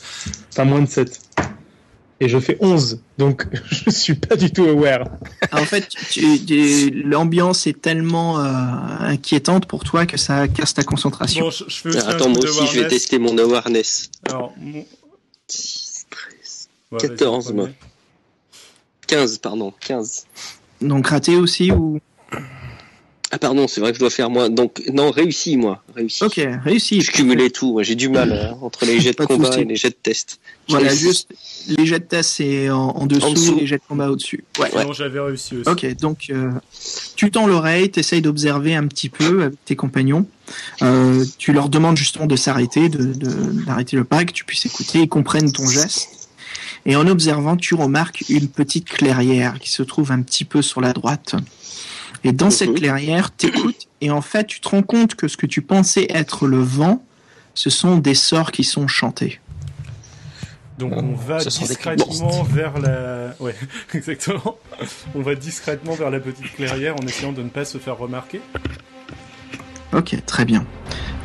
Enfin moins de 7. Et je fais 11. Donc je suis pas du tout aware. En fait, l'ambiance est tellement euh, inquiétante pour toi que ça casse ta concentration. Bon, je, je fais aussi un Attends, moi aussi, je vais tester mon awareness. Alors, mon... 6, 13, Ouais, vas-y, 14, premier. moi. 15, pardon, 15. Donc raté aussi ou? Ah, pardon, c'est vrai que je dois faire moins. Donc, non, réussi, moi. Réussi. Ok, réussi. Je cumulais tout. moi, J'ai du mal euh, entre les jets de de combat et les jets de test. Voilà, juste les jets de test c'est en, en dessous, En dessous. les jets de combat au-dessus. Ouais. J'avais réussi aussi. Ok, donc euh, tu tends l'oreille, tu essayes d'observer un petit peu avec tes compagnons. Euh, tu leur demandes justement de s'arrêter, de de- d'arrêter le pas, que tu puisses écouter, ils comprennent ton geste. Et en observant, tu remarques une petite clairière qui se trouve un petit peu sur la droite. Et dans cette Mhm. clairière, t'écoutes et en fait, tu te rends compte que ce que tu pensais être le vent, ce sont des sorts qui sont chantés. Donc on va Ce discrètement vers la... Ouais, exactement. On va discrètement vers la petite clairière en essayant de ne pas se faire remarquer. Ok, très bien.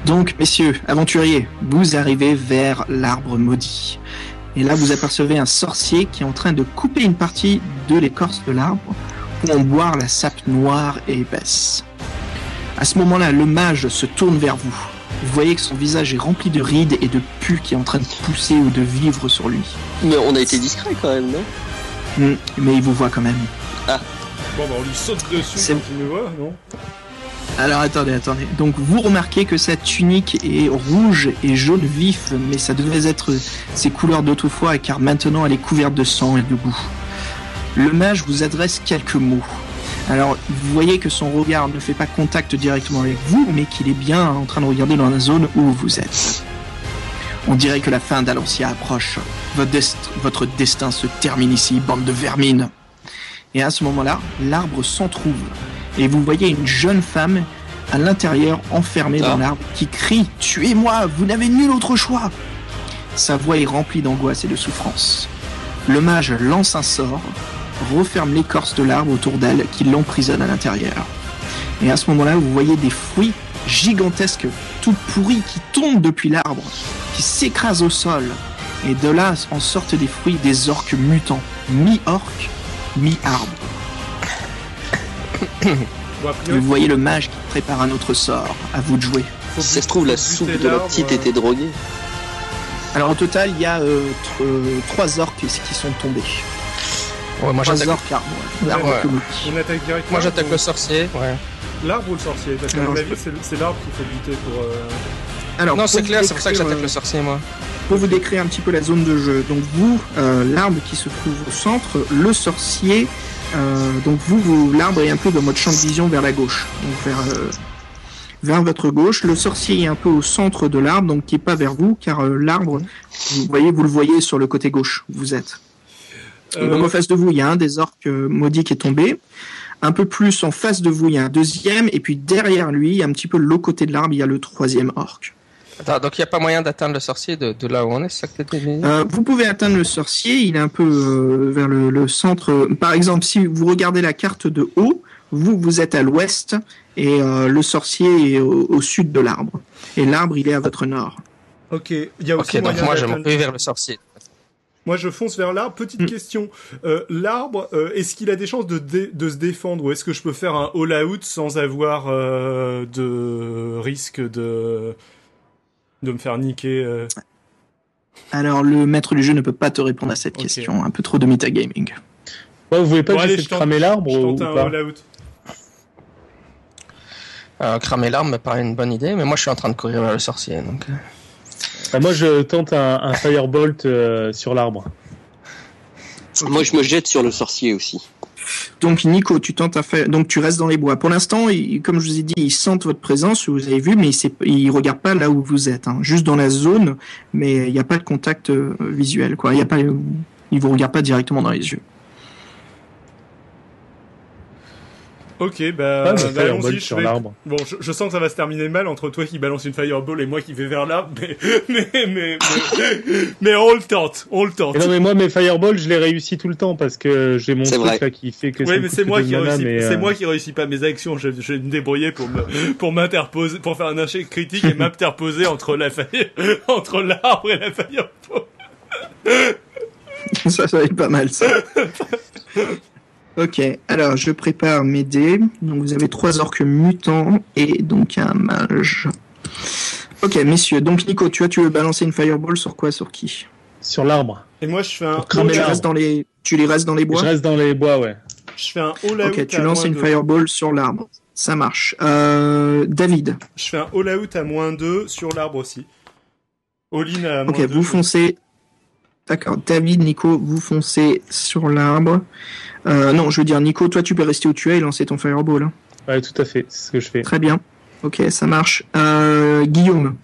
Donc, messieurs, aventuriers, vous arrivez vers l'arbre maudit. Et là, vous apercevez un sorcier qui est en train de couper une partie de l'écorce de l'arbre pour en boire la sape noire et épaisse. À ce moment-là, le mage se tourne vers vous. Vous voyez que son visage est rempli de rides et de pus qui est en train de pousser ou de vivre sur lui. Mais on a été discret quand même, non? Hmm, Mais il vous voit quand même. Bon, bah on lui saute dessus C'est- quand il nous voit, non? Alors attendez, attendez. Donc vous remarquez que sa tunique est rouge et jaune vif, mais ça devait être ses couleurs d'autrefois car maintenant elle est couverte de sang et de boue. Le mage vous adresse quelques mots. Alors vous voyez que son regard ne fait pas contact directement avec vous, mais qu'il est bien en train de regarder dans la zone où vous êtes. On dirait que la fin d'Alancia approche. Votre, dest- votre destin se termine ici, bande de vermine. Et à ce moment-là, l'arbre s'entr'ouvre et vous voyez une jeune femme à l'intérieur enfermée dans Ah. l'arbre qui crie Tuez-moi, vous n'avez nul autre choix Sa voix est remplie d'angoisse et de souffrance. Le mage lance un sort, referme l'écorce de l'arbre autour d'elle qui l'emprisonne à l'intérieur. Et à ce moment-là, vous voyez des fruits gigantesques, tout pourris, qui tombent depuis l'arbre, qui s'écrasent au sol. Et de là en sortent des fruits des orques mutants, mi-orques, priori, vous voyez le mage qui prépare un autre sort. À vous de jouer. Si ça se trouve, la soupe de la petite euh, était droguée. Alors au total, il y a euh, euh, trois orques qui sont tombés. Ouais, moi j'attaque. Ouais. arbres Ouais. communs. On attaque directement. Moi j'attaque le sorcier. Ouais. L'arbre ou le sorcier Parce qu'à Alors, mon je avis, c'est l'arbre qu'il faut buter pour. euh, Alors, Non, pour c'est vous clair, c'est pour ça que décrire, j'attaque euh, le sorcier moi. Pour vous décrire un petit peu la zone de jeu. Donc vous, euh, l'arbre qui se trouve au centre, le sorcier. euh, donc vous, vous l'arbre est un peu dans votre champ de vision vers la gauche, donc vers euh, vers votre gauche. Le sorcier est un peu au centre de l'arbre, donc qui est pas vers vous, car euh, l'arbre, vous voyez, vous le voyez sur le côté gauche. où Vous êtes. Et donc euh, en face de vous, il y a un des orques euh, maudits qui est tombé. Un peu plus en face de vous, il y a un deuxième, et puis derrière lui, un petit peu de l'autre côté de l'arbre, il y a le troisième orque. Attends, donc il n'y a pas moyen d'atteindre le sorcier de, de là où on est, ça que Euh, vous pouvez atteindre le sorcier, il est un peu euh, vers le, le centre. Par exemple, si vous regardez la carte de haut, vous, vous êtes à l'ouest et euh, le sorcier est au, au sud de l'arbre. Et l'arbre, il est à votre nord. Ok, il y a aussi Ok, donc moi je m'en vais vers le sorcier. Moi, je fonce vers l'arbre. Petite Mm. question. Euh, l'arbre, euh, est-ce qu'il a des chances de, dé- de se défendre ou est-ce que je peux faire un all-out sans avoir euh, de risque de de me faire niquer euh Alors, le maître du jeu ne peut pas te répondre à cette question. Un peu trop de metagaming. Ouais, vous voulez pas Bon, allez, de cramer l'arbre Je ou tente un pas all-out. Euh, cramer l'arme me paraît une bonne idée, mais moi je suis en train de courir vers le sorcier. Donc... Bah, Moi, je tente un, un firebolt euh, sur l'arbre. Moi, je me jette sur le sorcier aussi. Donc, Nico, tu tentes à faire. Donc, tu restes dans les bois. Pour l'instant, il- comme je vous ai dit, ils sentent votre présence, vous avez vu, mais ils ne regardent pas là où vous êtes. hein. Juste dans la zone, mais il n'y a pas de contact euh, visuel. Quoi. Il y a pas... Ils vous regardent pas directement dans les yeux. Ok, bah, Pas bah, allons-y. Je sur vais... l'arbre. Bon, je, je sens que ça va se terminer mal entre toi qui balance une fireball et moi qui vais vers l'arbre, mais mais mais mais, mais on le tente, on le tente. Et non, mais moi, mes fireballs, je les réussis tout le temps parce que j'ai mon truc vrai. là qui fait que Oui, mais c'est moi qui réussis, mais, c'est euh, moi qui réussis pas mes actions. Je, je vais me débrouiller pour me, pour m'interposer, pour faire un échec critique et m'interposer entre la fire, entre l'arbre et la fireball. ça, ça va être pas mal, ça. Ok, alors je prépare mes dés. Donc vous avez trois orques mutants et donc un mage. Ok, messieurs. Donc Nico, tu vois, tu veux balancer une fireball sur quoi, sur qui? Sur l'arbre. Et moi, je fais un, Tu l'arbre. restes dans les, tu les restes dans les bois? Je reste dans les bois, ouais. je fais un all out. Ok, tu lances une de- fireball sur l'arbre. Ça marche. Euh, David. Je fais un all out à moins 2 sur l'arbre aussi. All in à moins Ok, 2. vous foncez. D'accord. David, Nico, vous foncez sur l'arbre. Euh, non, je veux dire, Nico, toi, tu peux rester où tu es et lancer ton fireball. hein. Ouais, tout à fait. C'est ce que je fais. Très bien. Ok, ça marche. Euh, Guillaume.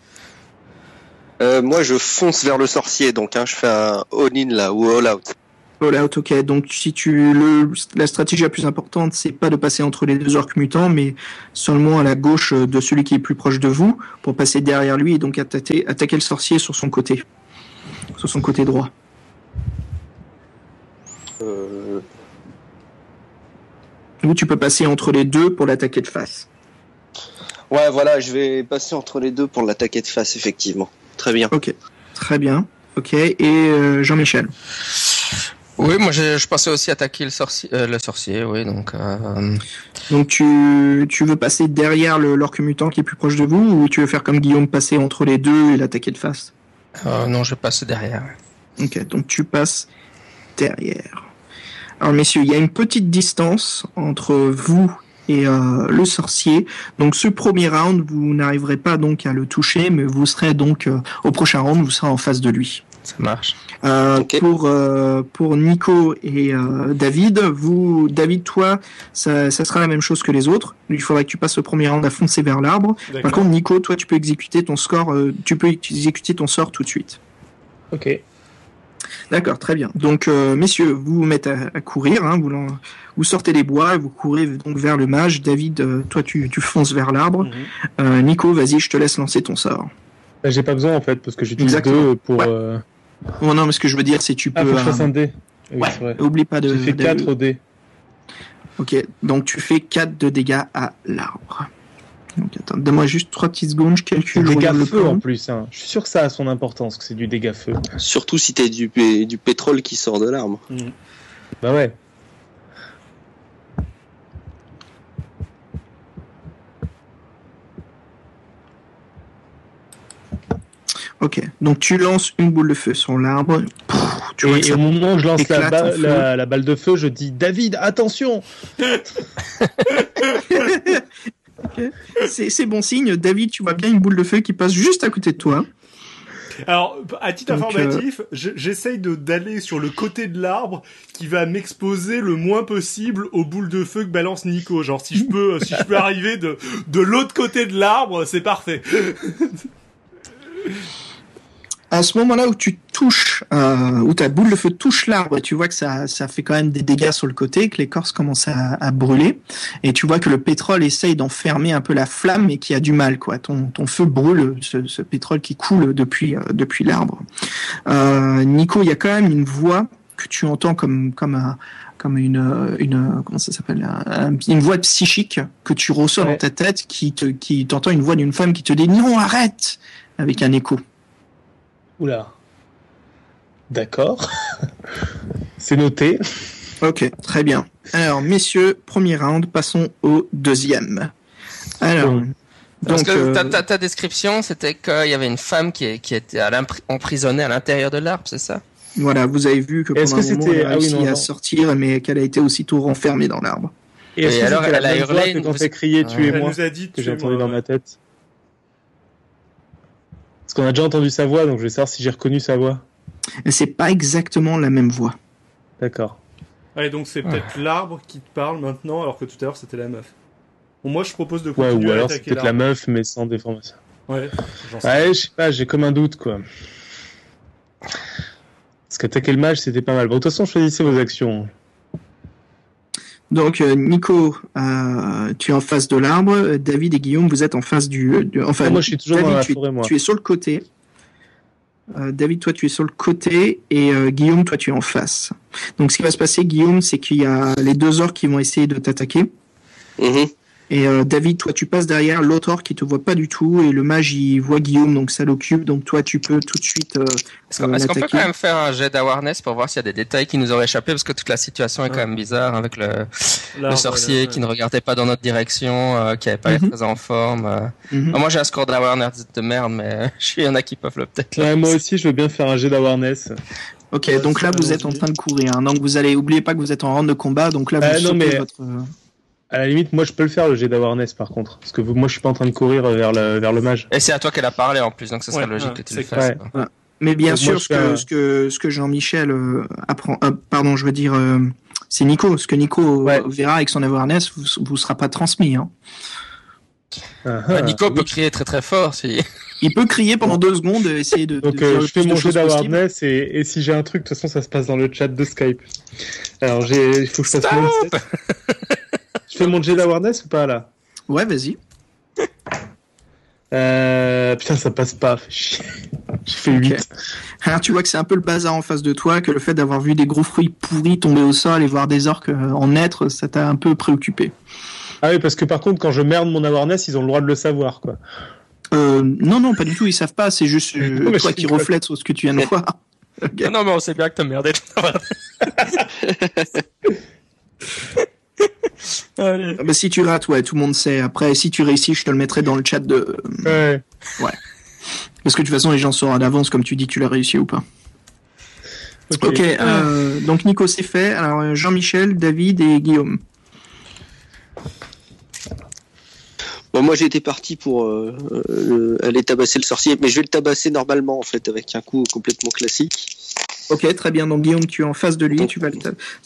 Euh, moi, je fonce vers le sorcier, donc hein, je fais un all-in là, ou all-out. All out, ok. Donc, si tu le, la stratégie la plus importante, c'est pas de passer entre les deux orques mutants, mais seulement à la gauche de celui qui est plus proche de vous, pour passer derrière lui et donc attaquer, attaquer le sorcier sur son côté, sur son côté droit. Euh, Ou tu peux passer entre les deux pour l'attaquer de face. Ouais, voilà, je vais passer entre les deux pour l'attaquer de face, effectivement. Très bien. Ok, très bien. Ok, et euh, Jean-Michel. Oui, moi je, je pensais aussi attaquer le sorcier, euh, le sorcier, oui, donc. Euh... Donc tu, tu veux passer derrière le l'orque mutant qui est plus proche de vous, ou tu veux faire comme Guillaume, passer entre les deux et l'attaquer de face? Euh, non, je passe derrière. Ok, donc tu passes derrière. Alors messieurs, il y a une petite distance entre vous et euh, le sorcier. Donc ce premier round, vous n'arriverez pas donc à le toucher, mais vous serez donc euh, au prochain round, vous serez en face de lui. Ça marche. Euh. Pour euh, pour Nico et euh, David, vous David, toi, ça, ça sera la même chose que les autres. Il faudra que tu passes le premier round à foncer vers l'arbre. Par D'accord. contre, Nico, toi, tu peux exécuter ton score, euh, tu peux exécuter ton sort tout de suite. Ok. D'accord, très bien. Donc, euh, messieurs, vous vous mettez à, à courir, hein, vous, sortez les bois, et vous courez donc vers le mage. David, euh, toi, tu, tu fonces vers l'arbre. Mhm. Euh, Nico, vas-y, je te laisse lancer ton sort. Bah, j'ai pas besoin en fait parce que j'utilise deux pour. Ouais. Oh non, mais ce que je veux dire, c'est tu peux. Ah, faut que je fasse euh, un dé. Oui, ouais, c'est vrai. Oublie pas de. Fait de- 4 dés. Ok, donc tu fais 4 de dégâts à l'arbre. Donc attends, donne-moi juste trois petites secondes, je C'est calcule. je dégâts regarde le feu en plus. Hein. Je suis sûr que ça a son importance, que c'est du dégâts feu. Surtout si t'as du, pé- du pétrole qui sort de l'arbre. Bah ouais. Ok, donc tu lances une boule de feu sur l'arbre. Pff, Tu vois Et, au moment où je lance la, ba- la, la balle de feu, je dis David, attention C'est c'est bon signe. David, tu vois bien une boule de feu qui passe juste à côté de toi. Alors, à titre Donc, informatif, je- j'essaye de d'aller sur le côté de l'arbre qui va m'exposer le moins possible aux boules de feu que balance Nico. Genre, si je peux, si je peux arriver de de l'autre côté de l'arbre, c'est parfait. À ce moment-là où tu touches, euh, où ta boule de feu touche l'arbre, tu vois que ça, ça fait quand même des dégâts sur le côté, que l'écorce commence à, à brûler, et tu vois que le pétrole essaye d'enfermer un peu la flamme, mais qui a du mal, quoi. Ton, ton feu brûle, ce, ce pétrole qui coule depuis, euh, depuis l'arbre. Euh, Nico, il y a quand même une voix que tu entends comme, comme un, comme une, une, comment ça s'appelle, un- un- une voix psychique que tu reçois dans ta tête, qui te, qui t'entend une voix d'une femme qui te dit non, arrête, avec un écho. Oula. D'accord. c'est noté. Ok, très bien. Alors, messieurs, premier round, passons au deuxième. Alors, Bon. Parce donc, que euh, ta, ta, ta description, c'était qu'il y avait une femme qui, qui était à emprisonnée à l'intérieur de l'arbre, c'est ça? Voilà, vous avez vu que pendant que un moment, c'était- elle a ah oui, réussi non, à non. sortir, mais qu'elle a été aussitôt renfermée dans l'arbre. Et Et alors, elle a hurlé, quand tuez-moi Elle a dit que j'ai tuez-moi, entendu dans ma tête Parce qu'on a déjà entendu sa voix, donc je vais savoir si j'ai reconnu sa voix. C'est pas exactement la même voix. D'accord. Allez, donc c'est peut-être l'arbre qui te parle maintenant, alors que tout à l'heure c'était la meuf. Bon, moi je propose de Ouais, continuer ou à alors c'est attaquer peut-être la meuf, mais sans déformation. Ouais, j'en sais Ouais, je sais pas, j'ai comme un doute, quoi. Parce qu'attaquer le mage, c'était pas mal. Bon, de toute façon, choisissez vos actions. Donc, euh, Nico, euh, tu es en face de l'arbre. David et Guillaume, vous êtes en face du. du- enfin, Ah, moi, je suis toujours David, dans la tu, forêt, moi. tu es sur le côté. Euh, David, toi, tu es sur le côté et euh, Guillaume, toi, tu es en face. Donc, ce qui va se passer, Guillaume, c'est qu'il y a les deux orques qui vont essayer de t'attaquer. Mhm. Et euh, David, toi, tu passes derrière l'autre qui te voit pas du tout et le mage, il voit Guillaume, donc ça l'occupe. Donc, toi, tu peux tout de suite. euh, Est-ce qu'on Euh, peut quand même faire un jet d'awareness pour voir s'il y a des détails qui nous auraient échappé? Parce que toute la situation est quand même bizarre avec le, sorcier là, qui ne regardait pas dans notre direction, euh, qui avait pas l'air Mhm. très en forme. euh. mhm. Moi j'ai un score d'awareness de merde, mais il y en a qui peuvent le peut-être. Ouais, moi aussi, je veux bien faire un jet d'awareness. Ok, Ouais, donc là, vous êtes en train de courir. hein. Donc, vous allez, oubliez pas que vous êtes en round de combat. Donc là, vous Euh, non, mais- votre. À la limite, moi, je peux le faire, le jet d'awareness, par contre. Parce que vous- moi, je suis pas en train de courir vers le, vers le mage. Et c'est à toi qu'elle a parlé en plus, donc ce serait Ouais, logique ouais, que tu le fasses. Mais bien Donc, sûr, moi, ce que, un- ce que, ce que Jean-Michel euh, apprend, euh, pardon, je veux dire, euh, c'est Nico. Ce que Nico Ouais. verra avec son awareness vous, vous sera pas transmis. Hein. Ah, ah. Nico peut crier très très fort si. Il peut crier pendant deux secondes, et essayer de. Donc, de euh, je fais mon possible. d'awareness et, et si j'ai un truc, de toute façon, ça se passe dans le chat de Skype. Alors, il faut que je fasse mon Je fais mon jet d'awareness ou pas, là? Ouais, vas-y. Euh, putain, ça passe pas. J'ai fait 8. Alors tu vois que c'est un peu le bazar en face de toi, que le fait d'avoir vu des gros fruits pourris tomber au sol et voir des orques euh, en naître, ça t'a un peu préoccupé. Ah oui, parce que par contre, quand je merde mon awareness, ils ont le droit de le savoir, quoi. Euh, non, non, pas du tout, ils savent pas, c'est juste euh, Non, toi qui reflète sur ce que tu viens de voir. Non, mais on sait bien que t'as merdé. Allez. Ah bah, si tu rates, ouais, tout le monde sait. Après, si tu réussis, je te le mettrai dans le chat de. Ouais. Parce que de toute façon, les gens sauront d'avance, comme tu dis, tu l'as réussi ou pas. Ok. Euh, donc Nico, c'est fait. Alors euh, Jean-Michel, David et Guillaume. Bon, moi j'étais parti pour euh, euh, aller tabasser le sorcier, mais je vais le tabasser normalement en fait avec un coup complètement classique. Ok, très bien. Donc Guillaume, tu es en face de lui. Tu vas le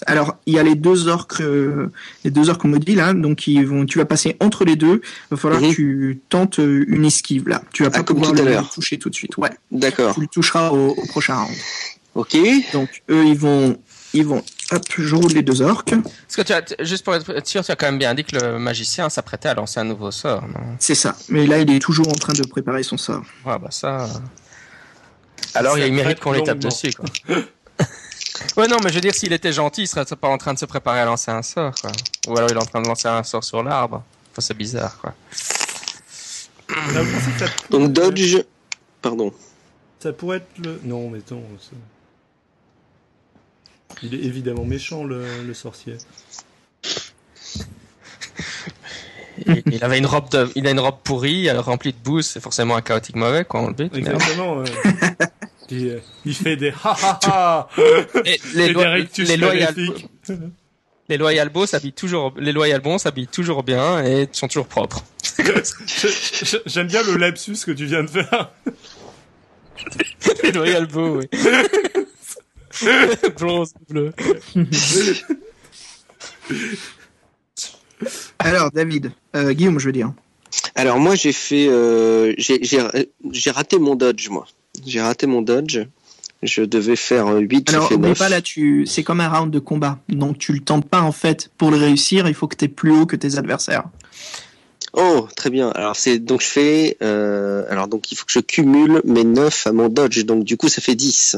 Alors, il y a les deux orques, euh, les deux orques qu'on me dit là. Donc, ils vont, tu vas passer entre les deux. Il va falloir Mhm. que tu tentes euh, une esquive là. Tu vas Ah, pas comme pouvoir tout à le l'heure. toucher tout de suite. Ouais. D'accord. Tu le toucheras au, au prochain round. Ok. Donc, eux, ils vont, ils vont. Hop, je roule les deux orques. Parce que tu as, juste pour être sûr, tu as quand même bien dit que le magicien s'apprêtait à lancer un nouveau sort, non? C'est ça. Mais là, il est toujours en train de préparer son sort. Ouais, bah ça. Alors, il mérite qu'on les tape dessus, quoi. ouais, non, mais je veux dire, s'il était gentil, il serait pas en train de se préparer à lancer un sort, quoi. Ou alors il est en train de lancer un sort sur l'arbre. Enfin, c'est bizarre, quoi. Donc dodge, pardon. ça pourrait être le. Non, mais non. c'est- Il est évidemment méchant, le, le sorcier. Il, il avait une robe de, il a une robe pourrie, elle remplie de bouse, c'est forcément un chaotique mauvais, quoi, on le Exactement. euh. il, euh, il fait des ha ha ha Et les, rictus les loyal, les loyal beaux s'habillent toujours, les loyal bons s'habillent toujours bien et sont toujours propres. J'aime bien le lapsus que tu viens de faire. les loyal beaux, oui. Bronze, bleu. Alors, David, euh, Guillaume, je veux dire. Alors moi j'ai fait, euh, j'ai raté mon dodge moi. J'ai raté mon dodge. Je devais faire 8, j'ai Alors, fait oublie 9. pas là, tu, c'est comme un round de combat. Donc, tu le tentes pas en fait. Pour le réussir, il faut que tu es plus haut que tes adversaires. Oh, très bien. Alors c'est donc je fais euh, alors donc il faut que je cumule mes 9 à mon dodge. Donc du coup ça fait 10.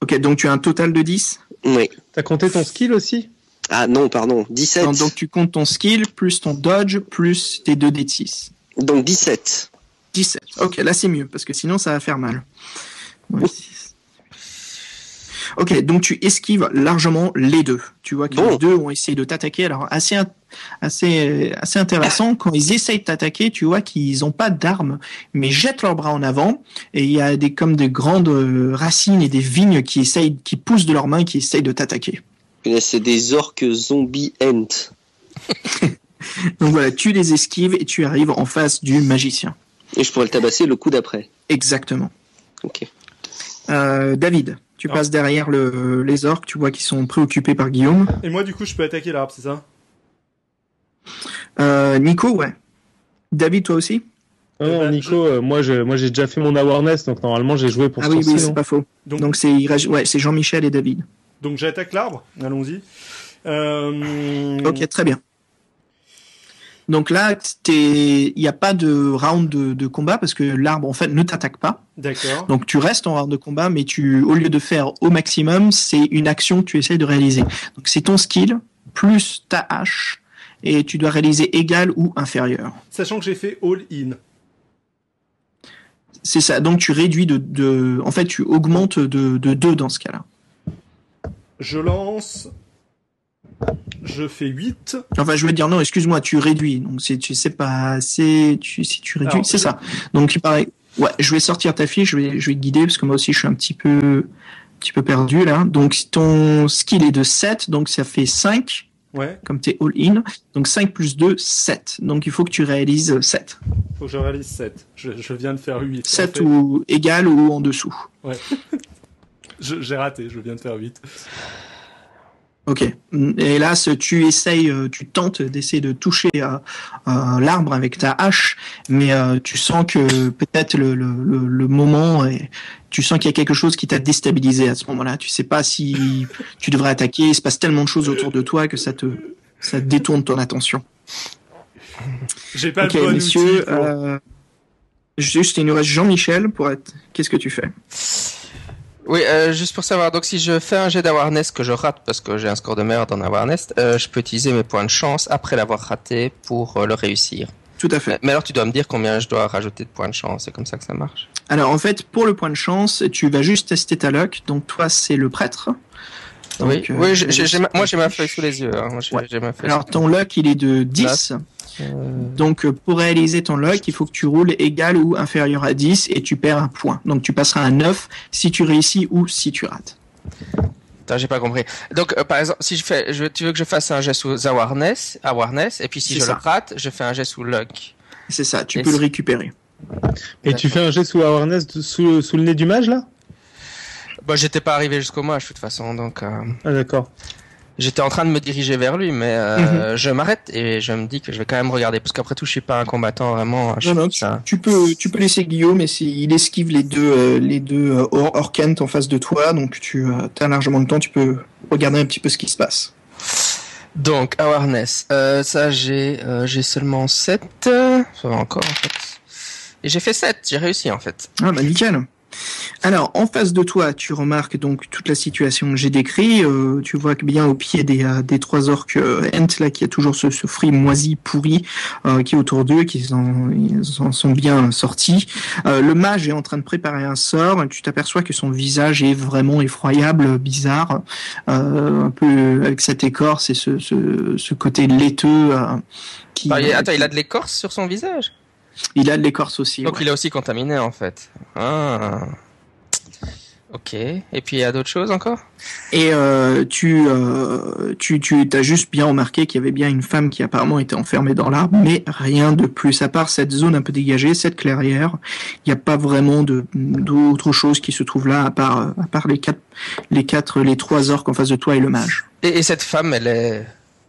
Ok, donc tu as un total de 10. Oui. T'as compté ton skill aussi? Ah non, pardon, 17. Donc, donc, tu comptes ton skill, plus ton dodge, plus tes 2 d de 6. Donc 17. 17. Ok, là c'est mieux, parce que sinon ça va faire mal. Ouais. Ok, donc tu esquives largement les deux. Tu vois que Bon. les deux ont essayé de t'attaquer. Alors assez, assez, assez intéressant, quand ils essayent de t'attaquer, tu vois qu'ils n'ont pas d'armes, mais jettent leurs bras en avant, et il y a des comme des grandes euh, racines et des vignes qui essayent, qui poussent de leurs mains, qui essayent de t'attaquer. C'est des orques zombies ent. Donc voilà, tu les esquives et tu arrives en face du magicien. Et je pourrais le tabasser le coup d'après. Exactement. Ok. Euh, David, tu Ah. passes derrière le, les orques, tu vois qu'ils sont préoccupés par Guillaume. Et moi, du coup, je peux attaquer l'arbre, c'est ça? Euh, Nico, ouais. David, toi aussi? Non, non, Nico, euh, moi, je, moi, j'ai déjà fait mon awareness, donc normalement, j'ai joué pour Ah ce oui, oui, c'est pas faux. Donc, Donc c'est ouais, c'est Jean-Michel et David. Donc j'attaque l'arbre. Allons-y. Euh... Ok, très bien. Donc là, il n'y a pas de round de, de combat parce que l'arbre en fait ne t'attaque pas. D'accord. Donc tu restes en round de combat, mais tu, au lieu de faire au maximum, c'est une action que tu essayes de réaliser. Donc c'est ton skill plus ta hache et tu dois réaliser égal ou inférieur. Sachant que j'ai fait all-in. C'est ça. Donc tu réduis de, de, en fait tu augmentes de, de 2 dans ce cas-là. Je lance. Je fais 8. Enfin, je veux dire non, excuse-moi, tu réduis. Donc c'est tu sais pas assez, tu si tu réduis, c'est ça. Donc il paraît ouais, je vais sortir ta fiche, je vais je vais te guider parce que moi aussi je suis un petit peu un petit peu perdu là. Donc ton skill est de 7, donc ça fait 5 Ouais. comme tu es all in. Donc 5 plus 2 7. Donc il faut que tu réalises 7. Faut que je réalise 7. Je, je viens de faire 8. 7 ou égal ou en dessous. Je- J'ai raté, je viens de faire 8. Ok. Et là, tu essayes, euh, tu tentes d'essayer de toucher euh, l'arbre avec ta hache, mais euh, tu sens que peut-être le, le, le, le moment, tu sens qu'il y a quelque chose qui t'a déstabilisé à ce moment-là. Tu sais pas si tu devrais attaquer. Il se passe tellement de choses autour de toi que ça te, ça détourne ton attention. J'ai pas ok, le bon messieurs. outil. pour- Euh, juste, il nous reste Jean-Michel pour être. Qu'est-ce que tu fais? Oui, euh, juste pour savoir, donc si je fais un jet d'awareness que je rate parce que j'ai un score de merde en awareness, euh, je peux utiliser mes points de chance après l'avoir raté pour euh, le réussir. Tout à fait. Mais, mais alors tu dois me dire combien je dois rajouter de points de chance, c'est comme ça que ça marche. Alors en fait, pour le point de chance, tu vas juste tester ta luck. Donc toi, c'est le prêtre. Donc, oui, euh, oui ma- moi j'ai ma feuille sous les yeux. hein. Moi, j'ai Ouais. j'ai ma feuille Alors ton luck, il est de 10. Euh, Donc euh, pour réaliser ton luck, il faut que tu roules égal ou inférieur à 10 et tu perds un point. Donc tu passeras un 9 si tu réussis ou si tu rates. Attends, j'ai pas compris. Donc, euh, par exemple, si je fais, je, tu veux que je fasse un jet sous awareness, awareness, et puis si C'est je ça. le rate, je fais un jet sous luck. C'est ça, tu Et peux le récupérer. Et tu fais un jet sous awareness sous le nez du mage, là? Bah, j'étais pas arrivé jusqu'au mage, de toute façon, donc euh, Ah, d'accord. j'étais en train de me diriger vers lui, mais euh, je m'arrête et je me dis que je vais quand même regarder, parce qu'après tout, je suis pas un combattant vraiment. Je Non, non, tu, ça. tu peux, tu peux laisser Guillaume et s'il esquive les deux, euh, les deux euh, Or- Orkent en face de toi, donc tu as largement le temps, tu peux regarder un petit peu ce qui se passe. Donc, awareness, euh, ça j'ai euh, j'ai seulement 7, ça va encore en fait. Et j'ai fait 7, j'ai réussi en fait. Ah bah nickel. Alors, en face de toi, tu remarques donc toute la situation que j'ai décrite. Euh, tu vois que bien au pied des, euh, des trois orques euh, Ent, là, qui a toujours ce, ce fruit moisi, pourri, qui est autour d'eux, qui en, ils en sont bien sortis. Le mage est en train de préparer un sort. Tu t'aperçois que son visage est vraiment effroyable, bizarre, un peu avec cette écorce et ce, ce, ce côté laiteux. qui, Bah, attends, il a de l'écorce sur son visage? Il a de l'écorce aussi. Donc ouais. il est aussi contaminé en fait. Ah. Ok. Et puis il y a d'autres choses encore? Et euh, tu, euh, tu, tu as juste bien remarqué qu'il y avait bien une femme qui apparemment était enfermée dans l'arbre, mais rien de plus. À part cette zone un peu dégagée, cette clairière, il n'y a pas vraiment d'autre chose qui se trouve là, à part, à part les quatre, les quatre, les trois orques en face de toi et le mage. et, et cette femme, elle est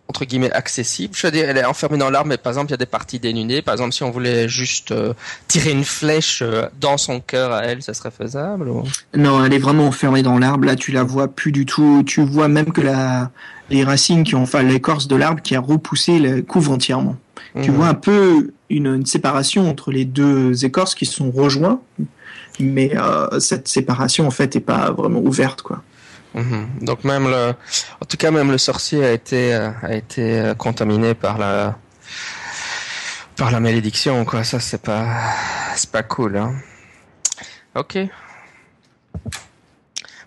entre guillemets accessible. Je veux dire, elle est enfermée dans l'arbre, mais par exemple, il y a des parties dénudées. Par exemple, si on voulait juste euh, tirer une flèche euh, dans son cœur à elle, ça serait faisable ou... Non, elle est vraiment enfermée dans l'arbre. Là, tu la vois plus du tout. Tu vois même que la, les racines qui ont, enfin, l'écorce de l'arbre qui a repoussé la couvre entièrement. Tu Mhm. vois un peu une, une séparation entre les deux écorces qui sont rejoints, mais euh, cette séparation en fait est pas vraiment ouverte quoi. Mhm. Donc même le, en tout cas même le sorcier a été euh, a été euh, contaminé par la par la malédiction quoi. Ça c'est pas c'est pas cool. Hein. Ok.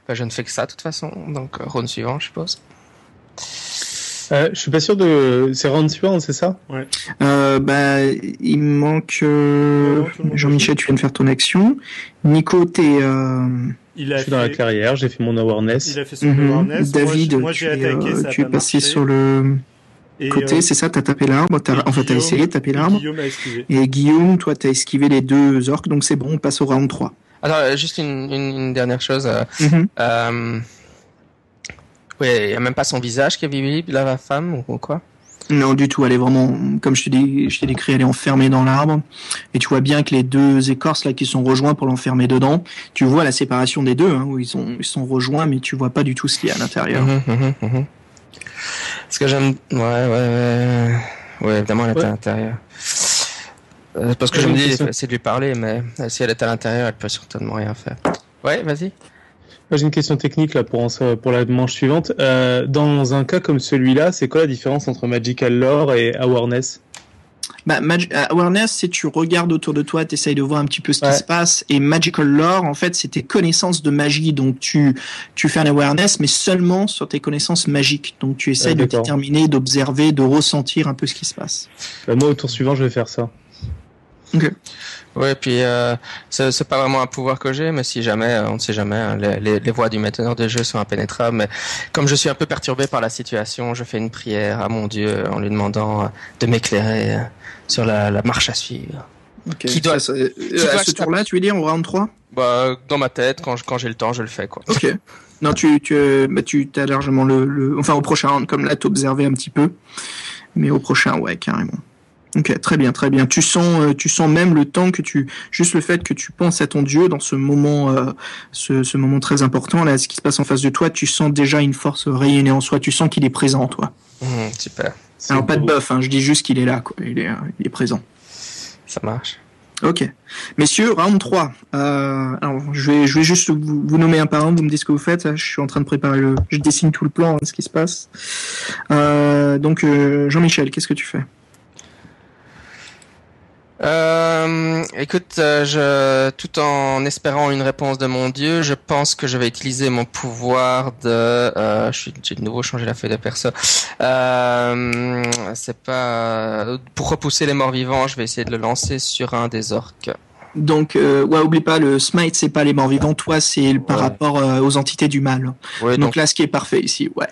Bah, je ne fais que ça de toute façon. Donc euh, round suivant je suppose. Euh, je suis pas sûr de. C'est round suivant, c'est ça? Euh, bah, il me manque euh, Jean-Michel, tu viens de faire ton action. Nico, t'es euh, Il a Je suis dans la fait, clairière, j'ai fait mon awareness. il a fait son mhm. awareness. David, moi, j'ai- moi, tu, j'ai es, attaqué, euh, tu es pas passé marché. sur le Et, côté, euh, c'est ça, t'as tapé l'arbre, enfin t'as Guillaume- essayé de taper l'arbre. Guillaume a esquivé. Et Guillaume, toi t'as esquivé les deux orques, donc c'est bon, on passe au round 3. Attends euh, juste une, une, une dernière chose. Mhm. euh, oui, il y a même pas son visage qui est visible la femme ou quoi? Non, du tout. Elle est vraiment, comme je t'ai dit, je t'ai décrit, elle est enfermée dans l'arbre. Et tu vois bien que les deux écorces là qui sont rejoints pour l'enfermer dedans, tu vois la séparation des deux, hein, où ils sont, ils sont rejoints, mais tu vois pas du tout ce qu'il y a à l'intérieur. Mhm, mhm, mhm. Parce que j'aime. Ouais, ouais, ouais. Ouais, évidemment, elle est Ouais. à l'intérieur. Euh, parce que J'ai je me dis, essayer de lui parler, mais si elle est à l'intérieur, elle peut certainement rien faire. Ouais, vas-y. J'ai une question technique là pour, en- pour la manche suivante. Euh, dans un cas comme celui-là, c'est quoi la différence entre Magical Lore et Awareness? Bah, Mag- euh, awareness, c'est tu regardes autour de toi, tu essayes de voir un petit peu ce Ouais. qui se passe. Et magical lore, en fait, c'est tes connaissances de magie. Donc tu, tu fais un awareness, mais seulement sur tes connaissances magiques. Donc tu essayes Ouais, de déterminer, d'observer, de ressentir un peu ce qui se passe. Bah, Moi, au tour suivant, je vais faire ça. Ouais, puis euh, c'est pas vraiment un pouvoir que j'ai, mais si jamais, euh, on ne sait jamais, hein, les, les, les voies du mainteneur de jeu sont impénétrables. Mais comme je suis un peu perturbé par la situation, je fais une prière à mon Dieu en lui demandant euh, de m'éclairer euh, sur la, la marche à suivre. Ok. Qui doit- Ça, ça- doit à ce tour-là, tu veux dire, au round 3 Bah, dans ma tête, quand j'ai le temps, je le fais, quoi. Ok. Non, tu, tu, bah, tu as largement le, le, enfin, au prochain round, comme là, t'observais un petit peu. Mais au prochain, ouais, carrément. Ok, très bien, très bien. Tu sens, euh, tu sens même le temps que tu, juste le fait que tu penses à ton Dieu dans ce moment, euh, ce, ce moment très important là, ce qui se passe en face de toi, tu sens déjà une force rayonner en soi. Tu sens qu'il est présent, toi. Mhm, super, Alors pas de buff, hein, je dis juste qu'il est là, quoi. Il est, euh, il est présent. ça marche. Ok. Messieurs, round 3. Euh, alors, je vais, je vais juste vous, vous nommer un par un, vous me dites ce que vous faites. Je suis en train de préparer le... Je dessine tout le plan, hein, ce qui se passe. Euh, donc, euh, Jean-Michel, qu'est-ce que tu fais? Euh, écoute, euh, je, tout en espérant une réponse de mon dieu, je pense que je vais utiliser mon pouvoir de. Euh, je suis- j'ai de nouveau changé la feuille de perso. Euh, c'est pas pour repousser les morts vivants. Je vais essayer de le lancer sur un des orques. Donc, euh, ouais, oublie pas, le smite, c'est pas les morts vivants. Toi, c'est par Ouais. rapport euh, aux entités du mal. Donc, donc, là, ce qui est parfait ici, ouais.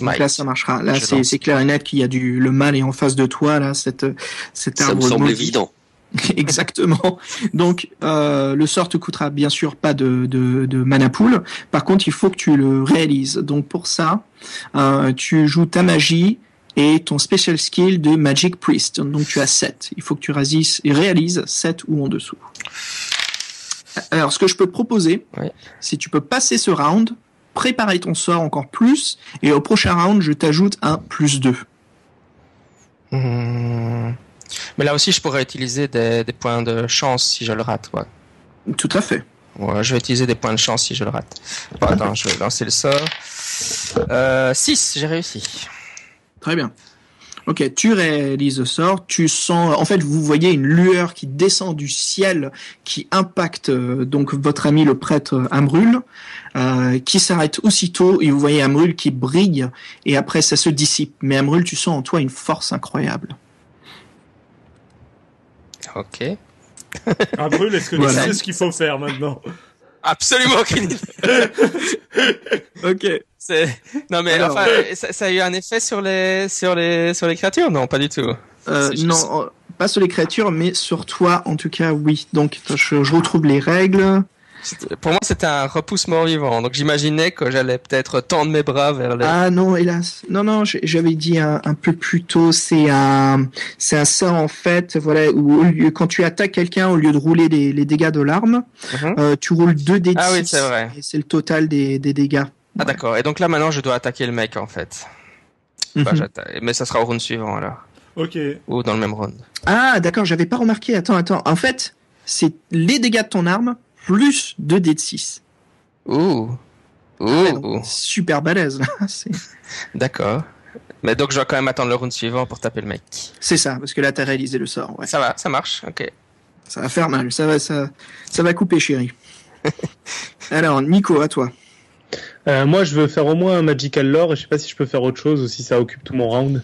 Donc là, ça marchera. Là, c'est clair et net qu'il y a du le mal est en face de toi. Là, cette cet Ça me arbre semble maudit. évident. Exactement. Donc, euh, le sort te coûtera bien sûr pas de, de, de mana pool. Par contre, il faut que tu le réalises. Donc, pour ça, euh, tu joues ta magie et ton special skill de Magic Priest. Donc, tu as 7. Il faut que tu réalises, réalises 7 ou en dessous. Alors, ce que je peux te proposer, Oui. si tu peux passer ce round, préparer ton sort encore plus, et au prochain round, je t'ajoute un plus 2. Hmm. Mais là aussi, je pourrais utiliser des, des points de chance si je le rate. Ouais. Tout à fait. Ouais, je vais utiliser des points de chance si je le rate. Bon, attends, je vais lancer le sort. Euh, 6, j'ai réussi. Très bien. Ok, tu réalises le sort, tu sens, en fait, vous voyez une lueur qui descend du ciel, qui impacte euh, donc votre ami le prêtre Ambrul, euh, qui s'arrête aussitôt, et vous voyez Ambrul qui brille, et après ça se dissipe. Mais Ambrul, tu sens en toi une force incroyable. Ok. Brûle, est-ce que Voilà. tu sais ce qu'il faut faire maintenant? Absolument aucune idée. Ok. C'est- Non mais Alors. enfin, ça, ça a eu un effet sur les sur les sur les créatures? Non, pas du tout. Euh, juste- non, euh, pas sur les créatures, mais sur toi, en tout cas, oui. Donc, je, je retrouve les règles. Pour moi, c'était un repousse mort-vivant. Donc j'imaginais que j'allais peut-être tendre mes bras vers les. Ah non, hélas. Non, non, j'avais dit un, un peu plus tôt. C'est un, c'est un sort en fait, voilà, où au lieu, quand tu attaques quelqu'un, au lieu de rouler les, les dégâts de l'arme, Mhm. euh, tu roules 2 dés de Ah oui, c'est vrai. Et c'est le total des, des dégâts. Ah d'accord. Et donc là maintenant, je dois attaquer le mec en fait. Bah, Mhm. mais ça sera au round suivant alors, Ok. ou dans le même round. Ah, d'accord, j'avais pas remarqué. Attends, attends. En fait, c'est les dégâts de ton arme plus 2 dés de 6. Ouh. Ouh. Ouais, donc, super balèze. là. D'accord. Mais donc je dois quand même attendre le round suivant pour taper le mec. C'est ça, parce que là, t'as réalisé le sort. Ouais. Ça va, ça marche. Ok. Ça va faire mal. Ça va, ça, ça va couper, chérie. Alors, Nico, à toi. Euh, moi, je veux faire au moins un Magical Lore et je sais pas si je peux faire autre chose ou si ça occupe tout mon round.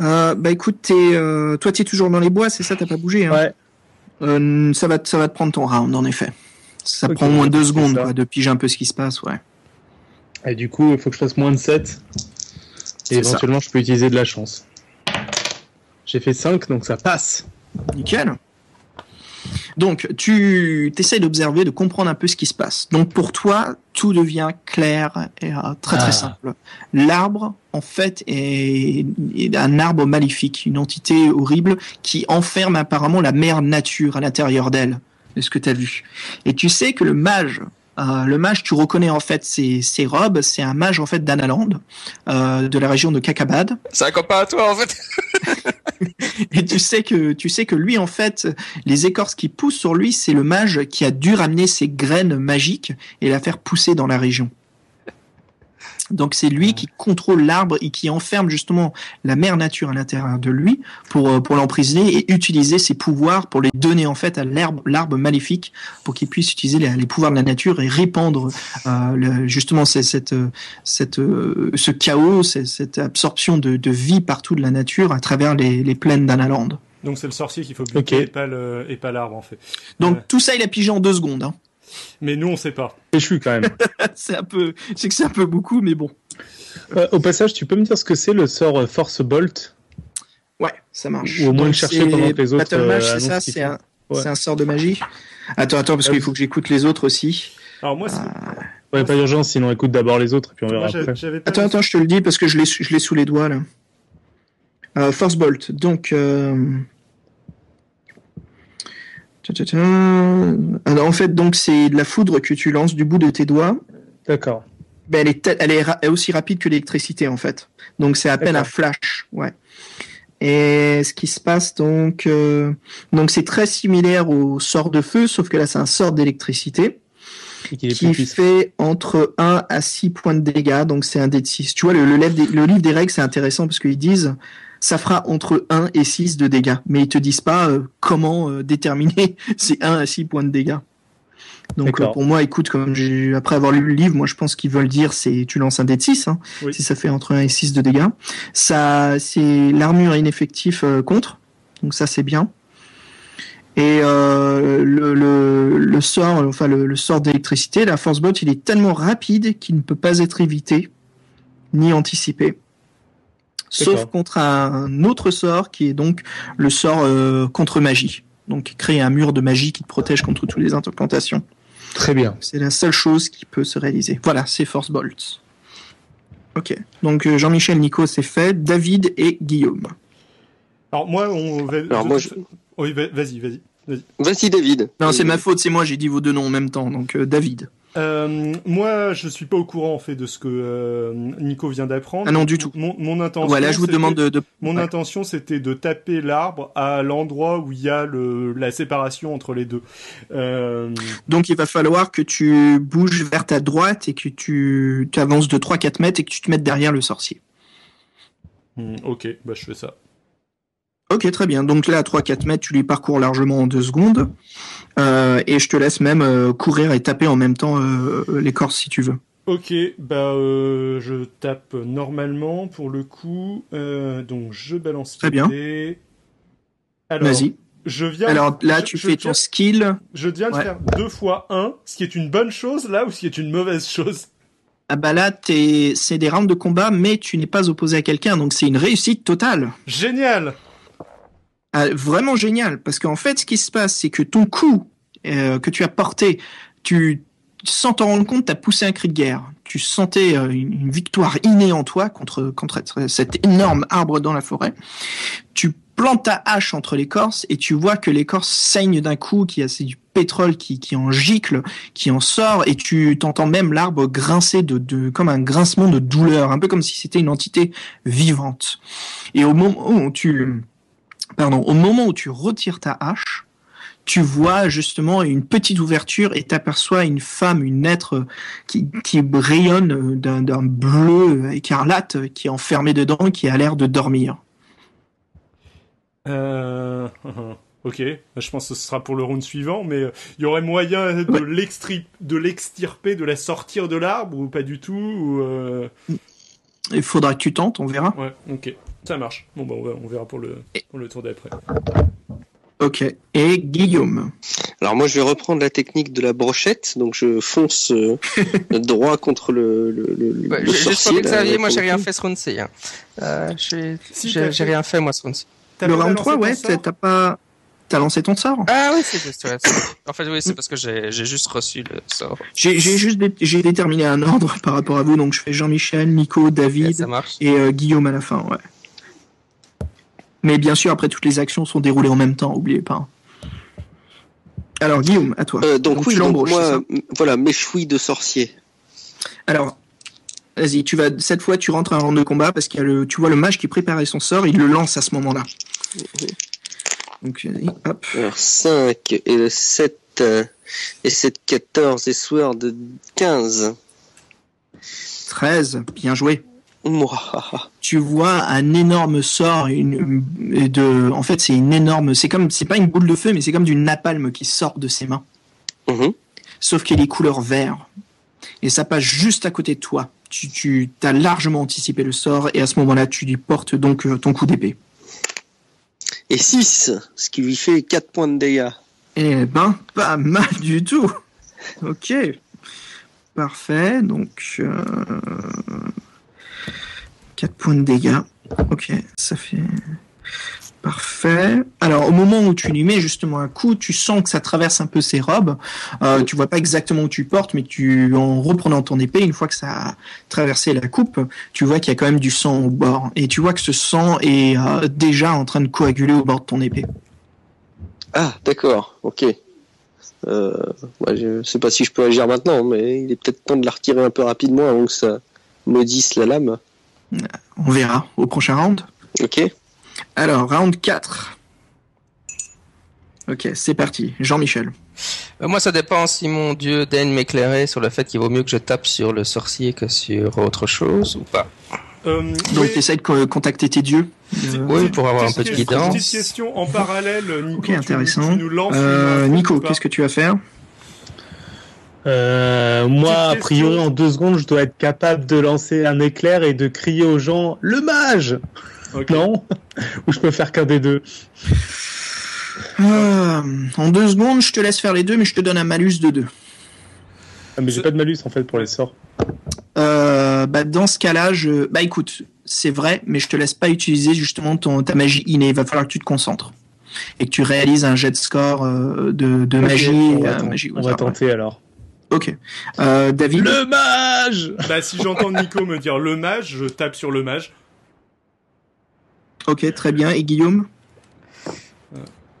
Euh, bah écoute, euh, toi t'es toujours dans les bois, c'est ça, t'as pas bougé. Hein Ouais. Ça va, te- ça va te prendre ton round en effet. Ça prend au moins deux secondes quoi, de piger un peu ce qui se passe, ouais. Et du coup, il faut que je fasse moins de 7. C'est Et ça. éventuellement, je peux utiliser de la chance. J'ai fait 5, donc ça passe. Nickel. Donc, tu essayes d'observer, de comprendre un peu ce qui se passe. Donc, pour toi, tout devient clair et euh, très très Ah. simple. L'arbre, en fait, est, est un arbre maléfique, une entité horrible qui enferme apparemment la mère nature à l'intérieur d'elle, de ce que tu as vu. Et tu sais que le mage, euh, le mage, tu reconnais en fait ses, ses robes, c'est un mage en fait d'Analand, euh, de la région de Kakabad. C'est un copain à toi en fait. Et tu sais que tu sais que lui en fait, les écorces qui poussent sur lui, c'est le mage qui a dû ramener ses graines magiques et la faire pousser dans la région. Donc c'est lui qui contrôle l'arbre et qui enferme justement la mère nature à l'intérieur de lui pour euh, pour l'emprisonner et utiliser ses pouvoirs pour les donner en fait à l'arbre l'arbre maléfique pour qu'il puisse utiliser les, les pouvoirs de la nature et répandre euh, le- justement c'est- cette euh, cette euh, ce chaos c'est- cette absorption de, de vie partout de la nature à travers les, les plaines d'Analand. Donc c'est le sorcier qu'il faut buter Ok. et pas le et pas l'arbre en fait. Donc tout ça il a pigé en deux secondes. Hein. Mais nous on sait pas. Et je suis quand même. c'est un peu, c'est que c'est un peu beaucoup, mais bon. Euh, au passage, tu peux me dire ce que c'est le sort euh, Force Bolt? Ouais, ça marche. Ou au moins Donc, le chercher c'est pendant que les autres, Battle Mage, euh, c'est ça, c'est un, Ouais. c'est un sort de magie. Attends, attends, parce Ah qu'il faut que j'écoute les autres aussi. Alors moi, c'est- Ouais, pas d'urgence, sinon écoute d'abord les autres et puis on verra après. Attends, attends, je te le dis parce que je l'ai, je l'ai sous les doigts là. Euh, Force Bolt. Donc, euh... Alors, en fait, donc c'est de la foudre que tu lances du bout de tes doigts. D'accord. Ben, elle est, elle ra- aussi rapide que l'électricité en fait. Donc c'est à peine un flash, ouais. Et ce qui se passe donc, euh, donc c'est très similaire au sort de feu, sauf que là c'est un sort d'électricité qui puissant. fait entre 1 à 6 points de dégâts, donc c'est un dé de 6. Tu vois, le livre des règles c'est intéressant parce qu'ils disent ça fera entre 1 et 6 de dégâts, mais ils te disent pas euh, comment euh, déterminer ces 1 à 6 points de dégâts. Donc euh, pour moi, écoute, comme après avoir lu le livre, moi je pense qu'ils veulent dire c'est tu lances un dé de 6 hein, Oui. si ça fait entre 1 et 6 de dégâts. Ça c'est l'armure est ineffectif contre. Donc ça c'est bien. Et euh, le, le, le sort, enfin le, le sort d'électricité, la force bolt, il est tellement rapide qu'il ne peut pas être évité ni anticipé. Sauf contre un autre sort qui est donc le sort euh, contre magie. Donc créer un mur de magie qui te protège contre toutes les incantations. Très bien. C'est la seule chose qui peut se réaliser. Voilà, c'est Force Bolt. Ok. Donc euh, Jean-Michel, Nico, c'est fait. David et Guillaume. Alors moi, on va. Alors, moi, je- Oui, va- vas-y, vas-y. Vas-y, David. Non, c'est ma faute, c'est moi, j'ai dit vos deux noms en même temps. Donc euh, David. Euh, moi, je suis pas au courant en fait de ce que euh, Nico vient d'apprendre. Ah non, du tout. Mon, mon intention. Voilà, je vous c'était- demande de. de- Mon Ouais. intention, c'était de taper l'arbre à l'endroit où il y a le, la séparation entre les deux. Euh, Donc il va falloir que tu bouges vers ta droite et que tu, tu avances de 3-4 mètres et que tu te mettes derrière le sorcier. hmm, ok, bah je fais ça. Ok, très bien. Donc là, à 3-4 mètres, tu lui parcours largement en deux secondes. Euh, et je te laisse même euh, courir et taper en même temps euh, l'écorce si tu veux. Ok, bah euh, je tape normalement pour le coup. Donc je balance Très les bien. Vas-y. je viens. Alors là, je- tu je fais ton skill. Je viens de Ouais. faire deux fois un, ce qui est une bonne chose là ou ce qui est une mauvaise chose? Ah bah là, c'est des rounds de combat, mais tu n'es pas opposé à quelqu'un, donc c'est une réussite totale. Génial. Ah, vraiment génial, parce qu'en fait, ce qui se passe, c'est que ton coup euh, que tu as porté, tu, sans t'en rendre compte, t'as poussé un cri de guerre. Tu sentais euh, une, une victoire innée en toi contre, contre cet énorme arbre dans la forêt. Tu plantes ta hache entre l'écorce et tu vois que l'écorce saigne d'un coup, qu'il y a du pétrole qui, qui en gicle, qui en sort, et tu t'entends même l'arbre grincer de, de, comme un grincement de douleur, un peu comme si c'était une entité vivante. Et au moment où tu, pardon, au moment où tu retires ta hache, tu vois justement une petite ouverture et t'aperçois une femme, une être qui, qui rayonne d'un bleu écarlate qui est enfermée dedans et qui a l'air de dormir. Euh... Ok, je pense que ce sera pour le round suivant, mais euh, il y aurait moyen de l'extirper, de la sortir de l'arbre ou pas du tout ou euh, Il faudra que tu tentes, on verra. Ouais, ok, ça marche. Bon bah on, va- on verra pour le pour le tour d'après. Ok. Et Guillaume? Alors moi, je vais reprendre la technique de la brochette, donc je fonce euh, droit contre le, le, le, Ouais, le ju- juste pour sorcier. là, Xavier, moi j'ai rien fait ce round-ci. Hein. Euh, j'ai Si, rien fait moi ce round-ci. T'as Le round balancé 3, ton ouais, t'as pas... T'as lancé ton sort? Ah oui, c'est juste. ouais, en fait, oui, c'est parce que j'ai j'ai juste reçu le sort. J'ai j'ai juste dé- j'ai déterminé un ordre par rapport à vous, donc je fais Jean-Michel, Nico, David ça marche. et euh, Guillaume à la fin, ouais. Mais bien sûr, après, toutes les actions sont déroulées en même temps, oubliez pas. Alors, Guillaume, à toi. Euh, donc, oui, donc moi, voilà, mes chouilles de sorcier. Alors, vas-y, tu vas, cette fois, tu rentres un round de combat parce qu'il y a le, tu vois le mage qui préparait son sort, il le lance à ce moment-là. Donc, vas-y, hop. Alors 5 et 7 euh, et 7, 14 et sword 15. 13, bien joué. Tu vois un énorme sort une, de en fait c'est une énorme c'est comme c'est pas une boule de feu mais c'est comme du napalm qui sort de ses mains. Mhm. sauf qu'elle est couleur vert. Et ça passe juste à côté de toi. Tu tu as largement anticipé le sort et à ce moment-là tu lui portes donc euh, ton coup d'épée. Et 6, ce qui lui fait 4 points de dégâts. eh ben pas mal du tout. Ok. Parfait. Donc euh, 4 points de dégâts ok ça fait Parfait. Alors au moment où tu lui mets justement un coup, tu sens que ça traverse un peu ses robes. Euh, tu vois pas exactement où tu portes, mais tu, en reprenant ton épée, une fois que ça a traversé la coupe, tu vois qu'il y a quand même du sang au bord. Et tu vois que ce sang est euh, déjà en train de coaguler au bord de ton épée. Ah, d'accord, ok. Euh, je sais pas si je peux agir maintenant, mais il est peut-être temps de la retirer un peu rapidement avant que ça maudisse la lame. On verra au prochain round. Ok. Alors, round 4. Ok, c'est parti. Jean-Michel. Euh, moi, ça dépend si mon dieu daigne m'éclairer sur le fait qu'il vaut mieux que je tape sur le sorcier que sur autre chose ou pas. Euh, Donc, oui, tu essaies de co- contacter tes dieux. Euh, Oui, pour avoir un peu de guidance. Petite question en parallèle, Nico. Ok, intéressant. Tu, nous lances Euh, une info Nico, qu'est-ce que tu vas faire? Euh, moi, a priori, en deux secondes, je dois être capable de lancer un éclair et de crier aux gens le mage. Non Ou je peux faire qu'un des deux Euh, En deux secondes, je te laisse faire les deux, mais je te donne un malus de 2. ah, Mais j'ai pas de malus en fait pour les sorts. Euh, bah, dans ce cas-là, je... Bah écoute, c'est vrai, mais je te laisse pas utiliser justement ton, ta magie innée. Il va falloir que tu te concentres. Et que tu réalises un jet de score euh, de, de magie. On va, euh, magie on tenter alors. Ok. Euh, David Le mage Bah si j'entends Nico me dire le mage, je tape sur le mage. Ok, très bien. Et Guillaume?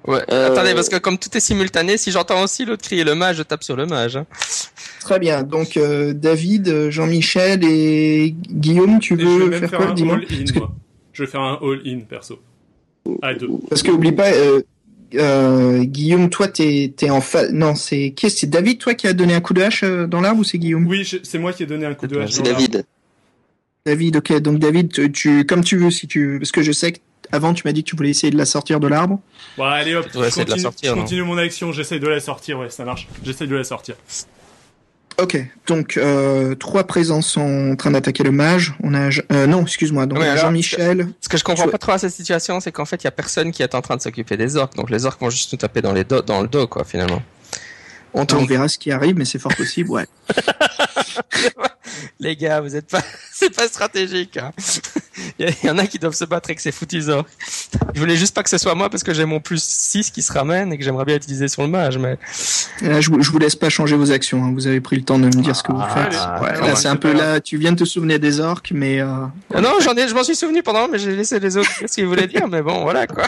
Ouais. Euh, Attendez, parce que comme tout est simultané, si j'entends aussi l'autre crier le mage, je tape sur le mage. hein. Très bien. Donc euh, David, euh, Jean-Michel et Guillaume, tu Et je vais veux faire faire quoi un Parce que- moi. Je vais faire un all-in, perso. À deux. Parce que oublie pas, euh, euh, Guillaume, toi t'es t'es en fa... Non, c'est qui C'est David, toi qui a donné un coup de hache euh, dans l'arbre ou c'est Guillaume? Oui, je- c'est moi qui ai donné un coup de hache. C'est dans l'arbre. David. David, ok. Donc David, tu, tu- comme tu veux, si tu, parce que je sais que avant tu m'as dit que tu voulais essayer de la sortir de l'arbre. Bon, allez hop, Tu dois je essayer de la continue, sortir, je continue mon action, j'essaye de la sortir, ouais, ça marche. J'essaye de la sortir. Ok. Donc euh, trois présences sont en train d'attaquer le mage. On a, euh, non, excuse-moi. Donc Jean-Michel. Ce que je comprends pas trop à cette situation, c'est qu'en fait, il y a personne qui est en train de s'occuper des orques. Donc les orques vont juste nous taper dans, les dos, dans le dos, quoi, finalement. On verra ce qui arrive, mais c'est fort possible. Ouais. Les gars, vous êtes pas, c'est pas stratégique. hein. Il y, en a qui doivent se battre avec ces foutus orques. Je voulais juste pas que ce soit moi parce que j'ai mon plus 6 qui se ramène et que j'aimerais bien utiliser sur le mage, mais Là, je, vous- je vous laisse pas changer vos actions. hein. Vous avez pris le temps de me dire ce que vous Ah, faites. allez. Ouais, Ah, là, c'est un peu là. Tu viens de te souvenir des orques, mais euh, Ah non, j'en ai, je m'en suis souvenu pendant, mais j'ai laissé les autres dire ce qu'ils voulaient dire, mais bon, voilà quoi.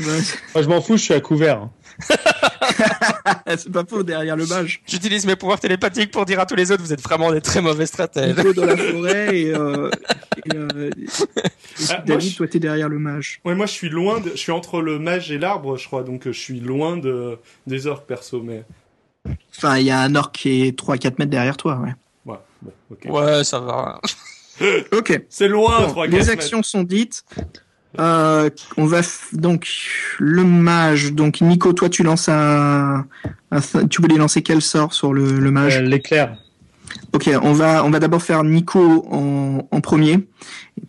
ouais, Moi, je m'en fous, je suis à couvert. c'est pas faux derrière le mage. J'utilise mes pouvoirs télépathiques pour dire à tous les autres, vous êtes vraiment des très mauvais stratèges. Nico dans la forêt et, euh, et, euh, et Ah, David, toi t'es derrière le mage. Ouais, moi je suis loin, de... je suis entre le mage et l'arbre, je crois, donc euh, je suis loin de des orques perso, mais Enfin, il y a un orc qui est 3-4 mètres derrière toi. Ouais. ouais, bon, ok. Ouais, ça va. Ok. C'est loin, Bon, 3 les actions sont dites. Euh, on va f- donc le mage. Donc Nico, toi tu lances un, un th- tu voulais lancer quel sort sur le, le mage? Euh, L'éclair. Ok, on va on va d'abord faire Nico en, en premier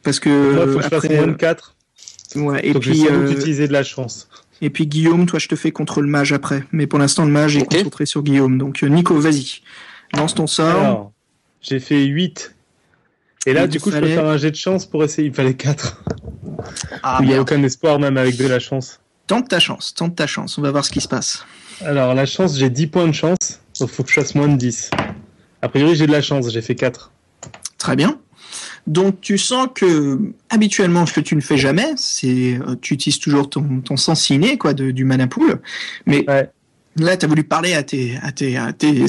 parce que Moi, faut que je fasse après, moins de 4. ouais, et Donc, je puis euh, utiliser de la chance. et puis Guillaume, toi je te fais contre le mage après. Mais pour l'instant le mage est concentré sur Guillaume. Donc euh, Nico, vas-y, lance ton sort. Alors, j'ai fait 8. Et là, Il du coup, je peux faire un jet de chance pour essayer. Il fallait 4. Ah, Il n'y a aucun espoir, même avec de la chance. Tente ta chance, tente ta chance. On va voir ce qui se passe. Alors, la chance, j'ai 10 points de chance. Donc, faut que je fasse moins de 10. A priori, j'ai de la chance. J'ai fait 4. Très bien. Donc tu sens que habituellement ce que tu ne fais jamais, c'est euh, tu utilises toujours ton, ton sens ciné quoi de, du mana pool, mais Ouais. Là tu as voulu parler à tes,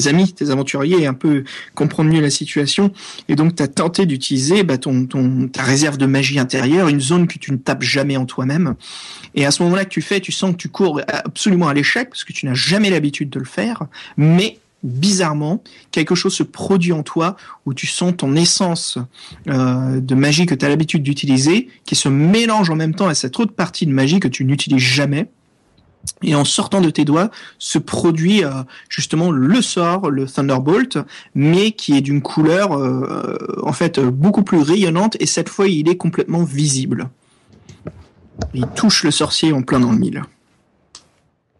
amis, tes aventuriers, un peu comprendre mieux la situation, et donc tu tenté d'utiliser bah, ton, ton, ta réserve de magie intérieure, une zone que tu ne tapes jamais en toi-même, et à ce moment-là que tu fais, tu sens que tu cours absolument à l'échec, parce que tu n'as jamais l'habitude de le faire, mais bizarrement, quelque chose se produit en toi où tu sens ton essence euh, de magie que tu as l'habitude d'utiliser, qui se mélange en même temps à cette autre partie de magie que tu n'utilises jamais. Et en sortant de tes doigts, se produit euh, justement le sort, le Thunderbolt, mais qui est d'une couleur euh, en fait euh, beaucoup plus rayonnante et cette fois il est complètement visible. Il touche le sorcier en plein dans le mille.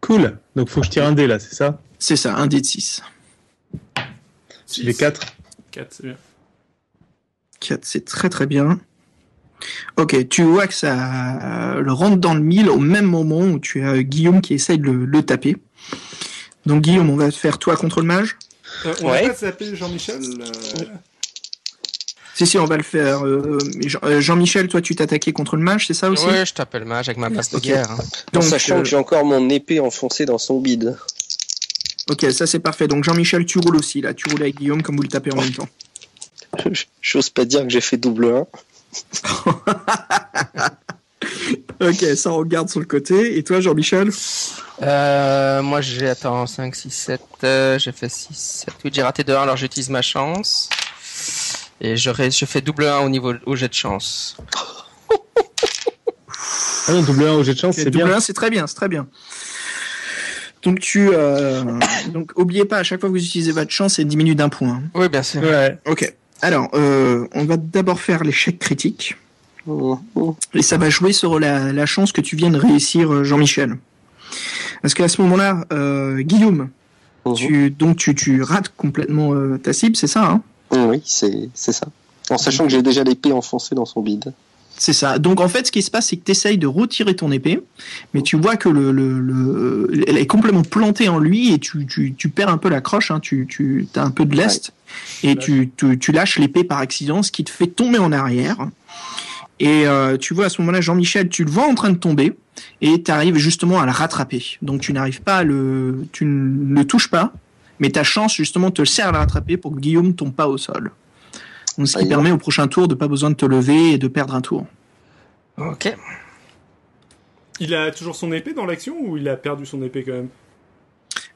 Cool. Donc, faut que je tire un dé, là, c'est ça? C'est ça, un dé de 6. J'ai 4. 4, c'est bien. 4, c'est très très bien. Ok, tu vois que ça euh, le rentre dans le mille au même moment où tu as Guillaume qui essaye de le, le taper. Donc Guillaume, on va faire toi contre le mage Euh, on Ouais. va pas s'appeler Jean-Michel euh, Si, si, on va le faire. Euh, Jean- Jean-Michel, toi tu t'attaquais contre le mage, c'est ça aussi? Ouais, je t'appelle mage avec ma base de guerre. hein. En Donc, sachant euh, que j'ai encore mon épée enfoncée dans son bide. Ok, ça c'est parfait. Donc Jean-Michel, tu roules aussi là. Tu roules avec Guillaume comme vous le tapez en même temps. J'ose pas dire que j'ai fait double 1. Ok, ça on regarde sur le côté. Et toi Jean-Michel Euh, moi, j'ai, attends, 5, 6, 7, euh, j'ai fait 6, 7, 8, j'ai raté de 1, alors j'utilise ma chance. Et je, ré- je fais double 1 au niveau, au jet de chance. Ah non, double 1 au jet de chance, c'est double bien. un, c'est très bien, c'est très bien. Donc tu, euh, donc oubliez pas à chaque fois que vous utilisez votre chance, c'est diminue d'un point. Oui, bien sûr. Ouais. Ok. Alors, euh, on va d'abord faire l'échec critique. Et ça va jouer sur la, la chance que tu viens de réussir, euh, Jean-Michel. Parce qu'à ce moment-là, euh, Guillaume, Mhm. tu, donc tu, tu rates complètement euh, ta cible, c'est ça hein? Oui, c'est c'est ça. En sachant que j'ai déjà l'épée enfoncée dans son bide. C'est ça. Donc en fait, ce qui se passe, c'est que tu essayes de retirer ton épée, mais tu vois que le, le, le- elle est complètement plantée en lui et tu, tu, tu perds un peu la croche, hein, tu, tu as un peu de lest et tu, tu, tu lâches l'épée par accident, ce qui te fait tomber en arrière. Et euh, tu vois à ce moment-là, Jean-Michel, tu le vois en train de tomber et tu arrives justement à le rattraper. Donc tu n'arrives pas à le, tu ne le touches pas, mais ta chance justement te sert à le rattraper pour que Guillaume tombe pas au sol. Ce qui permet au prochain tour de pas besoin de te lever et de perdre un tour. Ok. Il a toujours son épée dans l'action ou il a perdu son épée quand même?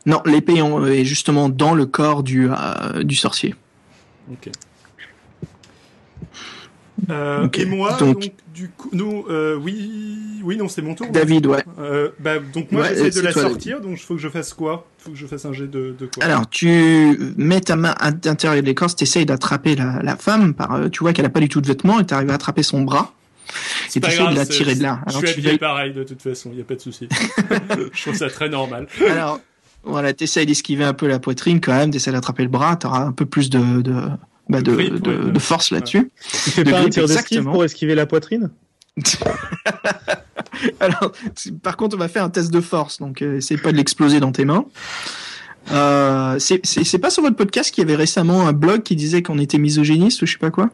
Non, l'épée est justement dans le corps du, euh, du sorcier. Ok. Euh. Et moi, Donc- donc, du coup, nous, euh, oui, oui, non, c'est mon tour. David, ouais. Euh, bah, donc moi, Ouais, j'essaie de la toi, sortir, donc il faut que je fasse quoi? Il faut que je fasse un jet de, de quoi? Alors, tu mets ta main à l'intérieur de l'écorce, tu essayes d'attraper la, la femme, par, tu vois qu'elle a pas du tout de vêtements, et tu arrives à attraper son bras, C'est et tu pas essayes de grave, la tirer de là. Je Alors, suis tu habillé pareil de toute façon, il y a pas de souci. je trouve ça très normal. Alors, voilà, tu essayes d'esquiver un peu la poitrine quand même, tu essaies d'attraper le bras, tu auras un peu plus de, de, bah, de, Grip, de, ouais. de force là-dessus. Tu fais De pas un tir d'esquive exactement. pour esquiver la poitrine? Alors, par contre, on va faire un test de force, donc euh, essaye pas de l'exploser dans tes mains. Euh, c'est pas sur votre podcast qu'il y avait récemment un blog qui disait qu'on était misogyniste ou je sais pas quoi?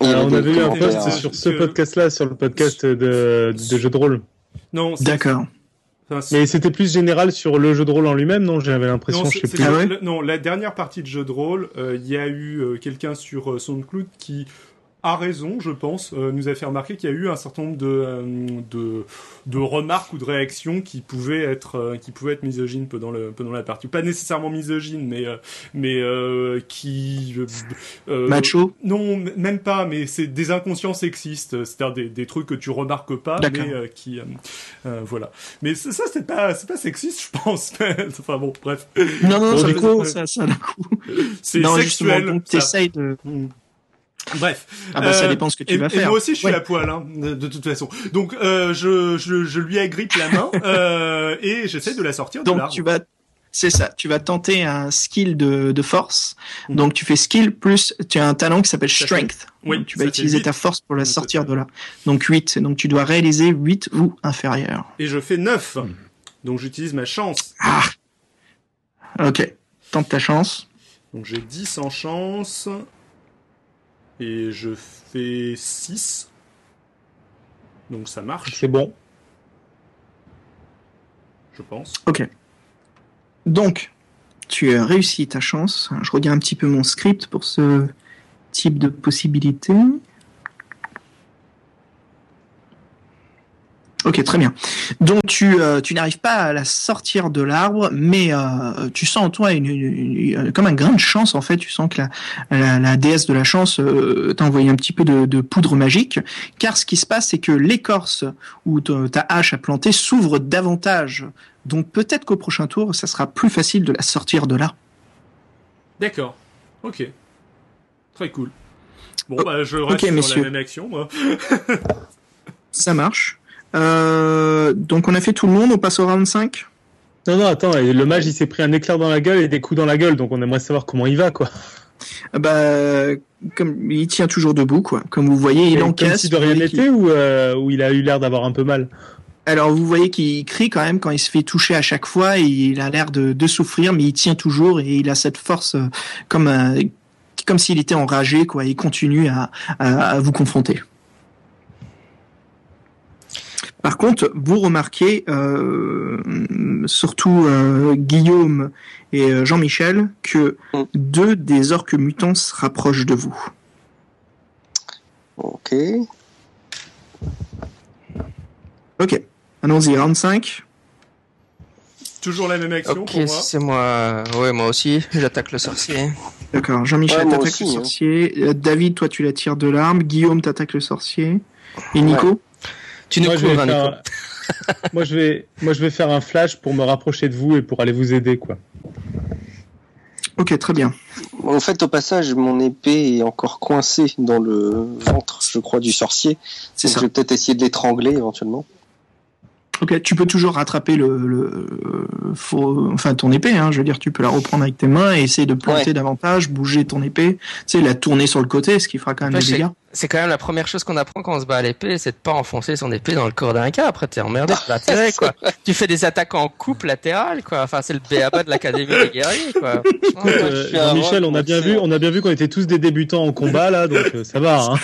Alors, avait On des avait eu un post sur ce podcast-là, sur le podcast de, de jeux de rôle. Non, D'accord. Enfin, Mais c'était plus général sur le jeu de rôle en lui-même, non J'avais l'impression, non, je c'est- sais plus. Ah ouais le- non, la dernière partie de jeu de rôle, euh, il y a eu euh, quelqu'un sur euh, SoundCloud qui a raison, je pense, euh, nous a fait remarquer qu'il y a eu un certain nombre de, euh, de, de remarques ou de réactions qui pouvaient être, euh, qui pouvaient être misogynes pendant, le, pendant la partie. Pas nécessairement misogynes, mais, euh, mais euh, qui... euh, euh, Macho Non, même pas, mais c'est des inconscients sexistes, c'est-à-dire des, des trucs que tu remarques pas, mais euh, qui, euh, euh, voilà. Mais ça, ça, c'est pas, c'est pas sexiste, je pense. enfin bon, bref, Non, non, Bon, ça, coup, ça, ça, d'un coup. c'est Non, justement, sexuel. donc ça. de... Bref. Ah bah ça Euh, dépend ce que tu et, vas et faire. moi aussi, je suis Ouais. à poil, hein, de, de toute façon. Donc, euh, je, je, je lui agrippe la main euh, et j'essaie de la sortir de Donc l'arbre. tu vas, c'est ça, tu vas tenter un skill de, de force. Mhm. Donc tu fais skill plus, tu as un talent qui s'appelle strength. Oui, Donc, tu vas utiliser ta force pour la Donc, sortir de là. Donc 8. Donc tu dois réaliser 8 ou inférieur. Et je fais 9. Donc, j'utilise ma chance. Ah Ok. Tente ta chance. Donc, j'ai 10 en chance. Et je fais 6. Donc, ça marche, C'est bon. je pense. Ok. Donc, tu as réussi ta chance. Je regarde un petit peu mon script pour ce type de possibilité. Ok, très bien. Donc tu, euh, tu n'arrives pas à la sortir de l'arbre, mais euh, tu sens en toi une, une- une- comme un grain de chance en fait. Tu sens que la, la, la déesse de la chance euh, t'a envoyé un petit peu de, de poudre magique, car ce qui se passe, c'est que l'écorce où ta hache a planté s'ouvre davantage. Donc peut-être qu'au prochain tour, ça sera plus facile de la sortir de là. D'accord. Ok. Très cool. Bon, Oh, bah, je reste sur messieurs. la même action, moi. Ça marche. Euh, donc on a fait tout le monde, on passe au round 5 Non, non, attends, et le mage il s'est pris un éclair dans la gueule et des coups dans la gueule, donc on aimerait savoir comment il va, quoi. Ah Bah, comme il tient toujours debout, quoi. Comme vous voyez, il Et encaisse. Comme si de rien n'était ou, euh, ou il a eu l'air d'avoir un peu mal? Alors vous voyez qu'il crie quand même quand il se fait toucher à chaque fois. Et il a l'air de, de souffrir, mais il tient toujours et il a cette force euh, comme un- comme s'il était enragé, quoi. Il continue à, à, à vous confronter. Par contre, vous remarquez, euh, surtout euh, Guillaume et euh, Jean-Michel, que Mm. deux des orques mutants se rapprochent de vous. Ok. Ok, allons-y, round 5. Toujours la même action Ok, pour moi. c'est moi. Ouais, moi aussi. J'attaque le sorcier. D'accord, Jean-Michel Ouais, moi t'attaque aussi, le hein. sorcier. Euh, David, toi tu la tires de l'arme. Guillaume t'attaque le sorcier. Et Nico Tu nous moi, je vais couvres, hein, Nico. faire... moi, je vais... moi, je vais faire un flash pour me rapprocher de vous et pour aller vous aider, quoi. Ok, très bien. En fait, au passage, mon épée est encore coincée dans le ventre, je crois, du sorcier. C'est je vais peut-être essayer de l'étrangler éventuellement. Ok, tu peux toujours rattraper le, le euh, faux- enfin ton épée. Hein, je veux dire, tu peux la reprendre avec tes mains et essayer de planter Ouais. davantage, bouger ton épée, tu sais, la tourner sur le côté, ce qui fera quand même des dégâts. C'est quand même la première chose qu'on apprend quand on se bat à l'épée, c'est de pas enfoncer son épée dans le corps d'un gars. Après, t'es emmerdé, tu quoi. Fais des attaques en coupe latérale, quoi. Enfin, c'est le béaba de l'académie des guerriers, quoi. Euh, rock, on a bien vu, on a bien vu qu'on était tous des débutants en combat là, donc euh, ça va. Hein.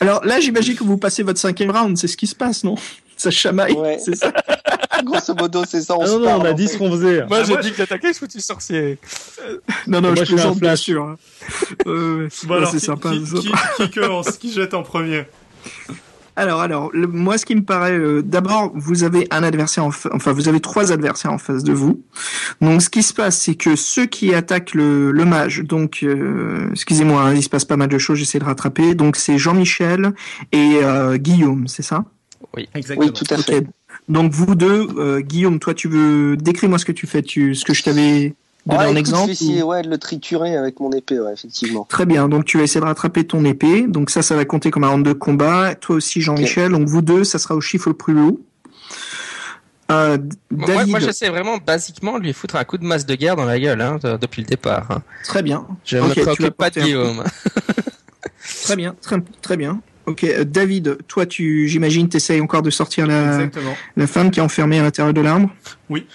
Alors là, j'imagine que vous passez votre cinquième round, c'est ce qui se passe, non? Ça chamaille, Ouais. c'est ça Grosso modo, c'est ça. On Ah se non non, parle, on a en dit ce qu'on faisait. Moi, Ah, j'ai moi, dit que j'attaquais ce foutu sorcier. Non, non, Moi, je je plaisante, bien sûr. hein. Euh, Bon, ouais, alors, c'est sympa. qui, qui, qui commence Qui jette en premier Alors, alors, le- moi, ce qui me paraît, euh, d'abord, vous avez un adversaire, en fa- enfin, vous avez trois adversaires en face de vous. Donc, ce qui se passe, c'est que ceux qui attaquent le, le mage, donc, euh, excusez-moi, hein, il se passe pas mal de choses, j'essaie de rattraper. Donc, c'est Jean-Michel et euh, Guillaume, c'est ça? Exactement. Oui, tout à fait. Donc, vous deux, euh, Guillaume, toi, tu veux décrire-moi ce que tu fais, tu, ce que je t'avais donné Ouais, en écoute, exemple. Je vais essayer ou- ouais, de le triturer avec mon épée, ouais, effectivement. Très bien, donc tu vas essayer de rattraper ton épée. Donc ça, ça va compter comme un round de combat. Toi aussi, Jean-Michel. Donc vous deux, ça sera au chiffre le plus haut. Euh, Moi, David, moi, j'essaie vraiment basiquement de lui foutre un coup de masse de guerre dans la gueule, hein, de- depuis le départ. hein. très bien, Je Ok, me tu vas préoccupe pas de Guillaume. très bien, très, très bien. Ok, euh, David, toi, tu, j'imagine, t'essayes encore de sortir la, Exactement. la femme qui est enfermée à l'intérieur de l'arbre? Oui.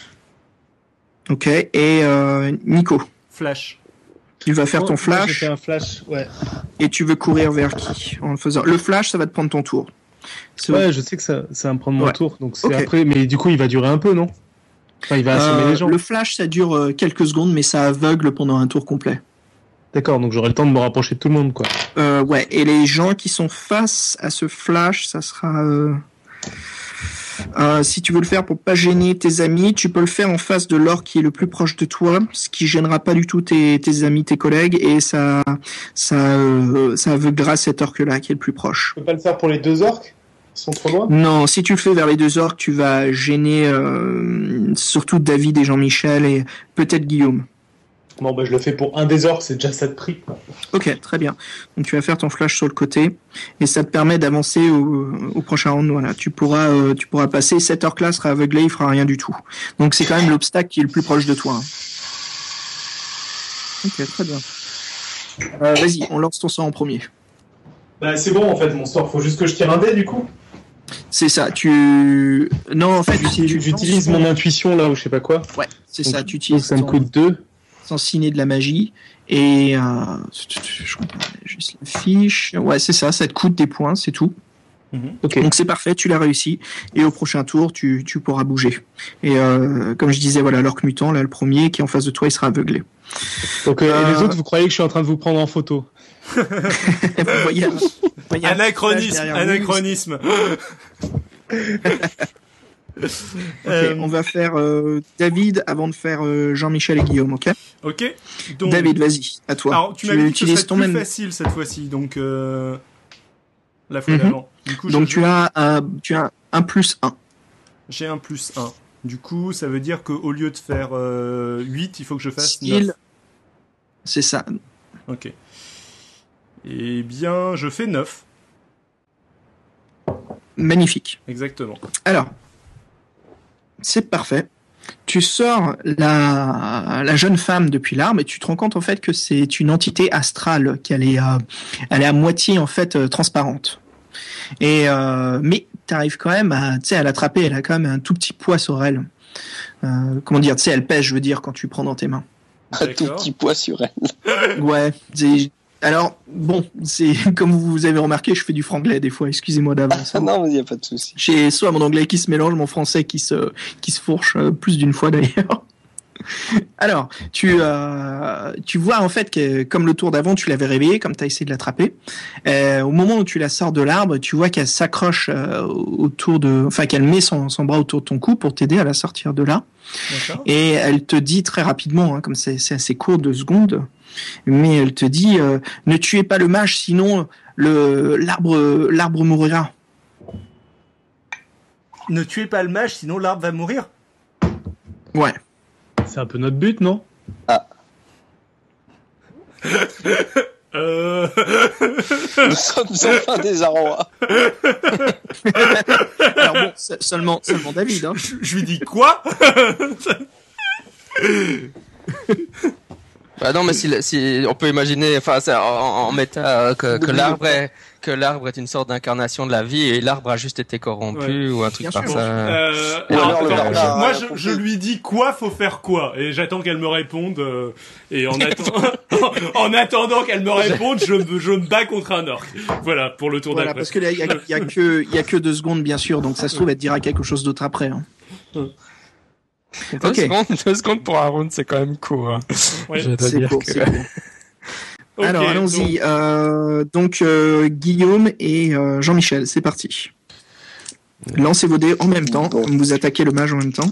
Ok, et euh, Nico, Flash. tu vas faire ton J'ai flash? fait un flash, ouais. et tu veux courir vers qui en le faisant? Le flash, ça va te prendre ton tour. Ouais, je sais que ça, ça va me prendre mon Ouais. tour, donc c'est après. Mais du coup, il va durer un peu, non? Enfin, il va assommer Euh, les gens. le flash, ça dure euh, quelques secondes, mais ça aveugle pendant un tour complet. D'accord, donc j'aurai le temps de me rapprocher de tout le monde, quoi. Euh, ouais, et les gens qui sont face à ce flash, ça sera. euh, euh, si tu veux le faire pour pas gêner tes amis, tu peux le faire en face de l'or qui est le plus proche de toi, ce qui gênera pas du tout tes, tes amis, tes collègues, et ça, ça, euh, ça aveuglera cet orque-là qui est le plus proche. Je peux pas le faire pour les deux orques Ils sont trop loin? Non, si tu le fais vers les deux orques, tu vas gêner euh, surtout David et Jean-Michel et peut-être Guillaume. Bon, bah, je le fais pour un des orques, c'est déjà ça de prix. Ok, très bien. Donc tu vas faire ton flash sur le côté et ça te permet d'avancer au, prochain round. Voilà, tu pourras, euh, tu pourras passer. Cet orc là sera aveuglé, il fera rien du tout. Donc c'est quand même l'obstacle qui est le plus proche de toi. Hein. Ok, très bien. Euh, vas-y, on lance ton sort en premier. Bah c'est bon en fait, mon sort. Faut juste que je tire un dé du coup. C'est ça, tu. Non, en fait, j'utilise mon intuition là ou je sais pas quoi. Ouais, c'est ça, tu utilises. Ça me coûte 2 ensignés de la magie. Et euh, je regarde juste la fiche. Ouais, c'est ça, ça te coûte des points, c'est tout. Mhm. Donc c'est parfait, tu l'as réussi et au prochain tour tu, tu pourras bouger. Et euh, comme je disais, voilà l'orc mutant, là le premier qui est en face de toi, il sera aveuglé. Donc les euh, autres, vous croyez que je suis en train de vous prendre en photo? Anachronisme. Ok, Euh, on va faire euh, David avant de faire euh, Jean-Michel et Guillaume, ok? Ok. Donc, David, vas-y, à toi. alors tu m'avais dit que ce utilises serait ton plus même. facile cette fois-ci, donc euh, la fois Mhm. d'avant. Du coup, Donc tu as un, tu as un plus 1. j'ai un plus 1. Du coup, ça veut dire qu'au lieu de faire euh, 8, il faut que je fasse Skill. 9. C'est ça. Ok. Eh bien, je fais 9. Magnifique. Exactement. Alors, c'est parfait. Tu sors la, la jeune femme depuis l'arbre et tu te rends compte en fait que c'est une entité astrale, qu'elle est, euh, elle est à moitié en fait euh, transparente. Et euh, mais t'arrives quand même à, tu sais, à l'attraper. Elle a quand même un tout petit poids sur elle. Euh, comment dire, tu sais, elle pèse, je veux dire, quand tu prends dans tes mains. Un tout petit poids sur elle. Ouais. Alors bon, c'est comme vous avez remarqué, je fais du franglais des fois. Excusez-moi d'avance. Ah hein. non, mais il n'y a pas de souci. J'ai soit mon anglais qui se mélange, mon français qui se qui se fourche euh, plus d'une fois d'ailleurs. Alors, tu euh, tu vois en fait que comme le tour d'avant, tu l'avais réveillée, comme tu as essayé de l'attraper. Euh, au moment où tu la sors de l'arbre, tu vois qu'elle s'accroche euh, autour de, enfin qu'elle met son, son bras autour de ton cou pour t'aider à la sortir de là. D'accord. Et elle te dit très rapidement, hein, comme c'est c'est assez court, deux secondes, mais elle te dit euh, ne tuez pas le mage, sinon le l'arbre l'arbre mourra. Ne tuez pas le mage, sinon l'arbre va mourir. Ouais. C'est un peu notre but, non? Euh... Nous sommes enfin des arrois. Alors bon, se- seulement, seulement David. Hein. Je, je lui dis quoi? Bah non, mais si, si on peut imaginer, enfin, c'est en, en méta euh, que, que l'arbre est que l'arbre est une sorte d'incarnation de la vie et l'arbre a juste été corrompu ou un truc par ça. Euh, alors je- moi, je, je lui dis quoi faut faire quoi, et j'attends qu'elle me réponde. euh, et en, attend- en attendant qu'elle me réponde, je, me- je me bats contre un orc. Voilà pour le tour Voilà, d'après. parce que là, il y a, il y a que, il y a que deux secondes, bien sûr. Donc ça se trouve, elle te dira quelque chose d'autre après. hein. Deux, Ok. secondes, deux secondes pour un round, c'est quand même court. hein. Ouais. Je dois C'est dire court, que- Alors allons-y. Euh, donc euh, Guillaume et euh, Jean-Michel, c'est parti. Lancez vos dés en même temps, comme vous attaquez le mage en même temps.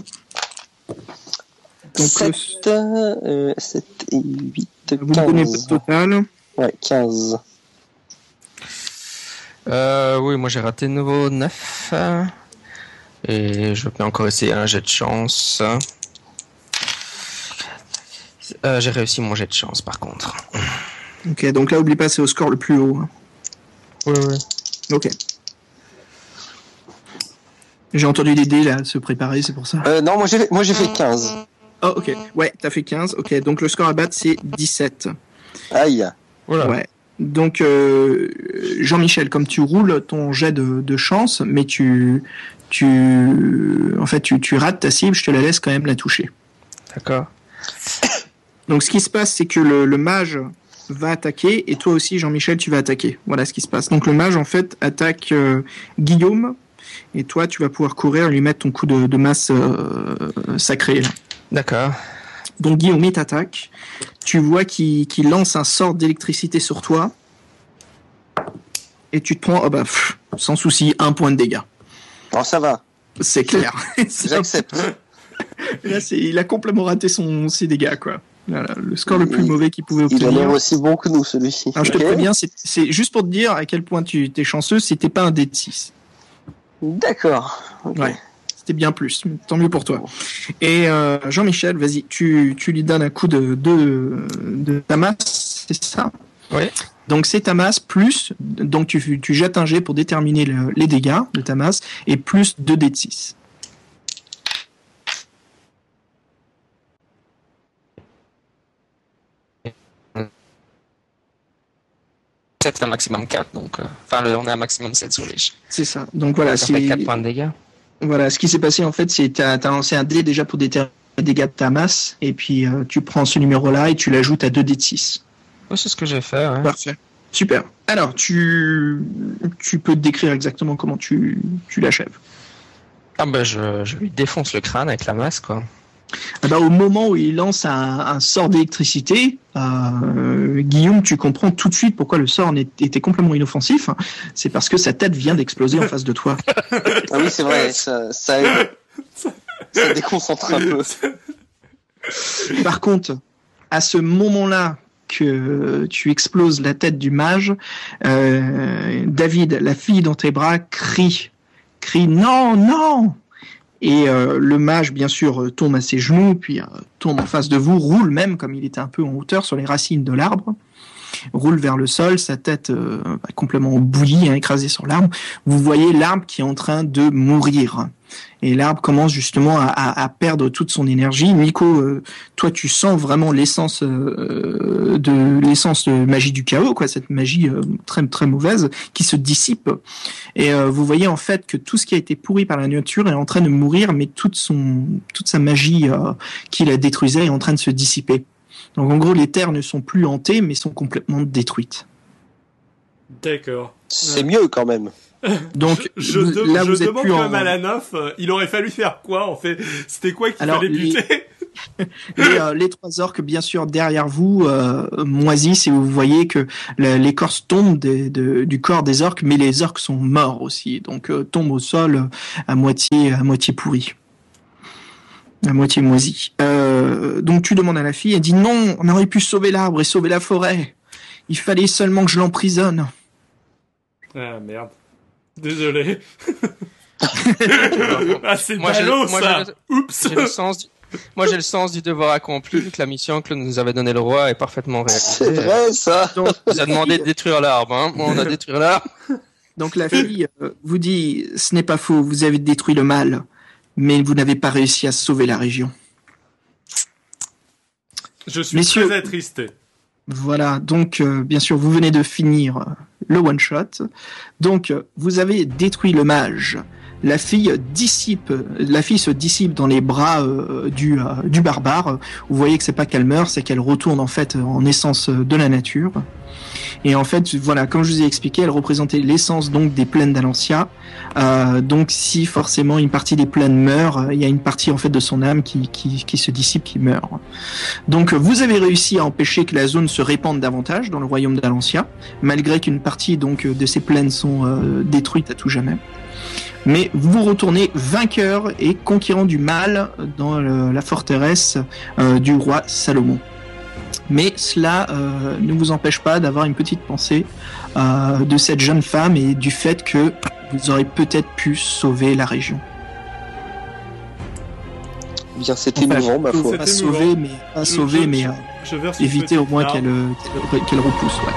Donc le- 7, euh, 7 et 8, vous donnez 15. votre total. Ouais, 15. Euh, oui, moi j'ai raté de nouveau 9. Et je peux encore essayer un jet de chance. Euh, j'ai réussi mon jet de chance par contre. Ok, donc là, oublie pas, c'est au score le plus haut. hein. Oui, oui. Ok. J'ai entendu des dés là se préparer, c'est pour ça. Euh, non, moi j'ai fait, moi j'ai fait 15. Oh, ok. Ouais, t'as fait 15. Ok, donc le score à battre, c'est 17. Aïe. Voilà. Ouais. Donc, euh, Jean-Michel, comme tu roules ton jet de, de chance, mais tu, tu, en fait, tu, tu rates ta cible, je te la laisse quand même la toucher. D'accord. Donc, ce qui se passe, c'est que le, le mage va attaquer et toi aussi, Jean-Michel, tu vas attaquer. Voilà ce qui se passe. Donc, le mage, en fait, attaque euh, Guillaume et toi, tu vas pouvoir courir et lui mettre ton coup de, de masse euh, sacré. D'accord. Donc Guillaume il t'attaque. Tu vois qu'il lance un sort d'électricité sur toi. Et tu te prends, oh bah, pff, sans souci, un point de dégâts. Non, ça va. C'est clair. J'accepte. Là, il a complètement raté son, ses dégâts, quoi. Voilà, le score le plus Il- mauvais qu'il pouvait Il a l'air obtenir. aussi bon que nous, celui-ci. Je te préviens, c'est juste pour te dire à quel point tu es chanceux, c'était pas un dé de 6. D'accord. Ouais. C'était bien plus. Tant mieux pour toi. Et euh, Jean-Michel, vas-y, tu, tu lui donnes un coup de, de, de ta masse, c'est ça? Oui. Donc c'est ta masse plus, donc tu, tu jettes un jet pour déterminer le- les dégâts de ta masse, et plus 2 dés de 6. C'est un maximum 4, donc. euh, Enfin, le- on est à un maximum 7 sur les. C'est ça. Donc voilà, Ça fait c'est 4 points de dégâts. voilà, ce qui s'est passé en fait, c'est tu as, lancé un dé déjà pour déterminer les dégâts de ta masse, et puis euh, tu prends ce numéro-là et tu l'ajoutes à 2 dés de 6. Oui, c'est ce que j'ai fait, ouais. Parfait. Super. Alors, tu, tu peux te décrire exactement comment tu, tu l'achèves. Ah bah, je, je lui défonce le crâne avec la masse, quoi. Ah bah, au moment où il lance un, un sort d'électricité, euh, Guillaume, tu comprends tout de suite pourquoi le sort était complètement inoffensif. C'est parce que sa tête vient d'exploser en face de toi. Ah oui, c'est vrai, ça, ça aide. Ça déconcentre un peu. Par contre, à ce moment-là que tu exploses la tête du mage, euh, David, la fille dans tes bras, crie, crie non, non. Et euh, le mage, bien sûr, euh, tombe à ses genoux, puis tombe en face de vous, roule même, comme il était un peu en hauteur sur les racines de l'arbre, roule vers le sol, sa tête bah, complètement bouillie, hein, écrasée sur l'arbre. Vous voyez l'arbre qui est en train de mourir. Et l'arbre commence justement à, à- à perdre toute son énergie. Nico, euh, toi, tu sens vraiment l'essence euh, de l'essence de magie du chaos, quoi, cette magie euh, très très mauvaise qui se dissipe. Et euh, vous voyez en fait que tout ce qui a été pourri par la nature est en train de mourir, mais toute son toute sa magie euh, qui la détruisait est en train de se dissiper. Donc en gros, les terres ne sont plus hantées, mais sont complètement détruites. D'accord. C'est mieux quand même. Donc Je, je de- là, je vous êtes demande plus en même à la neuf, euh, il aurait fallu faire quoi en fait? C'était quoi qu'il fallait buter? les, euh, les trois orques, bien sûr, derrière vous, euh, moisissent et vous voyez que l'écorce tombe des- de- du corps des orques, mais les orques sont morts aussi, donc euh, tombent au sol à moitié, à moitié pourris, à moitié moisis. Euh, donc tu demandes à la fille, elle dit non, on aurait pu sauver l'arbre et sauver la forêt. Il fallait seulement que je l'emprisonne. Ah merde. Désolé. ah c'est Moi, j'ai- ballot moi, ça. Oups. J'ai le sens du... Moi, j'ai le sens du devoir accompli, que la mission que nous avait donnée le roi est parfaitement C'est réalisée. vrai, ça. Donc, Il nous a demandé de détruire l'arbre, hein. Bon, on a détruit l'arbre. Donc la fille euh, vous dit, ce n'est pas faux, vous avez détruit le mal, mais vous n'avez pas réussi à sauver la région. Je suis Messieurs- très attristé. Voilà, donc euh, bien sûr, vous venez de finir euh, le one-shot. Donc, euh, vous avez détruit le mage. La fille dissipe, la fille se dissipe dans les bras euh, du, euh, du barbare. Vous voyez que c'est pas qu'elle meurt, c'est qu'elle retourne en fait en essence euh, de la nature. Et en fait, voilà, comme je vous ai expliqué, elle représentait l'essence donc des plaines d'Alancia. Donc, si forcément une partie des plaines meurt, il y a une partie en fait de son âme qui, se dissipe, qui meurt. Donc vous avez réussi à empêcher que la zone se répande davantage dans le royaume d'Alancia, malgré qu'une partie donc de ces plaines sont détruites à tout jamais. Mais vous retournez vainqueur et conquérant du mal dans le- la forteresse euh, du roi Salomon. Mais cela euh, ne vous empêche pas d'avoir une petite pensée euh, de cette jeune femme et du fait que vous aurez peut-être pu sauver la région. Eh Bien, Enfin, émouvant, ma foi. Pas sauver, mais pas Je- sauver, je- mais je- euh, Je verse une éviter au moins qu'elle repousse. Ouais.